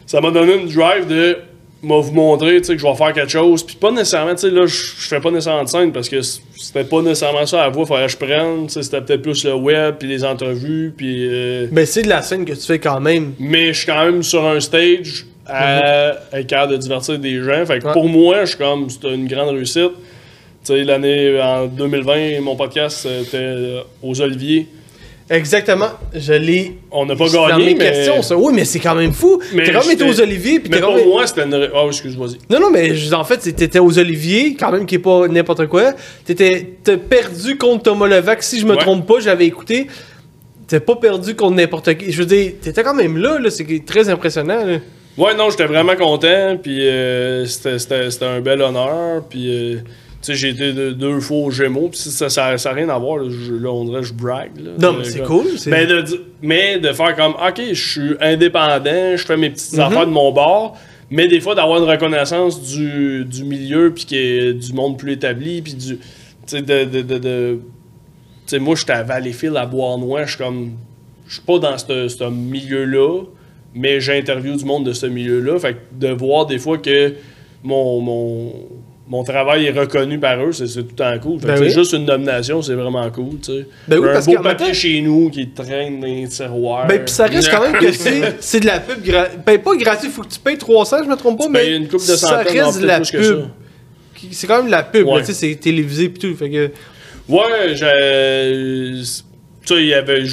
Ça m'a donné une drive de, m'a vous montrer, tu sais, que je vais faire quelque chose. Puis pas nécessairement, tu sais, là, je fais pas nécessairement de scène parce que c'était pas nécessairement ça à la voix, fallait que je prenne. Tu sais, c'était peut-être plus le web, puis les entrevues, puis. euh, Ben, c'est de la scène que tu fais quand même. mais je suis quand même sur un stage à être capable de divertir des gens. Fait que Ouais. pour moi, je suis comme, c'était une grande réussite. Tu sais, l'année, en 2020, mon podcast euh, était euh, aux Oliviers. Exactement. Je l'ai. On n'a pas gagné, mais... questions, ça. Oui, mais c'est quand même fou. Quand même été aux Oliviers, puis Mais pour même. moi, c'était une... oui, excuse, vas-y. Non, non, mais en fait, t'étais aux Oliviers, quand même, qui est pas n'importe quoi. T'étais t'as perdu contre Thomas Levac, si je me Ouais. trompe pas, j'avais écouté. T'as pas perdu contre n'importe qui. Je veux dire, t'étais quand même là, là, c'est très impressionnant. Là. Ouais, non, j'étais vraiment content, puis euh, c'était- un bel honneur, puis... euh, sais, j'ai été de- deux fois au Gémeaux, puis ça ça ça a rien à voir, là, je- là, on dirait que je brague. Là, Non, mais c'est cool. Mais de, mais de faire comme, ok, je suis indépendant, je fais mes petites Mhm. affaires de mon bord, mais des fois d'avoir une reconnaissance du, du milieu, puis qui est du monde plus établi, puis du. Tu sais, de. de, de, de- tu sais, moi, j'étais à Valleyfield, à Bois-Noir, je suis comme. Je suis pas dans ce milieu-là, mais j'interviewe du monde de ce milieu-là. Fait que de voir des fois que mon. mon mon travail est reconnu par eux, c'est tout temps cool. Ben c'est oui. juste une nomination, c'est vraiment cool, tu sais. Ben oui, un parce beau papier temps- chez nous qui traîne dans les tiroirs. Ben, pis ça reste quand même que c'est c'est de la pub. Ben, pas gratuit, faut que tu payes 300, je me trompe pas, Tu mais. une coupe de ça reste de la pub. C'est quand même de la pub, Ouais. sais, c'est télévisé pis tout. Fait que. Ouais. Tu sais, il y avait.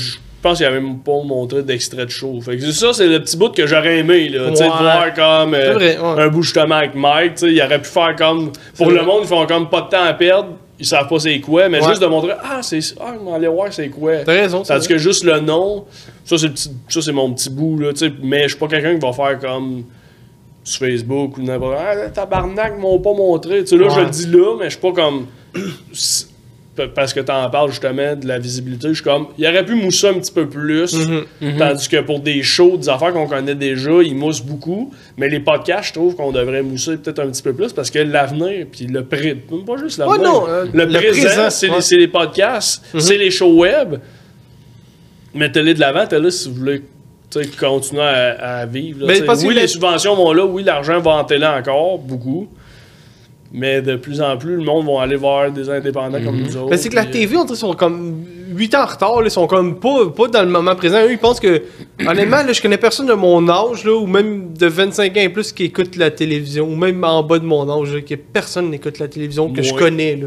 Pense qu'il avait même pas montré d'extrait de show. Fait que c'est ça, c'est le petit bout que j'aurais aimé, là. Tu sais, Ouais. voir comme. euh, C'est vrai, ouais. Un bout justement avec Mike, tu sais. Il aurait pu faire comme. Pour le vrai. monde, ils font comme pas de temps à perdre. Ils savent pas c'est quoi, mais Ouais. juste de montrer. Ah, c'est. Ah, aller voir c'est quoi. T'as raison, Tandis que juste le nom, ça c'est, petit- ça, c'est mon petit bout, là, tu sais. Mais je suis pas quelqu'un qui va faire comme sur Facebook ou n'importe Ah, tabarnak, m'ont pas montré. Tu sais, là, je le dis là, mais je suis pas comme. Parce que t'en parles justement de la visibilité, je suis comme. Il aurait pu mousser un petit peu plus. Mhm. Tandis que pour des shows, des affaires qu'on connaît déjà, ils moussent beaucoup. Mais les podcasts, je trouve qu'on devrait mousser peut-être un petit peu plus parce que l'avenir, puis le pré. Pas juste l'avenir. Euh, le, le présent, présent, c'est ouais. Les, podcasts, c'est les shows web. Mettez-les de l'avant, t'es là si vous voulez tu continuer à, à vivre. là, tu oui, les subventions vont là, oui, l'argent va en télé encore, beaucoup. Mais de plus en plus, le monde va aller voir des indépendants comme nous autres. Ben, c'est que la puis, euh, TV, on dirait, sont comme 8 ans en retard, ils sont comme pas, pas dans le moment présent. Eux, ils pensent que, honnêtement, là, je connais personne de mon âge, là, ou même de 25 ans et plus qui écoute la télévision, ou même en bas de mon âge, là, que personne n'écoute la télévision que je connais.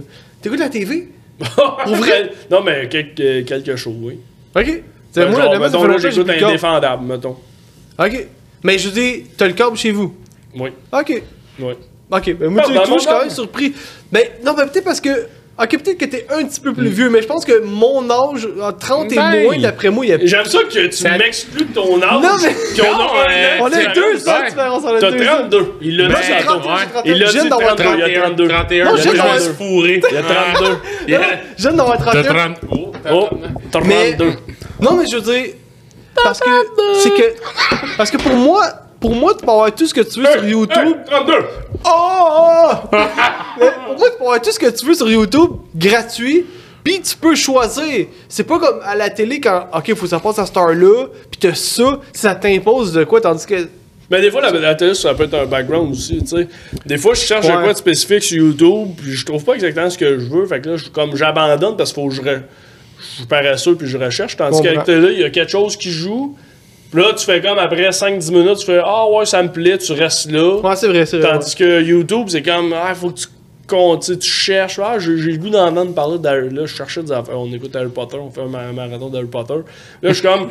T'écoutes la TV? Pour vrai? non, mais quelque, quelque chose, oui. Ok. C'est Ben, moi, genre, mettons, là, j'écoute. Indéfendable, mettons. Ok. Mais je dis, t'as le câble chez vous? Oui, Ok. oui. Ok. Ben, moi, tu tu vois, je suis quand même surpris. Ben, non, ben, peut-être parce que. Ok, peut-être que t'es un petit peu Hmm. plus vieux, mais je pense que mon âge, à 30 Ben. et moins, d'après moi, il y a. J'aime ça que tu Ça- m'exclus de ton âge. Non, mais- Qu'on a Non, un euh, an On de a différence. deux ans de ouais. différence, on a T'as deux ans. 32. Il l'a Ben, dit j'ai tantôt. 31, j'ai 31. Il l'a Je viens dit d'avoir 32, il y a 31, 32. 31, Non, genre- se fourrer. Il y a 32. Yeah. Je viens d'avoir T'as 31. 30. Oh, t'as Oh, 30. Mais- 32. Non, mais je veux dire, parce que c'est que parce que pour moi, pour moi, tu peux avoir tout ce que tu veux sur YouTube. hey, 32. Oh, pour moi, tu peux avoir tout ce que tu veux sur YouTube gratuit. Puis tu peux choisir. C'est pas comme à la télé quand, ok, faut que ça passe à cette heure-là, puis t'as ça, ça t'impose de quoi, tandis que Mais des fois, la, la télé, ça peut être un background aussi, tu sais. Des fois, je cherche Ouais. un quoi de spécifique sur YouTube, puis je trouve pas exactement ce que je veux. Fait que là, je, comme j'abandonne parce qu'il faut que je, re- je suis paresseux puis je recherche. Tandis Comprends. qu'avec télé, il y a quelque chose qui joue. Puis là, tu fais comme après 5-10 minutes, tu fais Ah ouais, ça me plaît, tu restes là. Ouais, c'est vrai, c'est vrai. Tandis que YouTube, c'est comme Ah, faut que tu comptes, tu tu cherches. Ah, j'ai le goût d'entendre parler d'Harry. Là, je cherchais des affaires. On écoute Harry Potter, on fait un ma- marathon d'Harry Potter. Là, je suis comme.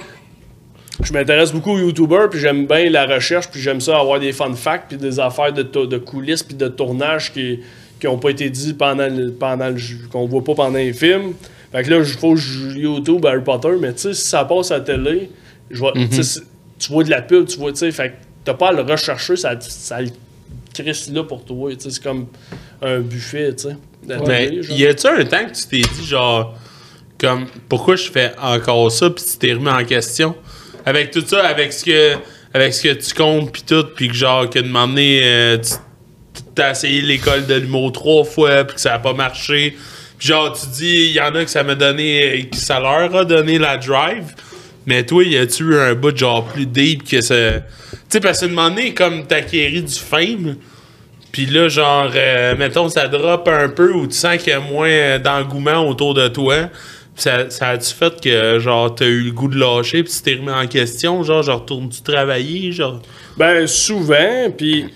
Je m'intéresse beaucoup aux YouTubers, puis j'aime bien la recherche, puis j'aime ça avoir des fun facts, puis des affaires de, coulisses, puis de tournage qui qui ont pas été dit pendant le, pendant qu'on voit pas pendant les films. Fait que là, il faut que je YouTube Harry Potter, mais tu sais, si ça passe à la télé, je vois, c'est- tu vois de la pub, tu vois, tu sais, fait que t'as pas à le rechercher, ça, ça le crisse là pour toi, tu sais, c'est comme un buffet, tu sais. genre. y a-tu un temps que tu t'es dit, genre, comme, pourquoi je fais encore ça, puis tu t'es remis en question? Avec tout ça, avec ce que, avec ce que tu comptes, puis tout, puis que, genre, que de m'emmener, euh, tu t'as essayé l'école de l'humour trois fois, puis que ça a pas marché. Puis genre, tu dis, il y en a que ça m'a donné, que ça leur a donné la drive. Mais toi, y a-tu eu un bout genre plus deep que ça. Tu sais, parce que moment donné, comme t'acquéris du fame, puis là, genre, euh, mettons, ça drop un peu ou tu sens qu'il y a moins d'engouement autour de toi. Ça, ça a-tu fait que, genre, t'as eu le goût de lâcher puis tu t'es remis en question? Genre, genre, retournes-tu travailler? Genre? Ben, souvent, puis.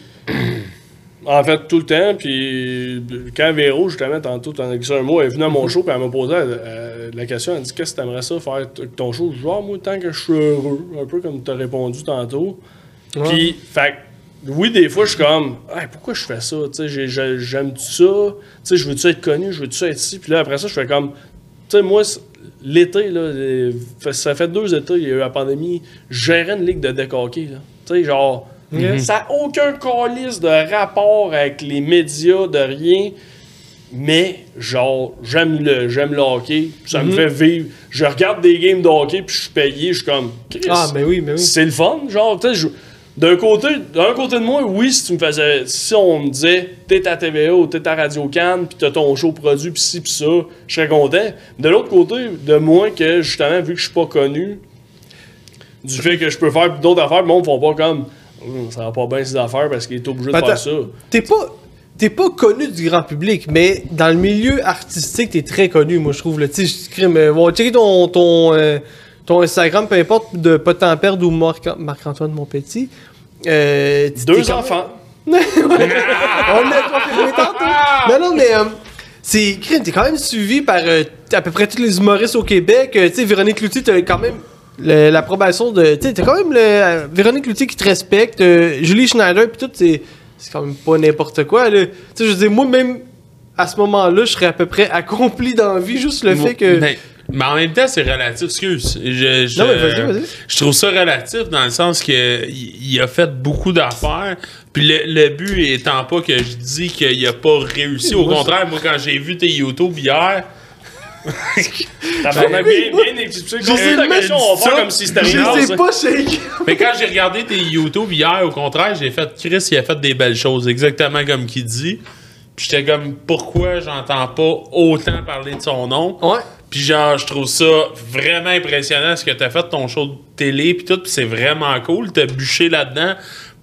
En fait, tout le temps, puis quand Véro, justement, tantôt, t'en as glissé un mot, elle est venue à mon show, puis elle m'a posé euh, la question, elle dit Qu'est-ce que t'aimerais ça faire ton show? Genre, moi, tant que je suis heureux, un peu comme t'as répondu tantôt. Puis, fait oui, des fois, je suis comme Hey, pourquoi je fais ça? Tu sais, j'ai- j'ai- j'aime ça, tu sais, je veux-tu être connu, je veux-tu être ici, puis là, après ça, je fais comme Tu sais, moi, l'été, là, ça fait deux étés, il y a eu la pandémie, je gérais une ligue de deck hockey, là. Tu sais, genre. Ça n'a aucun calice de rapport avec les médias, de rien. Mais, genre, j'aime le, j'aime le hockey. Ça me fait vivre. Je regarde des games de hockey, puis je suis payé. Je suis comme. Chris, Ah, mais oui, mais oui. C'est le fun. Genre, tu sais, je- d'un côté, d'un côté de moi, oui, si tu me faisais. Si on me disait, t'es à TVA ou t'es à Radio Cannes, puis t'as ton show produit, puis ci, puis ça, je serais content. De l'autre côté, de moi, que justement, vu que je suis pas connu, du fait que je peux faire d'autres affaires, le monde font pas comme. Hum, Ça va pas bien ces affaires parce qu'il est obligé de faire ça. T'es pas. T'es pas connu du grand public, mais dans le milieu artistique, t'es très connu, moi, je trouve. là. Tu sais, crime, euh, bon, checker ton, ton, euh, ton Instagram, peu importe, de Pas à perdre ou Marc- Marc-Antoine Monpetit. Euh, tu- t'es Deux enfants. On l'a confirmé tantôt. Non, non, mais euh, c'est. T'es quand même suivi par euh, à peu près tous les humoristes au Québec. Euh, tu sais, Véronique Loutier, t'as quand même l'approbation de. Tu sais, t'as quand même le, Véronique Loutier qui te respecte. euh, Julie Schneider, puis tout, c'est c'est quand même pas n'importe quoi. Tu sais, je veux dire, moi, même à ce moment-là, je serais à peu près accompli dans la vie, juste le fait que. Mais, mais en même temps, c'est relatif. Excuse. Je, je, Non, mais vas-y, vas-y. je trouve ça relatif dans le sens que il il a fait beaucoup d'affaires. Puis le, le but étant pas que je dis qu'il a pas réussi. Au Moi, contraire, moi, quand j'ai vu tes YouTube hier, T'as bien, bien expliqué. Question, on comme si c'était Je sais pas, shake. Mais quand j'ai regardé tes YouTube hier, au contraire, j'ai fait Chris, il a fait des belles choses, exactement comme qu'il dit. Puis j'étais comme, pourquoi j'entends pas autant parler de son nom? Ouais. Puis genre, je trouve ça vraiment impressionnant ce que t'as fait ton show de télé puis tout, puis c'est vraiment cool, t'as bûché là-dedans.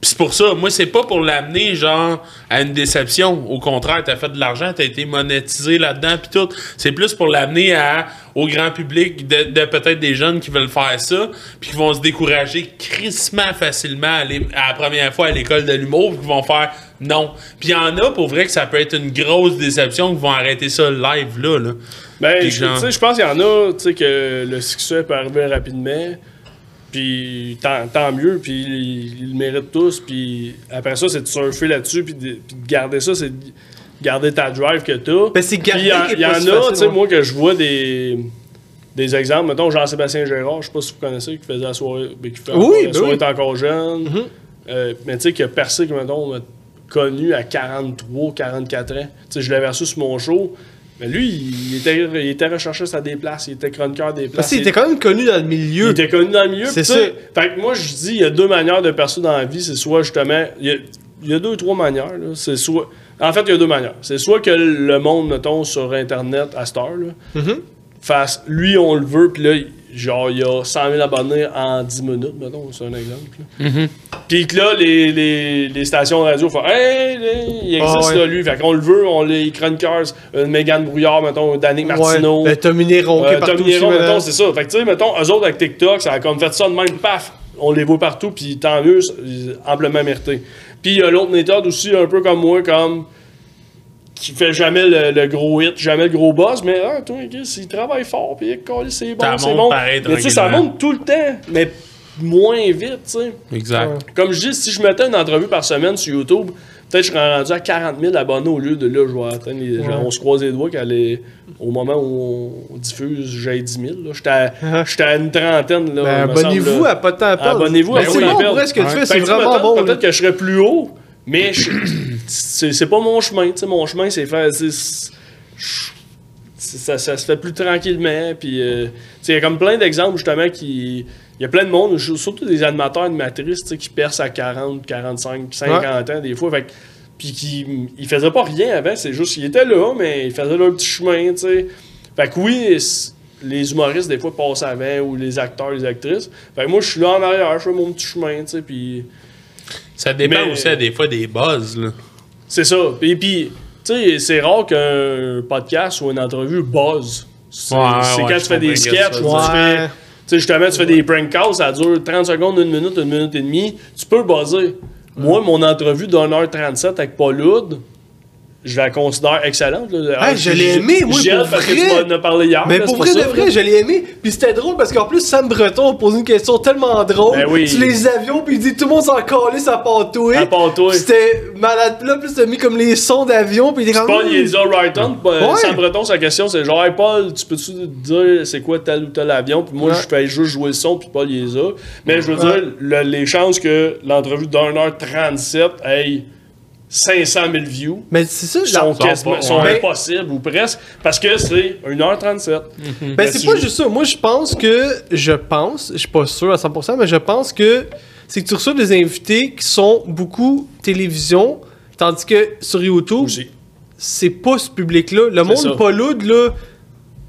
C'est pour ça, moi c'est pas pour l'amener genre à une déception. Au contraire, t'as fait de l'argent, t'as été monétisé là-dedans puis tout. C'est plus pour l'amener à au grand public de, de peut-être des jeunes qui veulent faire ça, puis qui vont se décourager crissement facilement à, la première fois à l'école de l'humour, puis qui vont faire non. Puis il y en a pour vrai que ça peut être une grosse déception qui vont arrêter ça live là. là. Ben, genre- je pense qu'il y en a, tu sais, que le succès peut arriver rapidement. Puis tant, tant mieux, puis ils, ils le méritent tous. Puis après ça, c'est de surfer là-dessus, puis de, puis de garder ça, c'est de garder ta drive que t'as. Ben, c'est garder il y, en- y a, tu sais, ouais. moi, que je vois des, des exemples. Mettons Jean-Sébastien Gérard, je sais pas si vous connaissez, qui faisait la soirée, ben, qui fait Oui, la ben soirée oui. est encore jeune. Mhm. Euh, mais tu sais, qui a percé, que, mettons, m'a connu à 43, 44 ans. Tu sais, je l'avais reçu sur mon show. Mais lui, il était, il était recherchiste à des places, il était chroniqueur des places. Parce qu'il était quand même connu dans le Il milieu. était connu dans le milieu. C'est sais, Fait que moi, je dis, il y a deux manières de percer dans la vie. C'est soit justement. Il y a, il y a deux ou trois manières. là. C'est soit. En fait, il y a deux manières. C'est soit que le monde, mettons, sur Internet à cette heure, là, Mhm. fasse lui, on le veut, puis là, genre, il y a 100 000 abonnés en 10 minutes, mettons, c'est un exemple. là. Puis que là, les, les, les stations radio font Hey, hey, il existe Ah ouais. là, lui. Fait qu'on le veut, on les chroniqueurs, euh, Megan Brouillard, mettons, Danick Martineau. Ouais, ben, Tommy Néron qui est Euh, partout Tom aussi, Néron, mettons, c'est ça. Fait que, tu sais, mettons, eux autres avec TikTok, ça a comme fait ça de même, paf, on les voit partout, puis tant mieux, c'est amplement mérité. Puis il y a l'autre méthode aussi, un peu comme moi, comme qui fait jamais le, le gros hit, jamais le gros boss, mais ah, toi, Chris, il travaille fort, puis il colle, c'est bon, Ça c'est monte bon. mais tu sais, ça monte tout le temps, mais moins vite, tu sais. Exact. Comme je dis, si je mettais une entrevue par semaine sur YouTube, peut-être que je serais rendu à 40 000 abonnés au lieu de là, je vais atteindre les genre, On se croise les doigts qu'elle est, au moment où on diffuse, j'ai 10 000. là. J'étais à, j'étais à une trentaine. Là, Ben, abonnez-vous à pas de temps à perdre. Abonnez-vous à pas c'est de temps à bon, pour ce que tu fais, Fait c'est vraiment peut-être- bon. Peut-être que je serais plus haut, mais je- c'est pas mon chemin. tu sais, Mon chemin, c'est faire. Ça, ça se fait plus tranquillement. Puis, euh, tu sais, il y a comme plein d'exemples, justement, qui. Il y a plein de monde, surtout des animateurs, animatrices, tu sais, qui percent à 40, 45, 50 ans, des fois. Fait puis qui ils faisaient pas rien avant, c'est juste qu'ils étaient là, mais ils faisaient leur petit chemin, tu sais. Fait que oui, les humoristes, des fois, passent avant, ou les acteurs, les actrices. Fait que moi, je suis là en arrière, je fais mon petit chemin, tu sais, puis... Ça dépend Mais- aussi à des fois des buzz. Là. C'est ça. Et puis, tu sais, c'est rare qu'un podcast ou une entrevue buzz. C'est Ouais, c'est ouais, quand tu fais des sketchs ou que tu fais... Tu sais, justement, tu fais des prank calls, ça dure 30 secondes, une minute, une minute et demie. Tu peux buzzer. Moi, mon entrevue d'une heure 37 avec Paul Hood, je la considère excellente. Là. Je l'ai aimé, moi, pour parce que vrai. tu m'en as parlé hier. Mais là, pour vrai de ça, là. vrai, je l'ai aimé. Puis c'était drôle parce qu'en plus, Sam Breton a posé une question tellement drôle. Ben oui. Sur les avions, puis il dit tout le monde s'en calait sa pantouille. Toi. Puis C'était malade. Là, plus t'as mis comme les sons d'avion. Puis il est comme. Paul, il est déjà right on. Paul- Ouais. Sam Breton, sa question, c'est genre, hey, Paul, tu peux-tu dire c'est quoi tel ou tel avion? Puis moi, Ouais. je fais juste jouer le son, puis Paul, il. Mais je veux dire, le- les chances que l'entrevue d'une heure 37 ait 500 000 views Mais c'est ça, sont, sont ouais. impossibles, ou presque, parce que c'est 1h37. Ben, c'est si pas je- juste ça. Moi, je pense que. Je pense, je suis pas sûr à 100%, mais je pense que c'est que tu reçois des invités qui sont beaucoup télévision, tandis que sur YouTube, c'est pas ce public-là. Le ça. monde pas loud, là.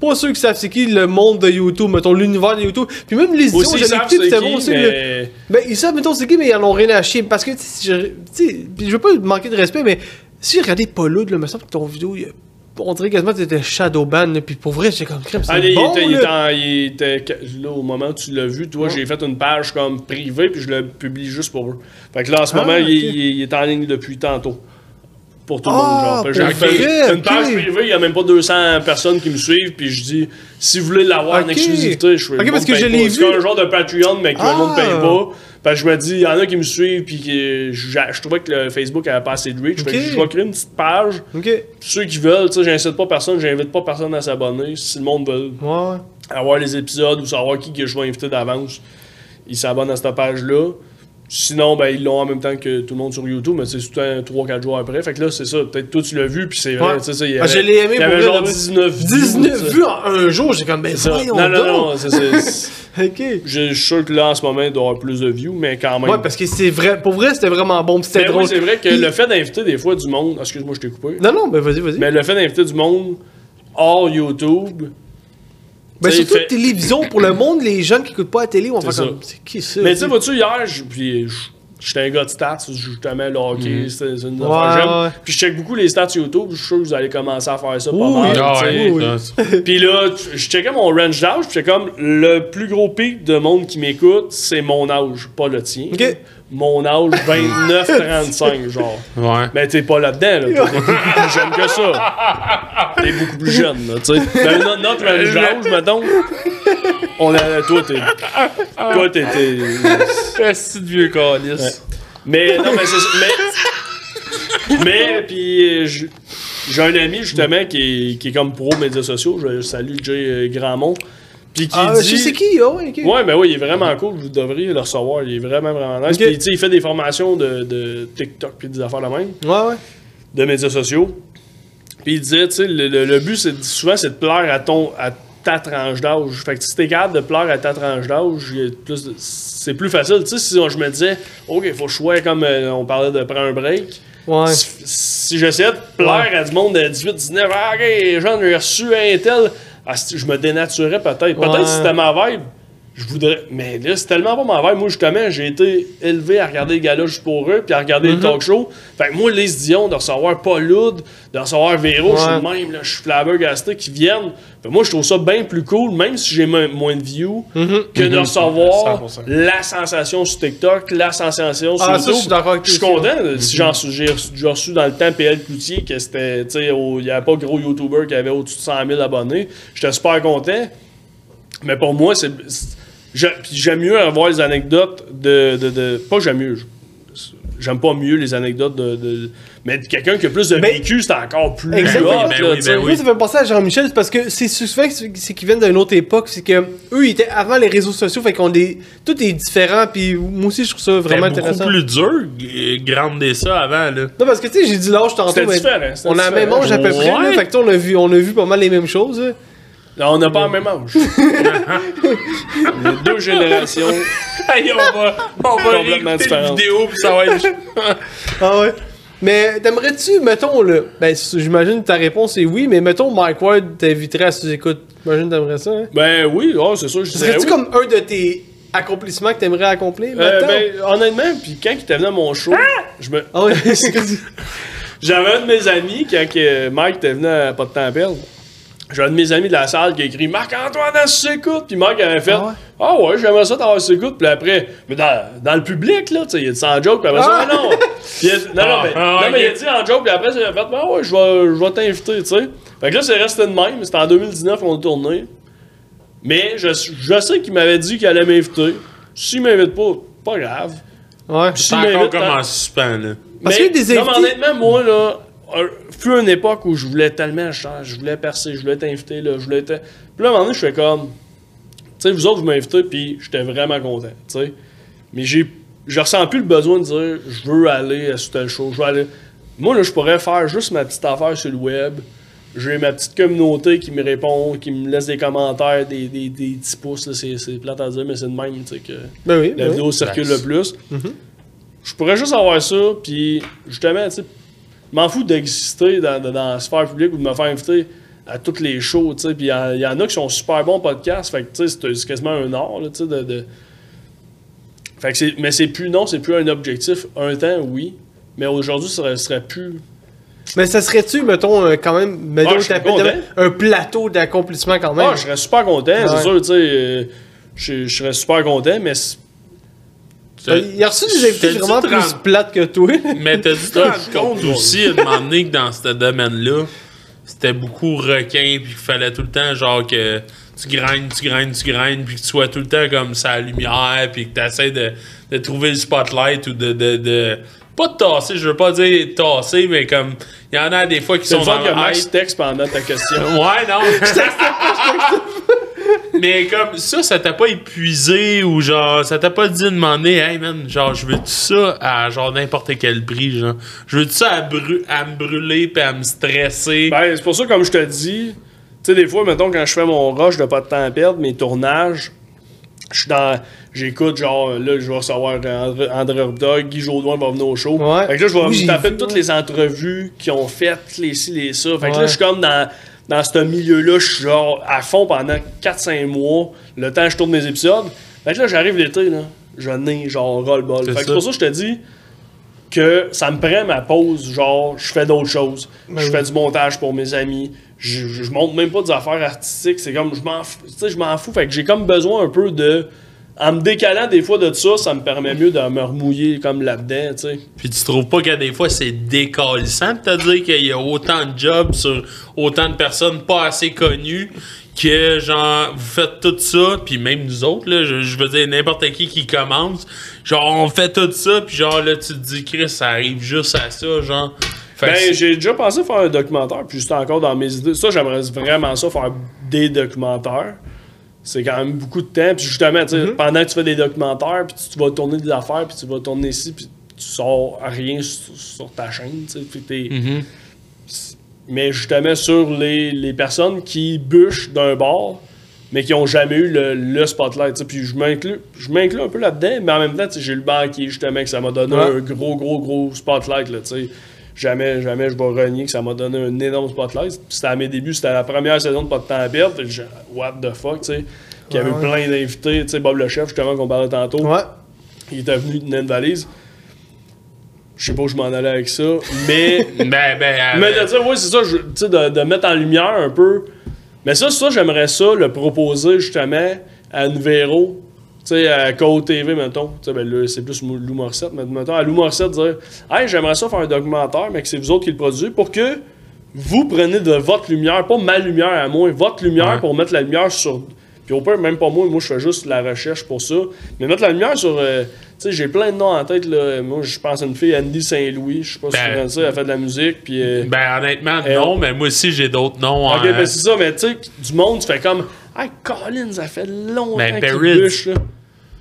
Pas ceux qui savent c'est qui le monde de YouTube, mettons l'univers de YouTube. Puis même les j'avais savent écouté, c'était bon aussi. mais... Ben, ils savent, mettons, c'est qui, mais ils en ont rien à chier. Parce que, tu sais, je, je veux pas manquer de respect, mais si j'ai regardé pas loud, là, me semble que ton vidéo, il on dirait quasiment que t'étais Shadowban, puis pour vrai, j'étais comme crème, c'est Ah, il, bon, était, il, là. il était- là, au moment où tu l'as vu, toi, j'ai fait une page comme privée, puis je le publie juste pour eux. Fait que là, en ce Ah, moment, il est en ligne depuis tantôt. Pour tout le Ah, monde, genre. Fait vrai, une page privée, il y a même pas 200 personnes qui me suivent, puis je dis, si vous voulez l'avoir en exclusivité, je fais Ok, le parce que paye je pas. l'ai vu. un genre de Patreon, mais que Ah. le monde paye pas. Fait que je me dis, il y en a qui me suivent, puis que je, je trouvais que le Facebook avait pas assez de reach. Fait Ok. que je vais créer une petite page. Ceux qui veulent, tu sais, j'incite pas personne, j'invite pas personne à s'abonner. Si le monde veut Ouais. avoir les épisodes ou savoir qui que je vais inviter d'avance, ils s'abonnent à cette page-là. Sinon, ben, ils l'ont en même temps que tout le monde sur YouTube, mais c'est tout un 3-4 jours après. Fait que là, c'est ça. Peut-être toi, tu l'as vu, puis c'est vrai. Ouais. ça, il y Ah, avait, je l'ai aimé il y avait genre là. 19 views. 19 tu sais. vues en un jour, j'ai comme, ben voyons Non, non, non. c'est- Ok. Je suis sûr que là, en ce moment, il doit y avoir plus de views, mais quand même. Ouais, parce que c'est vrai, pour vrai, c'était vraiment bon, c'était Mais drôle. oui, c'est vrai que Puis- le fait d'inviter des fois du monde. Excuse-moi, je t'ai coupé. Non, non, ben vas-y, vas-y. Mais le fait d'inviter du monde hors YouTube. Ben tu sais, surtout fait- télévision, pour le monde, les gens qui écoutent pas la télé, fait ça. comme, c'est qui ça? Mais tu sais, vois-tu, hier, je- puis je- j'étais un gars de stats, justement, le hockey, c'est c'est une Mhm. Ouais, affaire que j'aime. ouais. Puis je check beaucoup les stats YouTube, je suis sûr que vous allez commencer à faire ça pas mal. Ah ouais, oui. ça, Puis là, je checkais mon range d'âge, puis j'étais comme, le plus gros pic de monde qui m'écoute, c'est mon âge, pas le tien. Ok. Mon âge, 29-35, genre. Ouais. Mais t'es pas là-dedans, là. T'es beaucoup plus jeune que ça. T'es beaucoup plus jeune, là, tu sais. Ben, no- notre range d'âge, mettons, on a, toi, t'es... Toi, t'es... C'est de vieux calice. mais non, mais c'est ça. Mais, mais puis j'- j'ai un ami justement qui est, qui est comme pro médias sociaux. Je salue Jay euh, Grandmont. Puis qui Ah, dit. je sais qui, oh, ok. Ouais, mais oui, il est vraiment cool. Vous devriez le recevoir. Il est vraiment, vraiment nice. Puis, tu sais, il fait des formations de, de TikTok puis des affaires de même, Ouais, ouais. de médias sociaux. Puis, il disait, tu sais, le, le- le but, c'est souvent, c'est de plaire à ton. À ta tranche d'âge. Fait que si t'es capable de plaire à ta tranche d'âge, de- c'est plus facile. Tu sais, si je me disais, OK, faut sois comme euh, on parlait de prendre un break, Ouais. si, si j'essayais de plaire à du monde de 18, 19, ah, ok, jeune, j'ai reçu un tel je me dénaturais peut-être. Peut-être Ouais. si c'était ma vibe, je voudrais. Mais là, c'est tellement pas ma vibe. Moi, justement, j'ai été élevé à regarder les gars-là juste pour eux, puis à regarder Mhm. les talk shows. Fait que moi, les Dion, de recevoir Paul Loud, de recevoir Véro, je suis même, là, je suis flabbergasté qui viennent. Fait moi, je trouve ça bien plus cool, même si j'ai mo- moins de views, Mhm. que de recevoir 100%. la sensation sur TikTok, la sensation sur Ah, ça, YouTube. je suis d'accord avec Je suis content. Si j'en suis- j'ai reçu, j'ai reçu dans le temps PL Cloutier, que c'était, tu sais, il n'y avait pas de gros YouTuber qui avait au-dessus de 100 000 abonnés. J'étais super content. Mais pour moi, c'est. C'est- J'aime mieux avoir les anecdotes de. de, de- pas j'aime mieux. J'aime pas mieux les anecdotes de. de- mais de quelqu'un qui a plus de Mais- vécu, c'est encore plus. Exactement. hot, Ben là, oui, ben Moi, ça fait penser à Jean-Michel, c'est parce que c'est souvent c'est c'est qu'ils viennent d'une autre époque, c'est que eux, ils étaient avant les réseaux sociaux, fait qu'on des. Tout est différent, puis moi aussi, je trouve ça vraiment C'était intéressant. beaucoup plus dur, g- grandir ça avant, là. Non, parce que tu sais, j'ai dit l'âge tantôt, C'était mais on a le même âge à peu près, là, fait que on a vu, on a vu pas mal les mêmes choses. là. Non, on n'a pas le même âge. Les deux générations. Hey, on va, on va Complètement réécouter une différent. vidéo, puis ça va être... Ah ouais. Mais t'aimerais-tu, mettons, là, ben j'imagine que ta réponse est oui, mais mettons Mike Ward t'inviterait à sous-écoute. J'imagine que t'aimerais ça, hein? Ben oui, oh, c'est sûr, je dirais Serais-tu oui. comme un de tes accomplissements que t'aimerais accomplir, Euh, ben, honnêtement, puis quand il était venu à mon show, je me... Ah ouais, c'est comme j'avais un de mes amis, quand que Mike était venu à Pas de temps à perdre, j'ai un de mes amis de la salle qui a écrit Marc-Antoine à s'écoute, puis Mike avait fait Ah Ah ouais? ouais, j'aimerais ça t'avoir s'écoute, puis après, mais dans, dans le public, là, tu sais, il a dit ça en joke, puis après Ah! ça, Ah non! Puis il a dit- non, non, mais, Ah, non, mais il a dit en joke, puis après, il a fait Ah ouais, je vais, je vais t'inviter, tu sais. Fait que là, c'est resté de même, c'était en 2019 qu'on a tourné. Mais je, je sais qu'il m'avait dit qu'il allait m'inviter. S'il m'invite pas, pas grave. Ouais. C'est s'il encore m'invite, comme en suspens, là. Parce mais, que des non, mais invités- honnêtement, moi, là, fut une époque où je voulais tellement changer, je voulais percer, je voulais t'inviter, là, je voulais. Puis là, à un moment donné, je fais comme... Tu sais, vous autres, vous m'invitez, puis j'étais vraiment content, tu sais. Mais j'ai... Je ressens plus le besoin de dire, je veux aller à ce tel show, je veux aller... Moi, là, je pourrais faire juste ma petite affaire sur le web. J'ai ma petite communauté qui me répond, qui me laisse des commentaires, des, des, des petits pouces, là, c'est, c'est plate à dire, mais c'est de même, tu sais, que Ben oui. la ben oui. vidéo circule Nice. le plus. Mhm. Je pourrais juste avoir ça, puis justement, tu sais, je m'en fous d'exister dans, dans, la sphère publique ou de me faire inviter à toutes les shows, tu sais. Puis il y, en- il y en a qui sont super bons podcasts, fait que tu sais, c'est- quasiment un art, là, tu sais, de, de- Fait que c'est, mais c'est plus, non, c'est plus un objectif. Un temps, oui, mais aujourd'hui, ce serait, serait plus. Mais ça serait-tu, mettons, euh, quand même, mettons, Ah, un plateau d'accomplissement quand même? Ah, je serais super content, Ouais. c'est sûr, tu sais. euh, je, serais super content, mais c'est- Il a reçu des invités vraiment plus rendre- plates que toi. Mais t'as dû te rendre je compte aussi, à un moment donné, que dans ce domaine-là, c'était beaucoup requin, puis qu'il fallait tout le temps, genre, que tu graines, tu graines, tu graines, puis que tu sois tout le temps comme ça, la lumière, puis que tu essaies de, de trouver le spotlight ou de, de, de- Pas de tasser, je veux pas dire tasser, mais comme. Il y en a des fois qui sont dans que Max texte pendant ta question. Ouais, non. Mais comme ça, ça t'a pas épuisé ou genre, ça t'a pas dit de demander, hey man, genre, je veux tout ça à genre n'importe quel prix, genre? Je veux tout ça à, bru- à me brûler puis à me stresser? Ben, c'est pour ça, comme je te dis, tu sais, des fois, mettons, quand je fais mon rush de pas de temps à perdre, mes tournages, je suis dans. J'écoute, genre, là, je vais recevoir André, André Robdog, Guy Jodoin va venir au show. Ouais. Fait que là, je vais Oui, me taper vu, toutes ouais. les entrevues qui ont fait, les ci, les ça. Fait que Ouais. là, je suis comme dans, dans ce milieu-là, je suis genre à fond pendant 4-5 mois, le temps que je tourne mes épisodes. Fait que là, j'arrive l'été, là, je n'ai genre roll-ball. C'est Fait que c'est pour ça que je te dis que ça me prend ma pause, genre, je fais d'autres choses. Ben je oui. fais du montage pour mes amis. Je, je, je monte même pas des affaires artistiques. C'est comme, je m'en fous. Tu sais, je m'en fous. Fait que j'ai comme besoin un peu de. En me décalant des fois de ça, ça me permet mieux de me remouiller comme là-dedans, tu sais. Puis tu trouves pas que des fois c'est décalissant de te dire qu'il y a autant de jobs sur autant de personnes pas assez connues que genre vous faites tout ça puis même nous autres là je, je veux dire n'importe qui qui commence genre on fait tout ça puis genre là tu te dis Chris ça arrive juste à ça genre Ben, j'ai déjà pensé faire un documentaire, puis juste encore dans mes idées. Ça, j'aimerais vraiment ça, faire des documentaires. C'est quand même beaucoup de temps. Puis justement, Mm-hmm. pendant que tu fais des documentaires, puis tu, tu vas tourner des affaires, puis tu vas tourner ici, puis tu sors rien sur, sur ta chaîne, Mhm. Mais justement, sur les, les personnes qui bûchent d'un bord, mais qui ont jamais eu le, le spotlight. Puis je m'inclus, je m'inclus un peu là-dedans, mais en même temps, j'ai le banquier, justement, que ça m'a donné Ouais. un gros, gros, gros spotlight. Là. Jamais, jamais je vais renier que ça m'a donné un énorme spotlight. Puis C'était à mes débuts, c'était la première saison de Pas de temps à perdre. J'ai- What the fuck, tu sais. Qu'il y avait Ouais, plein d'invités. Tu sais, Bob le chef, justement, qu'on parlait tantôt. Ouais. Il était venu tenir une valise. Je sais pas où je m'en allais avec ça, mais. Ben, ben, mais euh, de dire, oui, c'est ça, je- tu sais, de, de mettre en lumière un peu. Mais ça, ça, j'aimerais ça le proposer justement à Nuvero, tu sais, à Côte TV, mettons. Tu sais, ben là, c'est plus Lou Morissette, mais mettons, à Lou Morissette, dire, hey, j'aimerais ça faire un documentaire, mais que c'est vous autres qui le produisez pour que vous prenez de votre lumière, pas ma lumière à moi, votre lumière Ouais. pour mettre la lumière sur. Puis au pire, même pas moi, moi je fais juste la recherche pour ça. Mais mettre la lumière sur. euh, tu sais, j'ai plein de noms en tête, là. Moi, je pense à une fille, Andy Saint-Louis, je sais pas si Ben, tu connais ça, elle fait de la musique, puis. euh, ben, honnêtement, non, mais moi aussi, j'ai d'autres noms. Ok, hein. ben c'est ça, mais tu sais, du monde, tu fais comme. Hey, Collins, ça fait longtemps Ben, qu'il bûche, là.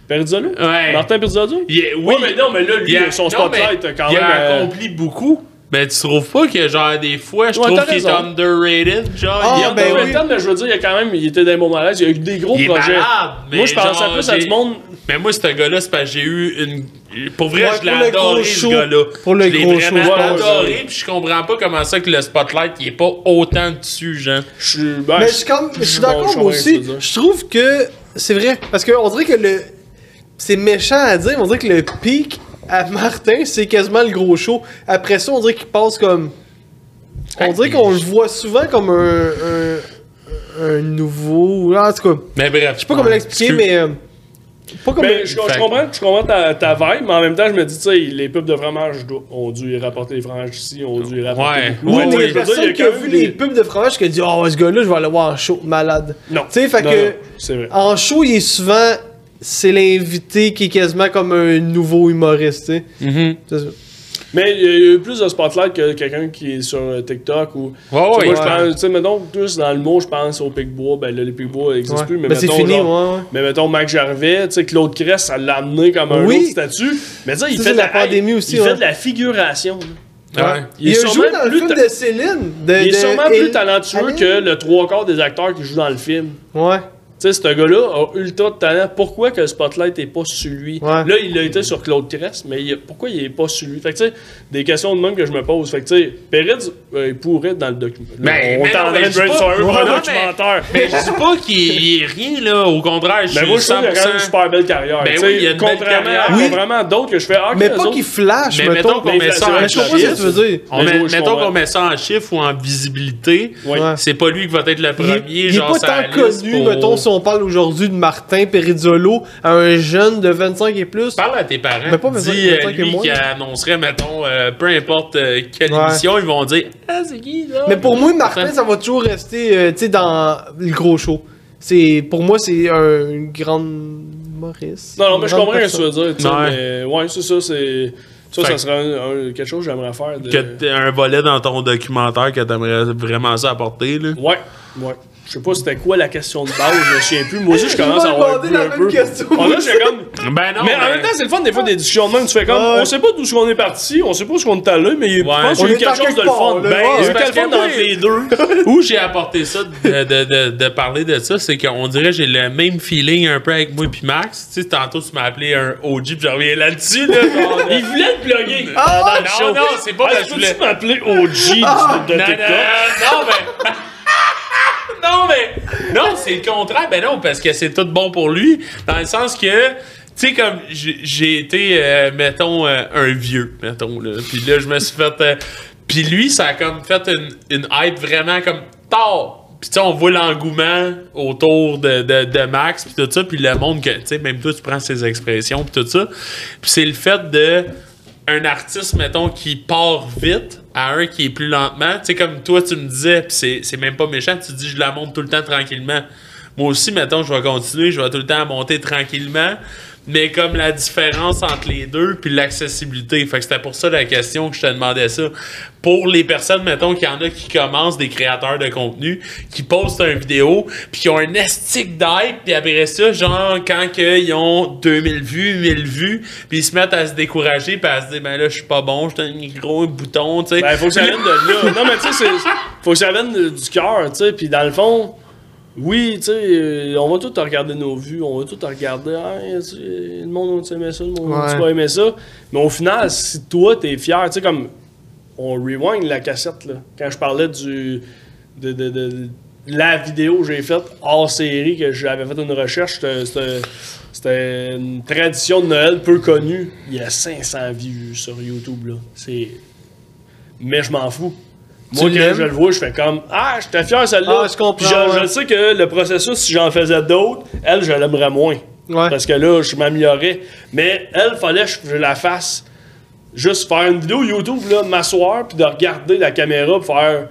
Perizzolo? Ouais. Martin Perizzolo? Il est- oui, Ouais, mais non, mais là, lui, il son non, spotlight, mais quand il même. a euh, accompli beaucoup. Mais tu trouves pas que, genre, des fois, je Ouais, trouve qu'il est underrated, genre, Ah, il est il y a ben ben oui. mais je veux dire, il y a quand même, il était dans les bons malaises, il y a eu des gros Il est projets. malade, mais Moi, je pensais plus à du monde. Mais moi, ce gars-là, c'est parce que j'ai eu une. Pour vrai, Ouais, je l'ai pour le gros adoré, show. ce gars-là. Pour le je l'ai gros vraiment show, ouais, adoré, puis je comprends pas comment ça que le spotlight, il est pas autant dessus, genre. Je suis. ben, Mais je suis comme, je suis d'accord je moi aussi. Je trouve que c'est vrai. Parce qu'on dirait que le. C'est méchant à dire, mais on dirait que le pic à Martin, c'est quasiment le gros show. Après ça, on dirait qu'il passe comme. On dirait qu'on le voit souvent comme un. un, un nouveau. En tout cas, Mais bref. je sais pas comment l'expliquer, mais. Pas comme. Ben, je, comprends, je comprends ta, ta vibe, mais en même temps, je me dis, tu sais, les pubs de fromage ont dû y rapporter les fromages ici, ont dû y rapporter Ouais. beaucoup. Oui, Tu sais, mais dire, personne qui a vu des- les pubs de fromage qui a dit Oh, ce gars-là, je vais aller voir en show, malade. Non. Tu sais, fait Non, que. non, c'est vrai. En show, il est souvent. C'est l'invité qui est quasiment comme un nouveau humoriste, tu sais. C'est ça. Mais il y a eu plus de spotlight que quelqu'un qui est sur TikTok ou. Ouais, Tu sais, ouais, moi, je pense, tu sais, mettons, plus dans le mot, je pense au Picbois. Ben là, les Picbois n'existent Ouais. plus, mais Ben, c'est mettons, fini, genre- ouais, ouais. Mais mettons, Mac Gervais, tu sais, Claude Cress, ça l'a amené comme un Oui. autre statut. Mais tu sais, il fait de la pandémie aussi, Il ouais. fait de la figuration. là. Ouais. Il, est a sûrement joué dans le plus film de Céline. De, Il est de sûrement plus talentueux que le trois quarts des acteurs qui jouent dans le film. Ouais. Tu sais, ce gars-là a tas de talent. Pourquoi que le spotlight n'est pas sur lui? Ouais. Là, il a été sur Claude Crest, mais il a- pourquoi il n'est pas sur lui? Fait que, tu sais, des questions de même que je me pose. Fait que, tu sais, Pérez, euh, il pourrait être dans le documentaire. Ben, on mais mais train de je dis pas- brainstormer pour un documentaire. Mais je dis pas qu'il est, rien, là. Au contraire, je Ben, suis moi, je trouve qu'il a une 100%. super belle carrière. Ben oui, il a une belle contrairement carrière. à Oui. vraiment d'autres que je fais. Ah, Mais pas qu'il flash, Mais mettons. mettons qu'on Mais met ça en Mais je comprends ce que tu chiffre. On Mais mettons qu'on met ça en chiffre ou en visibilité. C'est pas lui qui va être le premier, il est genre, pas tant connu, mettons, on parle aujourd'hui de Martin Perizzolo à un jeune de 25 et plus. Parle à tes parents. Mais pas Dis euh, lui qui annoncerait, mettons, euh, peu importe euh, quelle Ouais. émission, ils vont dire Ah, c'est qui, là Mais pour moi, Martin, ça va toujours rester, euh, tu sais, dans le gros show. C'est, pour moi, c'est un, une grande Maurice. Non, non, mais je comprends ce que tu veux dire. Ouais. Mais ouais, c'est ça, c'est. Ça, Fait ça que- serait un- un- quelque chose que j'aimerais faire. De... Que t'aies un volet dans ton documentaire que t'aimerais vraiment ça apporter, là. Ouais, ouais. Je sais pas c'était quoi la question de base, je me souviens plus. Moi aussi, je commence à avoir demander un la peu. même question. Ah, là, j'ai comme. Ben non, mais en même temps, c'est le fun des fois des discussions de même. Tu fais comme. Ouais. On sait pas d'où on est parti, on sait pas où on est allé, mais je pense qu'il On y a eu quelque chose de le fun. Ben, il y a eu quelque chose entre les deux. Où j'ai apporté ça de, de, de, de parler de ça, c'est qu'on dirait que j'ai le même feeling un peu avec moi puis Max. Tu sais, tantôt tu m'as appelé un OG puis je reviens là-dessus. Là, Il voulait te plugger. Ah, non, non, c'est pas que je voulais- Peux-tu m'appeler OG de Non, non, TikTok? non, mais. Non, mais. Non, c'est le contraire. Ben non, parce que c'est tout bon pour lui. Dans le sens que. Tu sais, comme j'ai été, euh, mettons, euh, un vieux, mettons, là. Puis là, je me suis fait. euh, Puis lui, ça a comme fait une, hype vraiment comme tard. Puis tu sais, on voit l'engouement autour de, de, de Max, puis tout ça. Puis le monde que, tu sais, même toi, tu prends ses expressions, puis tout ça. Puis c'est le fait de un artiste, mettons, qui part vite à un qui est plus lentement. Tu sais, comme toi, tu me disais, c'est, c'est même pas méchant, tu dis, je la monte tout le temps tranquillement. Moi aussi, mettons, je vais continuer, je vais tout le temps monter tranquillement. Mais comme la différence entre les deux, puis l'accessibilité. Fait que c'était pour ça la question que je te demandais ça. Pour les personnes, mettons, qu'il y en a qui commencent, des créateurs de contenu, qui postent une vidéo, puis qui ont un estique d'hype, puis après ça, genre, quand ils ont 2000 vues, 1000 vues, puis ils se mettent à se décourager, puis à se dire, ben là, je suis pas bon, j'ai un micro, un bouton, tu sais. Ben, faut que ça vienne de là. Non, mais tu sais, faut que ça vienne du cœur, tu sais. Puis dans le fond, oui, tu sais, euh, on va tous regarder nos vues, on va tous regarder, ah, sais, le monde a aimé ça, le monde a Ouais. pas aimé ça. Mais au final, si toi, t'es fier, tu sais, comme. on rewind la cassette, là. Quand je parlais du. de, de, de- de la vidéo que j'ai faite hors série, que j'avais fait une recherche, c'était une tradition de Noël peu connue. Il y a 500 vues sur YouTube, là. C'est. Mais je m'en fous. Moi, Tu quand je le vois, je fais comme Ah, j'étais fier celle-là. Ah, je comprends, Puis je, je sais que le processus, si j'en faisais d'autres, elle, je l'aimerais moins. Ouais. Parce que là, je m'améliorais. Mais elle, fallait que je la fasse. Juste faire une vidéo YouTube, là, m'asseoir, puis de regarder la caméra, puis faire.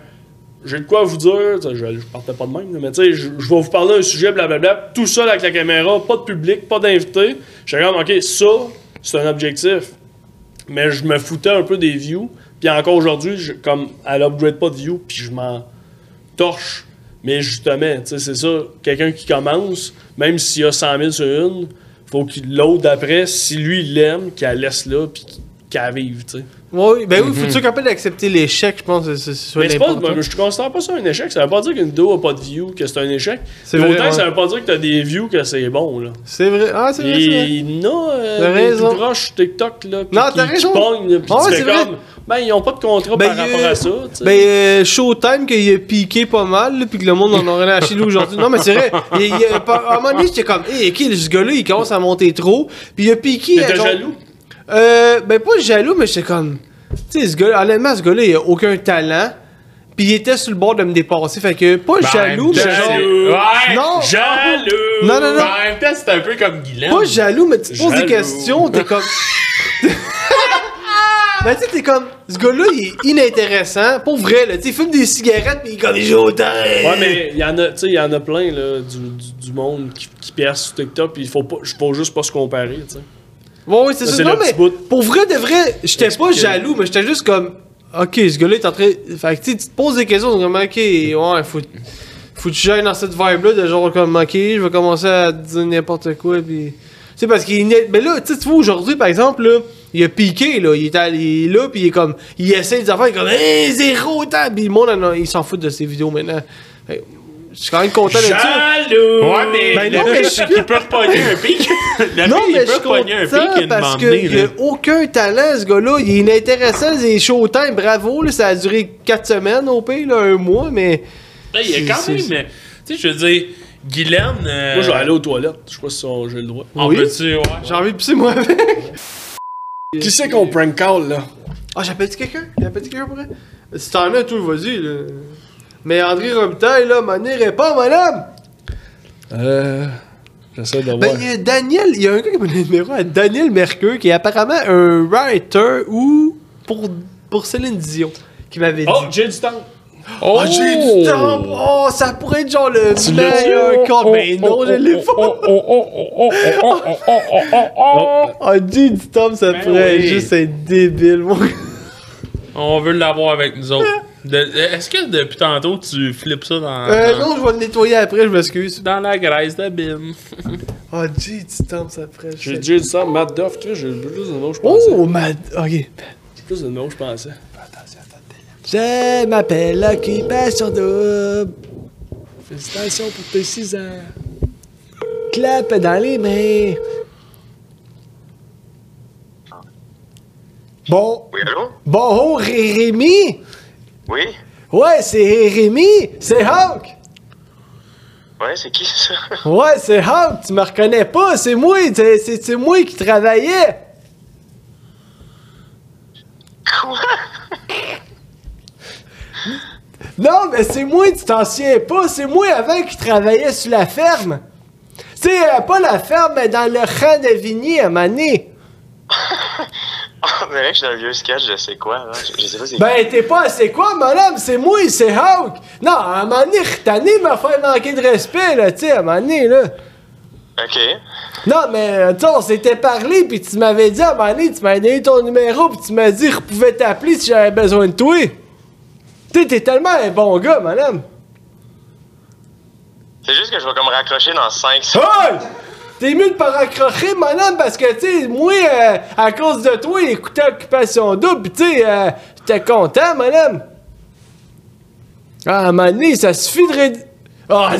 J'ai de quoi vous dire. Je, je partais pas de même, mais tu sais, je, je vais vous parler d'un sujet, blablabla. Tout seul avec la caméra, pas de public, pas d'invité. J'étais comme, ok, ça, c'est un objectif. Mais je me foutais un peu des views. Puis encore aujourd'hui, je- comme elle upgrade pas de views, puis je m'en torche. Mais justement, tu sais, c'est ça. Quelqu'un qui commence, même s'il y a 100 000 sur une, faut qu'il l'autre d'après, si lui il l'aime, qu'elle laisse là, puis qu'elle vive, tu sais. Oui, ben oui, faut-tu capable d'accepter l'échec, je pense, que c'est Mais c'est pas, je considère pas ça un échec. Ça veut pas dire qu'une vidéo a pas de views, que c'est un échec. C'est Mais vrai, autant ouais. que ça veut pas dire que t'as des views, que c'est bon, là. C'est vrai. Ah, c'est vrai, c'est vrai. Il y en a euh, T'as des raison. croches TikTok, là, pis Non, qui, t'as qui raison. là, pis Ah tu c'est fais vrai. Ben, ils ont pas de contrat Ben, par il y a- rapport à ça, tu sais. Ben, euh, Showtime, qu'il a piqué pas mal, puis que le monde en aurait acheté là aujourd'hui. Non, mais c'est vrai. Il, il a pas- à un moment donné, j'étais comme, hé, ok, ce gars-là, il commence à monter trop. Puis il a piqué. T'étais genre- jaloux? Euh, ben, pas jaloux, mais j'étais comme. Tu sais, ce gars honnêtement, ce gars-là, il a aucun talent. Puis il était sur le bord de me dépasser. Fait que, pas jaloux, mais genre. Jaloux. Ouais! Non. Jaloux! Non, non, non. En même temps, c'est un peu comme Guylaine. Pas jaloux, mais tu te poses des questions, t'es comme. Ben, tu sais, t'es comme. Ce gars-là, il est inintéressant. Pour vrai, là. Tu sais, il fume des cigarettes, pis il est comme, il joue au temps. Ouais, mais il y en a, tu sais, il y en a plein, là, du, du, du monde qui, qui perce sur TikTok, pis il faut pas, faut juste pas se comparer, tu sais. Ouais, ouais, c'est Ça, Non, mais pour vrai, de vrai, j'étais pas jaloux, mais j'étais juste comme. Ok, ce gars-là est en train. Fait que, tu te poses des questions, comme, ok, ouais, faut. Faut que tu j'aille dans cette vibe-là, de genre, comme, ok, je vais commencer à dire n'importe quoi, pis. Tu sais, parce qu'il. Mais là, tu sais, tu vois, aujourd'hui, par exemple, là, il a piqué, là. Il est, allé- il est là, pis il est comme. Il essaie des affaires, il est comme, hey, zéro temps, pis le monde, en a- il s'en fout de ses vidéos maintenant. Je suis quand même content d'être ça. Jaloux! Ouais, mais Ben non, mais je- qu'il peut repogner un pic. Le Non, mais il je peut suis repogner un pic parce qu'il a aucun talent, ce gars-là. Il est inintéressant, c'est showtime, bravo. Là, ça a duré 4 semaines au pire, là, un mois, mais... Ben, il y a quand même. Tu sais, je veux dire, Guylaine. euh, Moi, je vais aller aux toilettes. Je sais pas si on- j'ai le droit. On Oui. peut-tu, ouais. J'ai envie de pisser moi avec. Qui c'est qu'on prank call, là? Ah, j'appelle-tu quelqu'un? J'appelle-tu quelqu'un pour vrai? Si t'en as, toi, vas-y, là. Mais André Robitaille, là, Mané répond, madame! Euh. J'essaie de voir. Ben, il y a Daniel, il y a un gars qui m'a donné le numéro à Daniel Mercure, qui est apparemment un writer ou pour, pour Céline Dion, qui m'avait dit. Oh, j'ai du temps. Oh, j'ai du temps! Oh, ça pourrait être genre le Tu meilleur corps. Mais non, je l'ai pas! Oh, j'ai du temps, ça Ben pourrait oui. juste être débile, mon gars. On veut l'avoir avec nous autres. Est-ce que depuis tantôt tu flippes ça dans, Euh, dans, non, je vais le nettoyer après, je m'excuse. dans la graisse de bin? Oh, j'ai du temps, ça pourrait J'ai j'ai du temps. Matt Duff, tu vois, j'ai plus de noms, je pensais. Oh, ma. Ok. J'ai plus de noms, je pensais. Je m'appelle Occupation Double. Félicitations pour tes 6 ans. Clap dans les mains. Bon, Oui, allô? Rémi. Oui? Ouais, c'est Rémi. C'est Hawk. Ouais, c'est qui ça? Ouais, c'est Hawk. Tu me reconnais pas. C'est moi. C'est moi qui travaillais. Quoi? Non, mais c'est moi, tu t'en souviens pas. C'est moi avant qui travaillait sur la ferme. Tu sais, euh, pas la ferme, mais dans le champ de vignes à Mané. Oh, mais là, je suis dans le vieux sketch, je sais quoi, là. Je, je sais pas c'est Ben, t'es pas, c'est quoi, madame? C'est moi, c'est Hawk. Non, à un moment donné, m'a fait manquer de respect, là, tu sais, à un moment donné, là. Ok. Non, mais, euh, tu sais, on s'était parlé, puis tu m'avais dit, à un moment donné, tu m'avais donné ton numéro, puis tu m'as dit, je pouvais t'appeler si j'avais besoin de toi. Tu sais, t'es tellement un bon gars, madame. C'est juste que je vais comme raccrocher dans 5 secondes. Hey! T'es mieux de pas raccrocher, madame, parce que, tu sais, moi, euh, à cause de toi, écouter Occupation Double, pis tu sais, euh, j'étais content, madame. Ah, à un moment donné, ça suffit de... ré- Ah!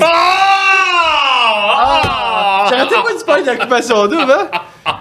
Ah! J'arrêtais pas de parler d'Occupation Double, hein?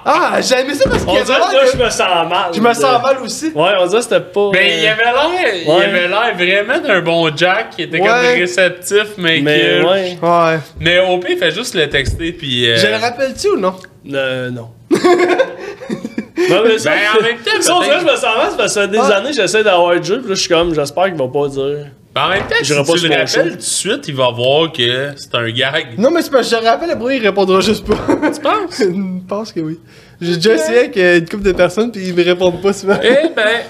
Ah, j'ai aimé ça parce qu'il y avait que je me sens mal. Je me sens mal aussi. Ouais, on dirait que c'était pas. Ben, il euh, avait l'air, il Ouais. avait l'air vraiment d'un bon Jack qui était Ouais. comme réceptif, mais, Mais que. ouais. Ouais. Mais au pire, il fait juste le texter, puis. euh, Je le rappelle-tu ou non? Euh, non. non, mais ça, Ben, en même temps, ça, on dirait que je me sens mal, c'est parce que ça fait des Ah. années que j'essaie d'avoir Dieu, puis là, je suis comme, j'espère qu'il va pas dire. En même temps, si J'irai pas tu le rappelles tout de suite, il va voir que c'est un gag. Non, mais c'est parce que je le rappelle, après il répondra juste pas. Tu penses? Je pense que oui. J'ai déjà essayé avec euh, une couple de personnes puis ils me répondent pas souvent. Eh ben.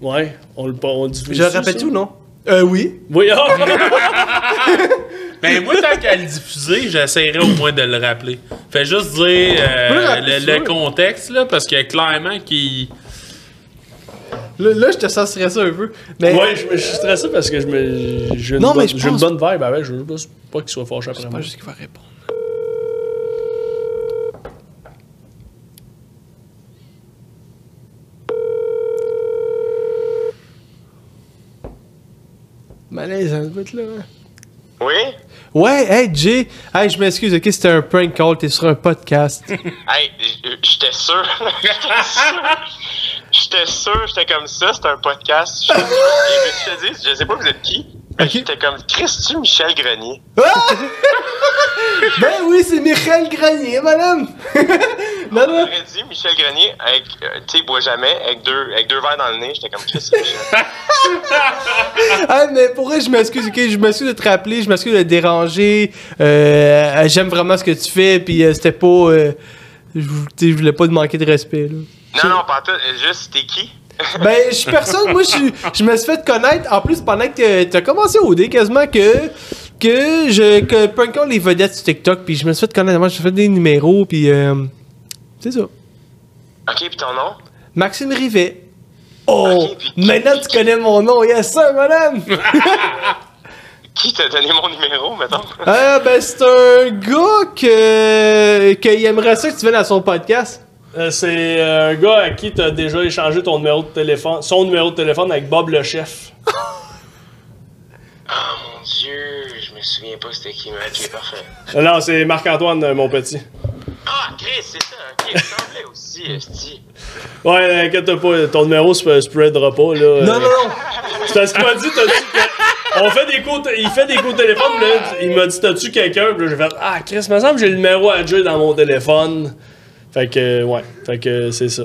Ouais, on le on le diffuse. Je le rappelle-tu ou non? Euh, oui. Oui, ah! Ben, moi, tant qu'à le diffuser, j'essaierai au moins de le rappeler. Fais juste dire euh, le sûr. contexte, là, parce que clairement, qu'il. Là, là je te sens stressé un peu. Mais ouais, je, me- je suis stressé parce que je me. J'ai une, Non, mais bonne- je j'ai une pense- bonne vibe avec, je veux pas, pas qu'il soit fâché après c'est moi. pas juste qu'il va répondre. Malaise, hein, ce bout-là. hein? Oui? Ouais, hey Jay, hey, je m'excuse, ok, c'était un prank call, t'es sur un podcast. Hey, j- j'étais sûr. J'étais sûr. J'étais sûr, j'étais comme ça, c'est un podcast. Je, je te dis, je sais pas vous êtes qui. Ok. J'étais comme, Christy Michel Grenier? ben oui, c'est Michel Granier, madame! non, non, J'aurais dit Michel Grenier, avec, euh, tu sais, boit jamais, avec deux, avec deux verres dans le nez. J'étais comme, Christy Michel? Ah, mais pour vrai, je m'excuse, ok? Je m'excuse de te rappeler, je m'excuse de te déranger. Euh, J'aime vraiment ce que tu fais, puis euh, c'était pas. Je je voulais pas te manquer de respect, là. Non, non, pas tout, juste, t'es qui? Ben, je suis personne, moi, je je me suis fait connaître, en plus, pendant que t'as commencé au dé, quasiment que. Que je. Que les vedettes sur TikTok, puis je me suis fait connaître. Moi, j'ai fait des numéros, puis. euh, c'est ça. Ok, pis ton nom? Maxime Rivet. Oh! Puis- maintenant, tu connais mon nom, yes, sir, madame! Qui t'a donné mon numéro, mettons? Ah, ben, c'est un gars que. qu'il aimerait ça que tu viennes à son podcast. Euh, c'est euh, un gars à qui t'as déjà échangé ton numéro de téléphone, son numéro de téléphone avec Bob le chef. Oh mon dieu, je me souviens pas c'était qui, mais ok, parfait. Euh, Non, c'est Marc-Antoine, mon petit. Ah, Chris, c'est ça, ok, il semblait aussi, esti. Ouais, inquiète pas, ton numéro se spreadera pas, là. Non, non, non! C'est parce qu'il m'a dit, t'as dit que- On fait des coups, il fait des coups de téléphone, là, il m'a dit, t'as-tu quelqu'un? Puis là, j'ai fait, ah, Chris, me semble que j'ai le numéro à Jay dans mon téléphone. Fait que, ouais, fait que c'est ça.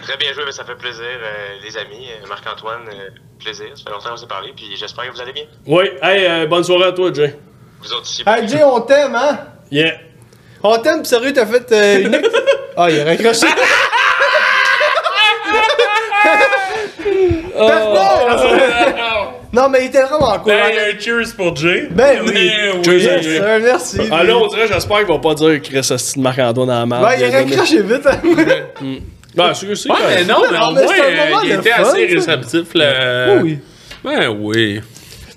Très bien joué, mais ça fait plaisir, euh, les amis. Euh, Marc-Antoine, euh, plaisir. Ça fait longtemps qu'on s'est parlé, puis j'espère que vous allez bien. Oui, hey, euh, bonne soirée à toi, Jay. Vous autres ici. Hey, Jay, on t'aime, hein? Yeah. On t'aime, pis sérieux, t'as fait euh, une. Ah, il a raccroché. Parfait! non, mais il était vraiment cool. Ben, un cheers pour Jay. Ben oui. Ben oui. Cheers à Yes, Jay. sir, merci. Ah là, on dirait, j'espère qu'il va pas dire Chris, c'est de Marc-Antoine dans la merde. Ben, il a raccroché vite. hein. Ben, c'est c'est Ouais, mais non, mais au mais moins, euh, il était fun, assez réceptif, là. Oui. Ben oui.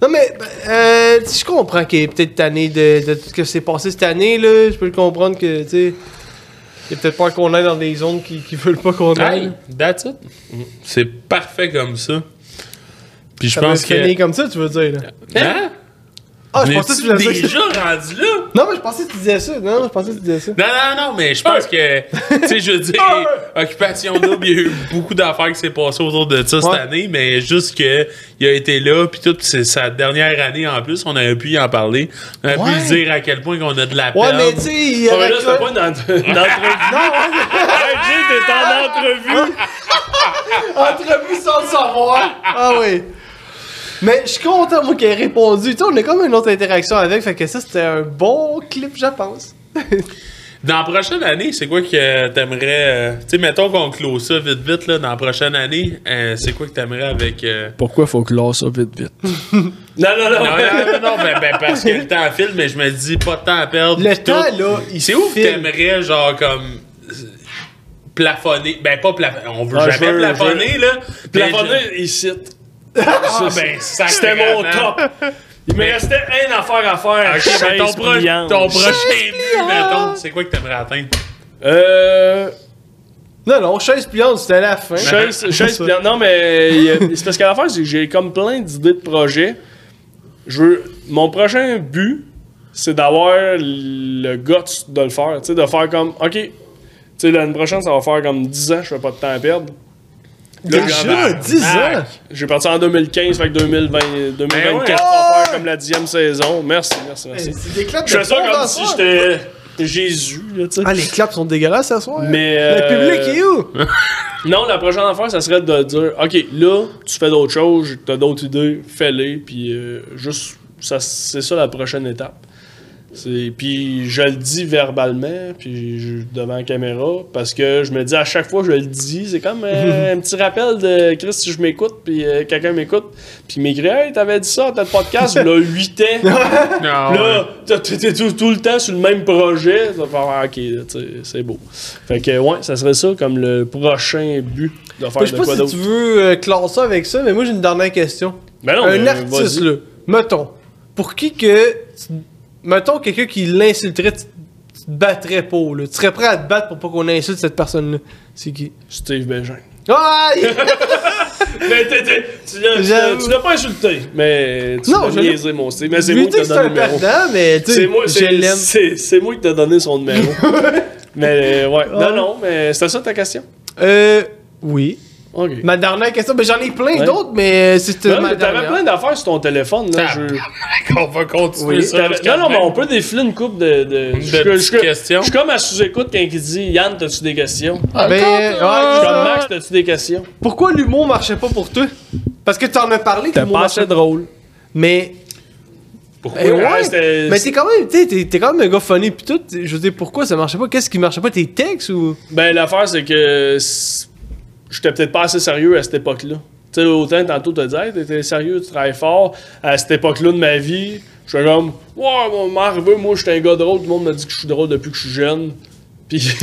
Non, mais, ben, euh, tu sais, je comprends qu'il est peut-être tanné de, de tout ce que s'est passé cette année, là. Je peux le comprendre que, tu sais. Il a peut-être peur qu'on aille dans des zones qui, qui veulent pas qu'on aille. Hey, that's it. C'est parfait comme ça. Puis je Ça va pense se que. comme ça, tu veux dire, là. Hein? Ah, je pensais que tu dire déjà rendu là? Non, mais je pensais que tu disais ça. Non, je pensais que tu disais ça. Non, non, non, mais je pense que, tu sais, je veux dire, Occupation Double, il y a eu beaucoup d'affaires qui s'est passées autour de ça cette Ouais. année, mais juste que il a été là, puis tout, puis c'est sa dernière année en plus, on aurait pu y en parler. On aurait Ouais. pu lui dire à quel point qu'on a de la peine. Ouais, mais tu sais, il Ouais, aurait mais là, c'était pas une, ent- une entrevue. Hey, Jay, t'es en entrevue. Entrevue sans le savoir. Ah oui. Mais je suis content, moi, qu'il ait répondu. Tu sais, on a comme une autre interaction avec, fait que ça, c'était un bon clip, je pense. Dans la prochaine année, c'est quoi que t'aimerais. euh, tu sais, mettons qu'on close ça vite, vite, là, dans la prochaine année, euh, c'est quoi que t'aimerais avec. euh, Pourquoi faut clore ça vite, vite? non, non, non. Non, non, non, non, ben, ben, parce que le temps file, mais je me dis pas de temps à perdre. Le temps, tout. là, il C'est où que t'aimerais, genre, comme. plafonner? Ben, pas plafonner. On veut Ah, jamais veux- plafonner, là. Plafonner, il cite. je- Ah, ben, C'était mon top. Il me restait une affaire à faire. Ok, mais ton, Chaise pro- pliante. ton prochain but, mettons, c'est quoi que t'aimerais atteindre? Euh. Non, non, chaise pliante, c'était la fin. Chaise, chaise pliante. Non, mais y a- c'est parce qu'à l'affaire, c'est que j'ai comme plein d'idées de projets. Je veux. Mon prochain but, c'est d'avoir le guts de le faire. Tu sais, de faire comme, OK, sais, l'année prochaine, ça va faire comme 10 ans, je fais pas de temps à perdre. Déjà, j'en- 10 ans! J'ai parti en 2015, fait que 2020, 2024, Ben ouais. on va faire comme la dixième saison. Merci, merci, merci. Claps Je fais ça comme si j'étais Jésus, là, tu sais. Ah, les claps sont dégueulasses ce soir. Mais, Le euh, public est où? Non, la prochaine affaire, ça serait de dire OK, là, tu fais d'autres choses, t'as d'autres idées, fais-les, puis euh, juste, ça, c'est ça la prochaine étape. Puis je le dis verbalement, puis je- devant la caméra, parce que je me dis à chaque fois que je le dis, c'est comme euh, un petit rappel de Chris, si je m'écoute, puis euh, quelqu'un m'écoute, puis il m'écrit Hey, t'avais dit ça, t'as le podcast, il y a 8 ans. Ah. Là, t'es tout, tout le temps sur le même projet. Ça va faire, ah, ok, là, c'est beau. Fait que, ouais, ça serait ça comme le prochain but de faire Je sais de pas quoi si d'autre. tu veux euh, classer ça avec ça, mais moi j'ai une dernière question. Ben non, un mais artiste, là, mettons, pour qui que. Mettons quelqu'un qui l'insulterait, tu, tu te battrais pour, là. Tu serais prêt à te battre pour pas qu'on insulte cette personne-là. C'est qui? Steve Bégin. Ah! Mais t'es- t'es- tu l'as- tu l'as J'avoue. tu l'as pas insulté, mais tu Non, l'as je l'ai- niaisé, mon Steve. Mais c'est lui moi qui que t'ai c'est donné un le numéro. perdant, mais tu C'est sais, moi, je c'est- l'aime. c'est- c'est moi qui t'ai donné son numéro. mais ouais, Ouais. non, non, mais c'était ça ta question? Euh. Oui. Ma dernière question, ben j'en ai plein Ouais. d'autres, mais c'était Non, mais t'avais plein d'affaires sur ton téléphone, là. Ah, je- On va continuer Oui, ça. Non, non, mais on peut défiler une coupe de. de... je, je- petites je- questions. Je suis comme à sous-écoute quand il dit Yann, t'as-tu des questions? Ben, ouais, Je suis comme ça. Max, t'as-tu des questions? Pourquoi l'humour marchait pas pour toi? Parce que t'en as parlé que T'as l'humour pas marchait assez drôle. Mais. Pourquoi? Eh ouais, c'était- mais t'es quand même, t'es- t'es quand même un gars funny pis tout. Je veux dire, pourquoi ça marchait pas? Qu'est-ce qui marchait pas? Tes textes ou? Ben, l'affaire, c'est que j'étais peut-être pas assez sérieux à cette époque-là. Tu sais, autant tantôt t'as dit, hey, t'étais sérieux, tu travailles fort. À cette époque-là de ma vie, j'étais comme, ouais, mon m'est arrivé, moi, j'étais un gars drôle, tout le monde m'a dit que je suis drôle depuis que je suis jeune. Puis.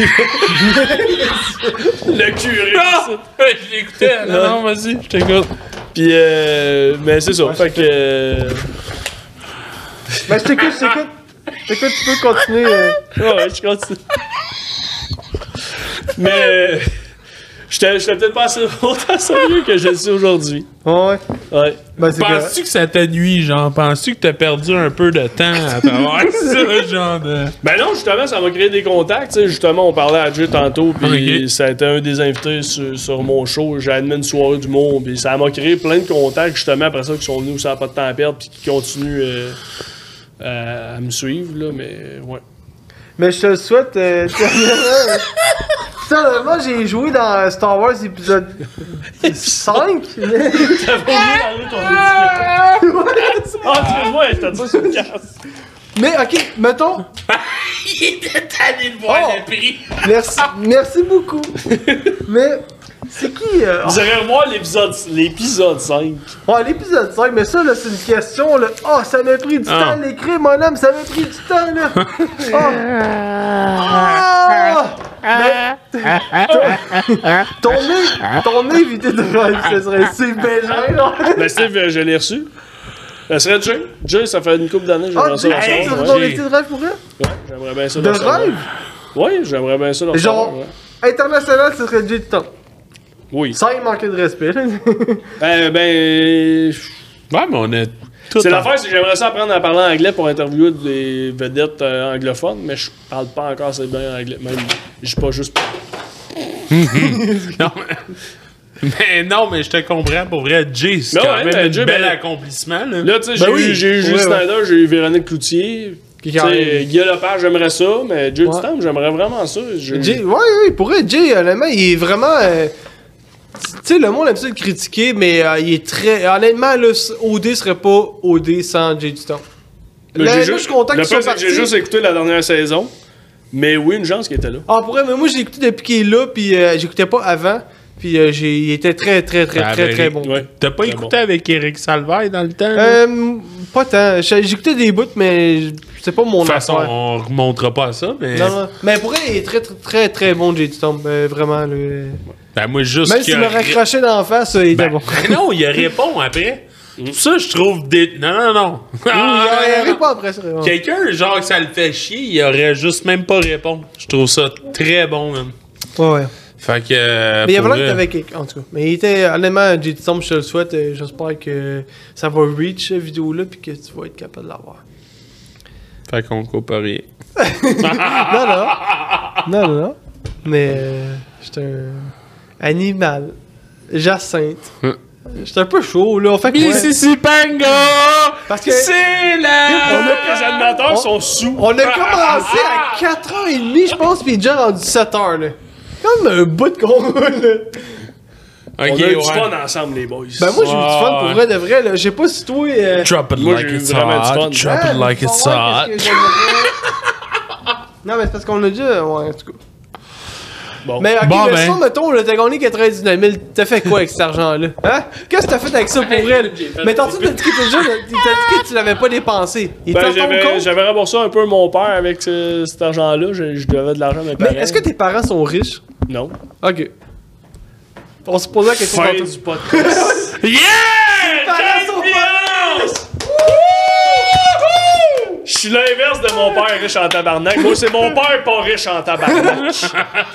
le curé. Ah! Je l'écoutais. Non, non, vas-y, je t'écoute. Puis, euh, mais c'est ça. fait que. Ben, je t'écoute, je t'écoute. T'écoute, tu peux continuer. euh. Ouais, ouais, je continue. Mais. Euh, J'étais peut-être pas assez autant sérieux que je le suis aujourd'hui. Ouais. Ouais. Ben. Penses-tu que ça t'a nuit, genre? Penses-tu que t'as perdu un peu de temps à travers ça, genre de. Ben non, justement, ça m'a créé des contacts. tu sais. Justement, on parlait à Jay tantôt, puis ça a été un des invités sur, sur mon show. J'ai animé une soirée d'humour, puis ça m'a créé plein de contacts, justement, après ça, qui sont venus où ça n'a pas de temps à perdre, puis qui continuent euh, à, à me suivre, là, mais ouais. Mais je te le souhaite. Euh, Putain, moi j'ai joué dans Star Wars épisode 5. T'avais oublié d'enlever ton étiquette. Ah, je sur le casque. mais ok, mettons. Il était tanné de voir Oh. le prix. Merci, merci beaucoup. Mais c'est qui euh, Vous allez revoir l'épisode l'épisode 5. Ouais, l'épisode 5, mais ça, là, c'est une question, là. Oh, ça m'a pris du Ah. temps à l'écrire, mon homme, ça m'a pris du temps, là. Oh. Ah. Mais- ton, ton, ton invité de rêve, ce serait Steve Bégin, là. Ben, Steve, euh, je l'ai reçu. Ça serait Jay. Jay, ça fait une couple d'années que Ah, j'aimerais ça le Jay, ça recevoir. serait Ouais, ton invité de rêve pour vrai? Ouais, j'aimerais bien ça De le recevoir. rêve? Oui, j'aimerais bien ça le Genre- recevoir. ouais. International, ce serait Jay de temps. Oui. Sans y manquer de respect. Ben, ben. Ouais, mais on a tout. C'est l'affaire, c'est que j'aimerais ça apprendre à parler anglais pour interviewer des vedettes euh, anglophones, mais je parle pas encore assez bien anglais. Même, je suis pas juste. Non, mais... mais non, mais je te comprends pour vrai. Jay, c'est quand ouais, même ben, un Jay, bel ben- accomplissement. Là. Là, tu sais, j'ai Ben oui, eu, j'ai eu Jules ouais, ouais. Snyder, j'ai eu Véronique Cloutier. Qui Lepage, j'aimerais ça, mais Jay Ouais. Stam, j'aimerais vraiment ça. Je- Jay, ouais, ouais, pour vrai, Jay, honnêtement, il est vraiment. euh, tu sais, le monde aime ça le critiquer, mais euh, il est très. Honnêtement, là, OD serait pas OD sans Jay du temps. Mais Là, j'ai là, juste- je suis content le soit que. J'ai juste écouté la dernière saison, mais oui, une chance qu'il était là. Ah, pour vrai, mais moi, j'ai écouté depuis qu'il est là, puis euh, j'écoutais pas avant, puis euh, j'ai- il était très, très, très, Ah, très, ben, très bon. Ouais. T'as pas écouté avec Eric Salvaille dans le temps? Euh, pas tant. J'écoutais des bouts, mais c'est pas mon de toute façon, affaire. on remontera pas à ça, mais. Non, non. Mais pour vrai, il est très, très, très, très bon, temps. euh, vraiment, là. Ben, moi, juste. Même s'il me raccrochait d'en face, euh, il était Ben, bon. ben non, il répond après. Ça, je trouve. Des... Non, non, non. il Ah, arrive pas après ça. Quelqu'un, genre, que ça le fait chier, il aurait juste même pas répondre. Je trouve ça très bon, man. Ouais, ouais. Fait que. euh, Mais il y a vrai- avec quelqu'un, en tout cas. Mais il était, honnêtement, J.D. Tom, je te le souhaite. euh, J'espère que ça va reach cette vidéo-là, puis que tu vas être capable de l'avoir. Fait qu'on coupe rien. Non, non. Non, non, non. Mais euh, j'étais un animal. Jacinthe. Hum. J'étais un peu chaud, là. On fait quoi? Mississipanga! Parce que C'est On la... a les animateurs On- sont sous. on a commencé à 4h30, je pense, est déjà rendu 7h, là. Comme un bout de con, là. On a eu du ouais. fun ensemble, les boys. Ben, moi, j'ai eu du fun pour vrai de vrai, là. Je sais pas si toi. euh, Drop it Moi, like j'ai eu it's vraiment du hot. fun. Drop ah, it like faut it's hot. que. Non, mais c'est parce qu'on a déjà. Ouais, en tout cas. Bon. Mais ok, Bon, mais ben. ça, mettons, là, t'as gagné 99 000, t'as fait quoi avec cet argent-là? Hein? Qu'est-ce que t'as fait avec ça pour elle? Mais tantôt, t'as dit que t'as déjà- t'as dit que tu l'avais pas dépensé. Ben, j'avais, remboursé un peu mon père avec ce- cet argent-là. Je, je devais de l'argent à mes parents. Mais est-ce que tes parents sont riches? Non. Ok. On se posait la question Fin du podcast. Yeah! parents sont Champions! Je suis l'inverse de mon père riche en tabarnak. Moi, c'est mon père pas riche en tabarnak.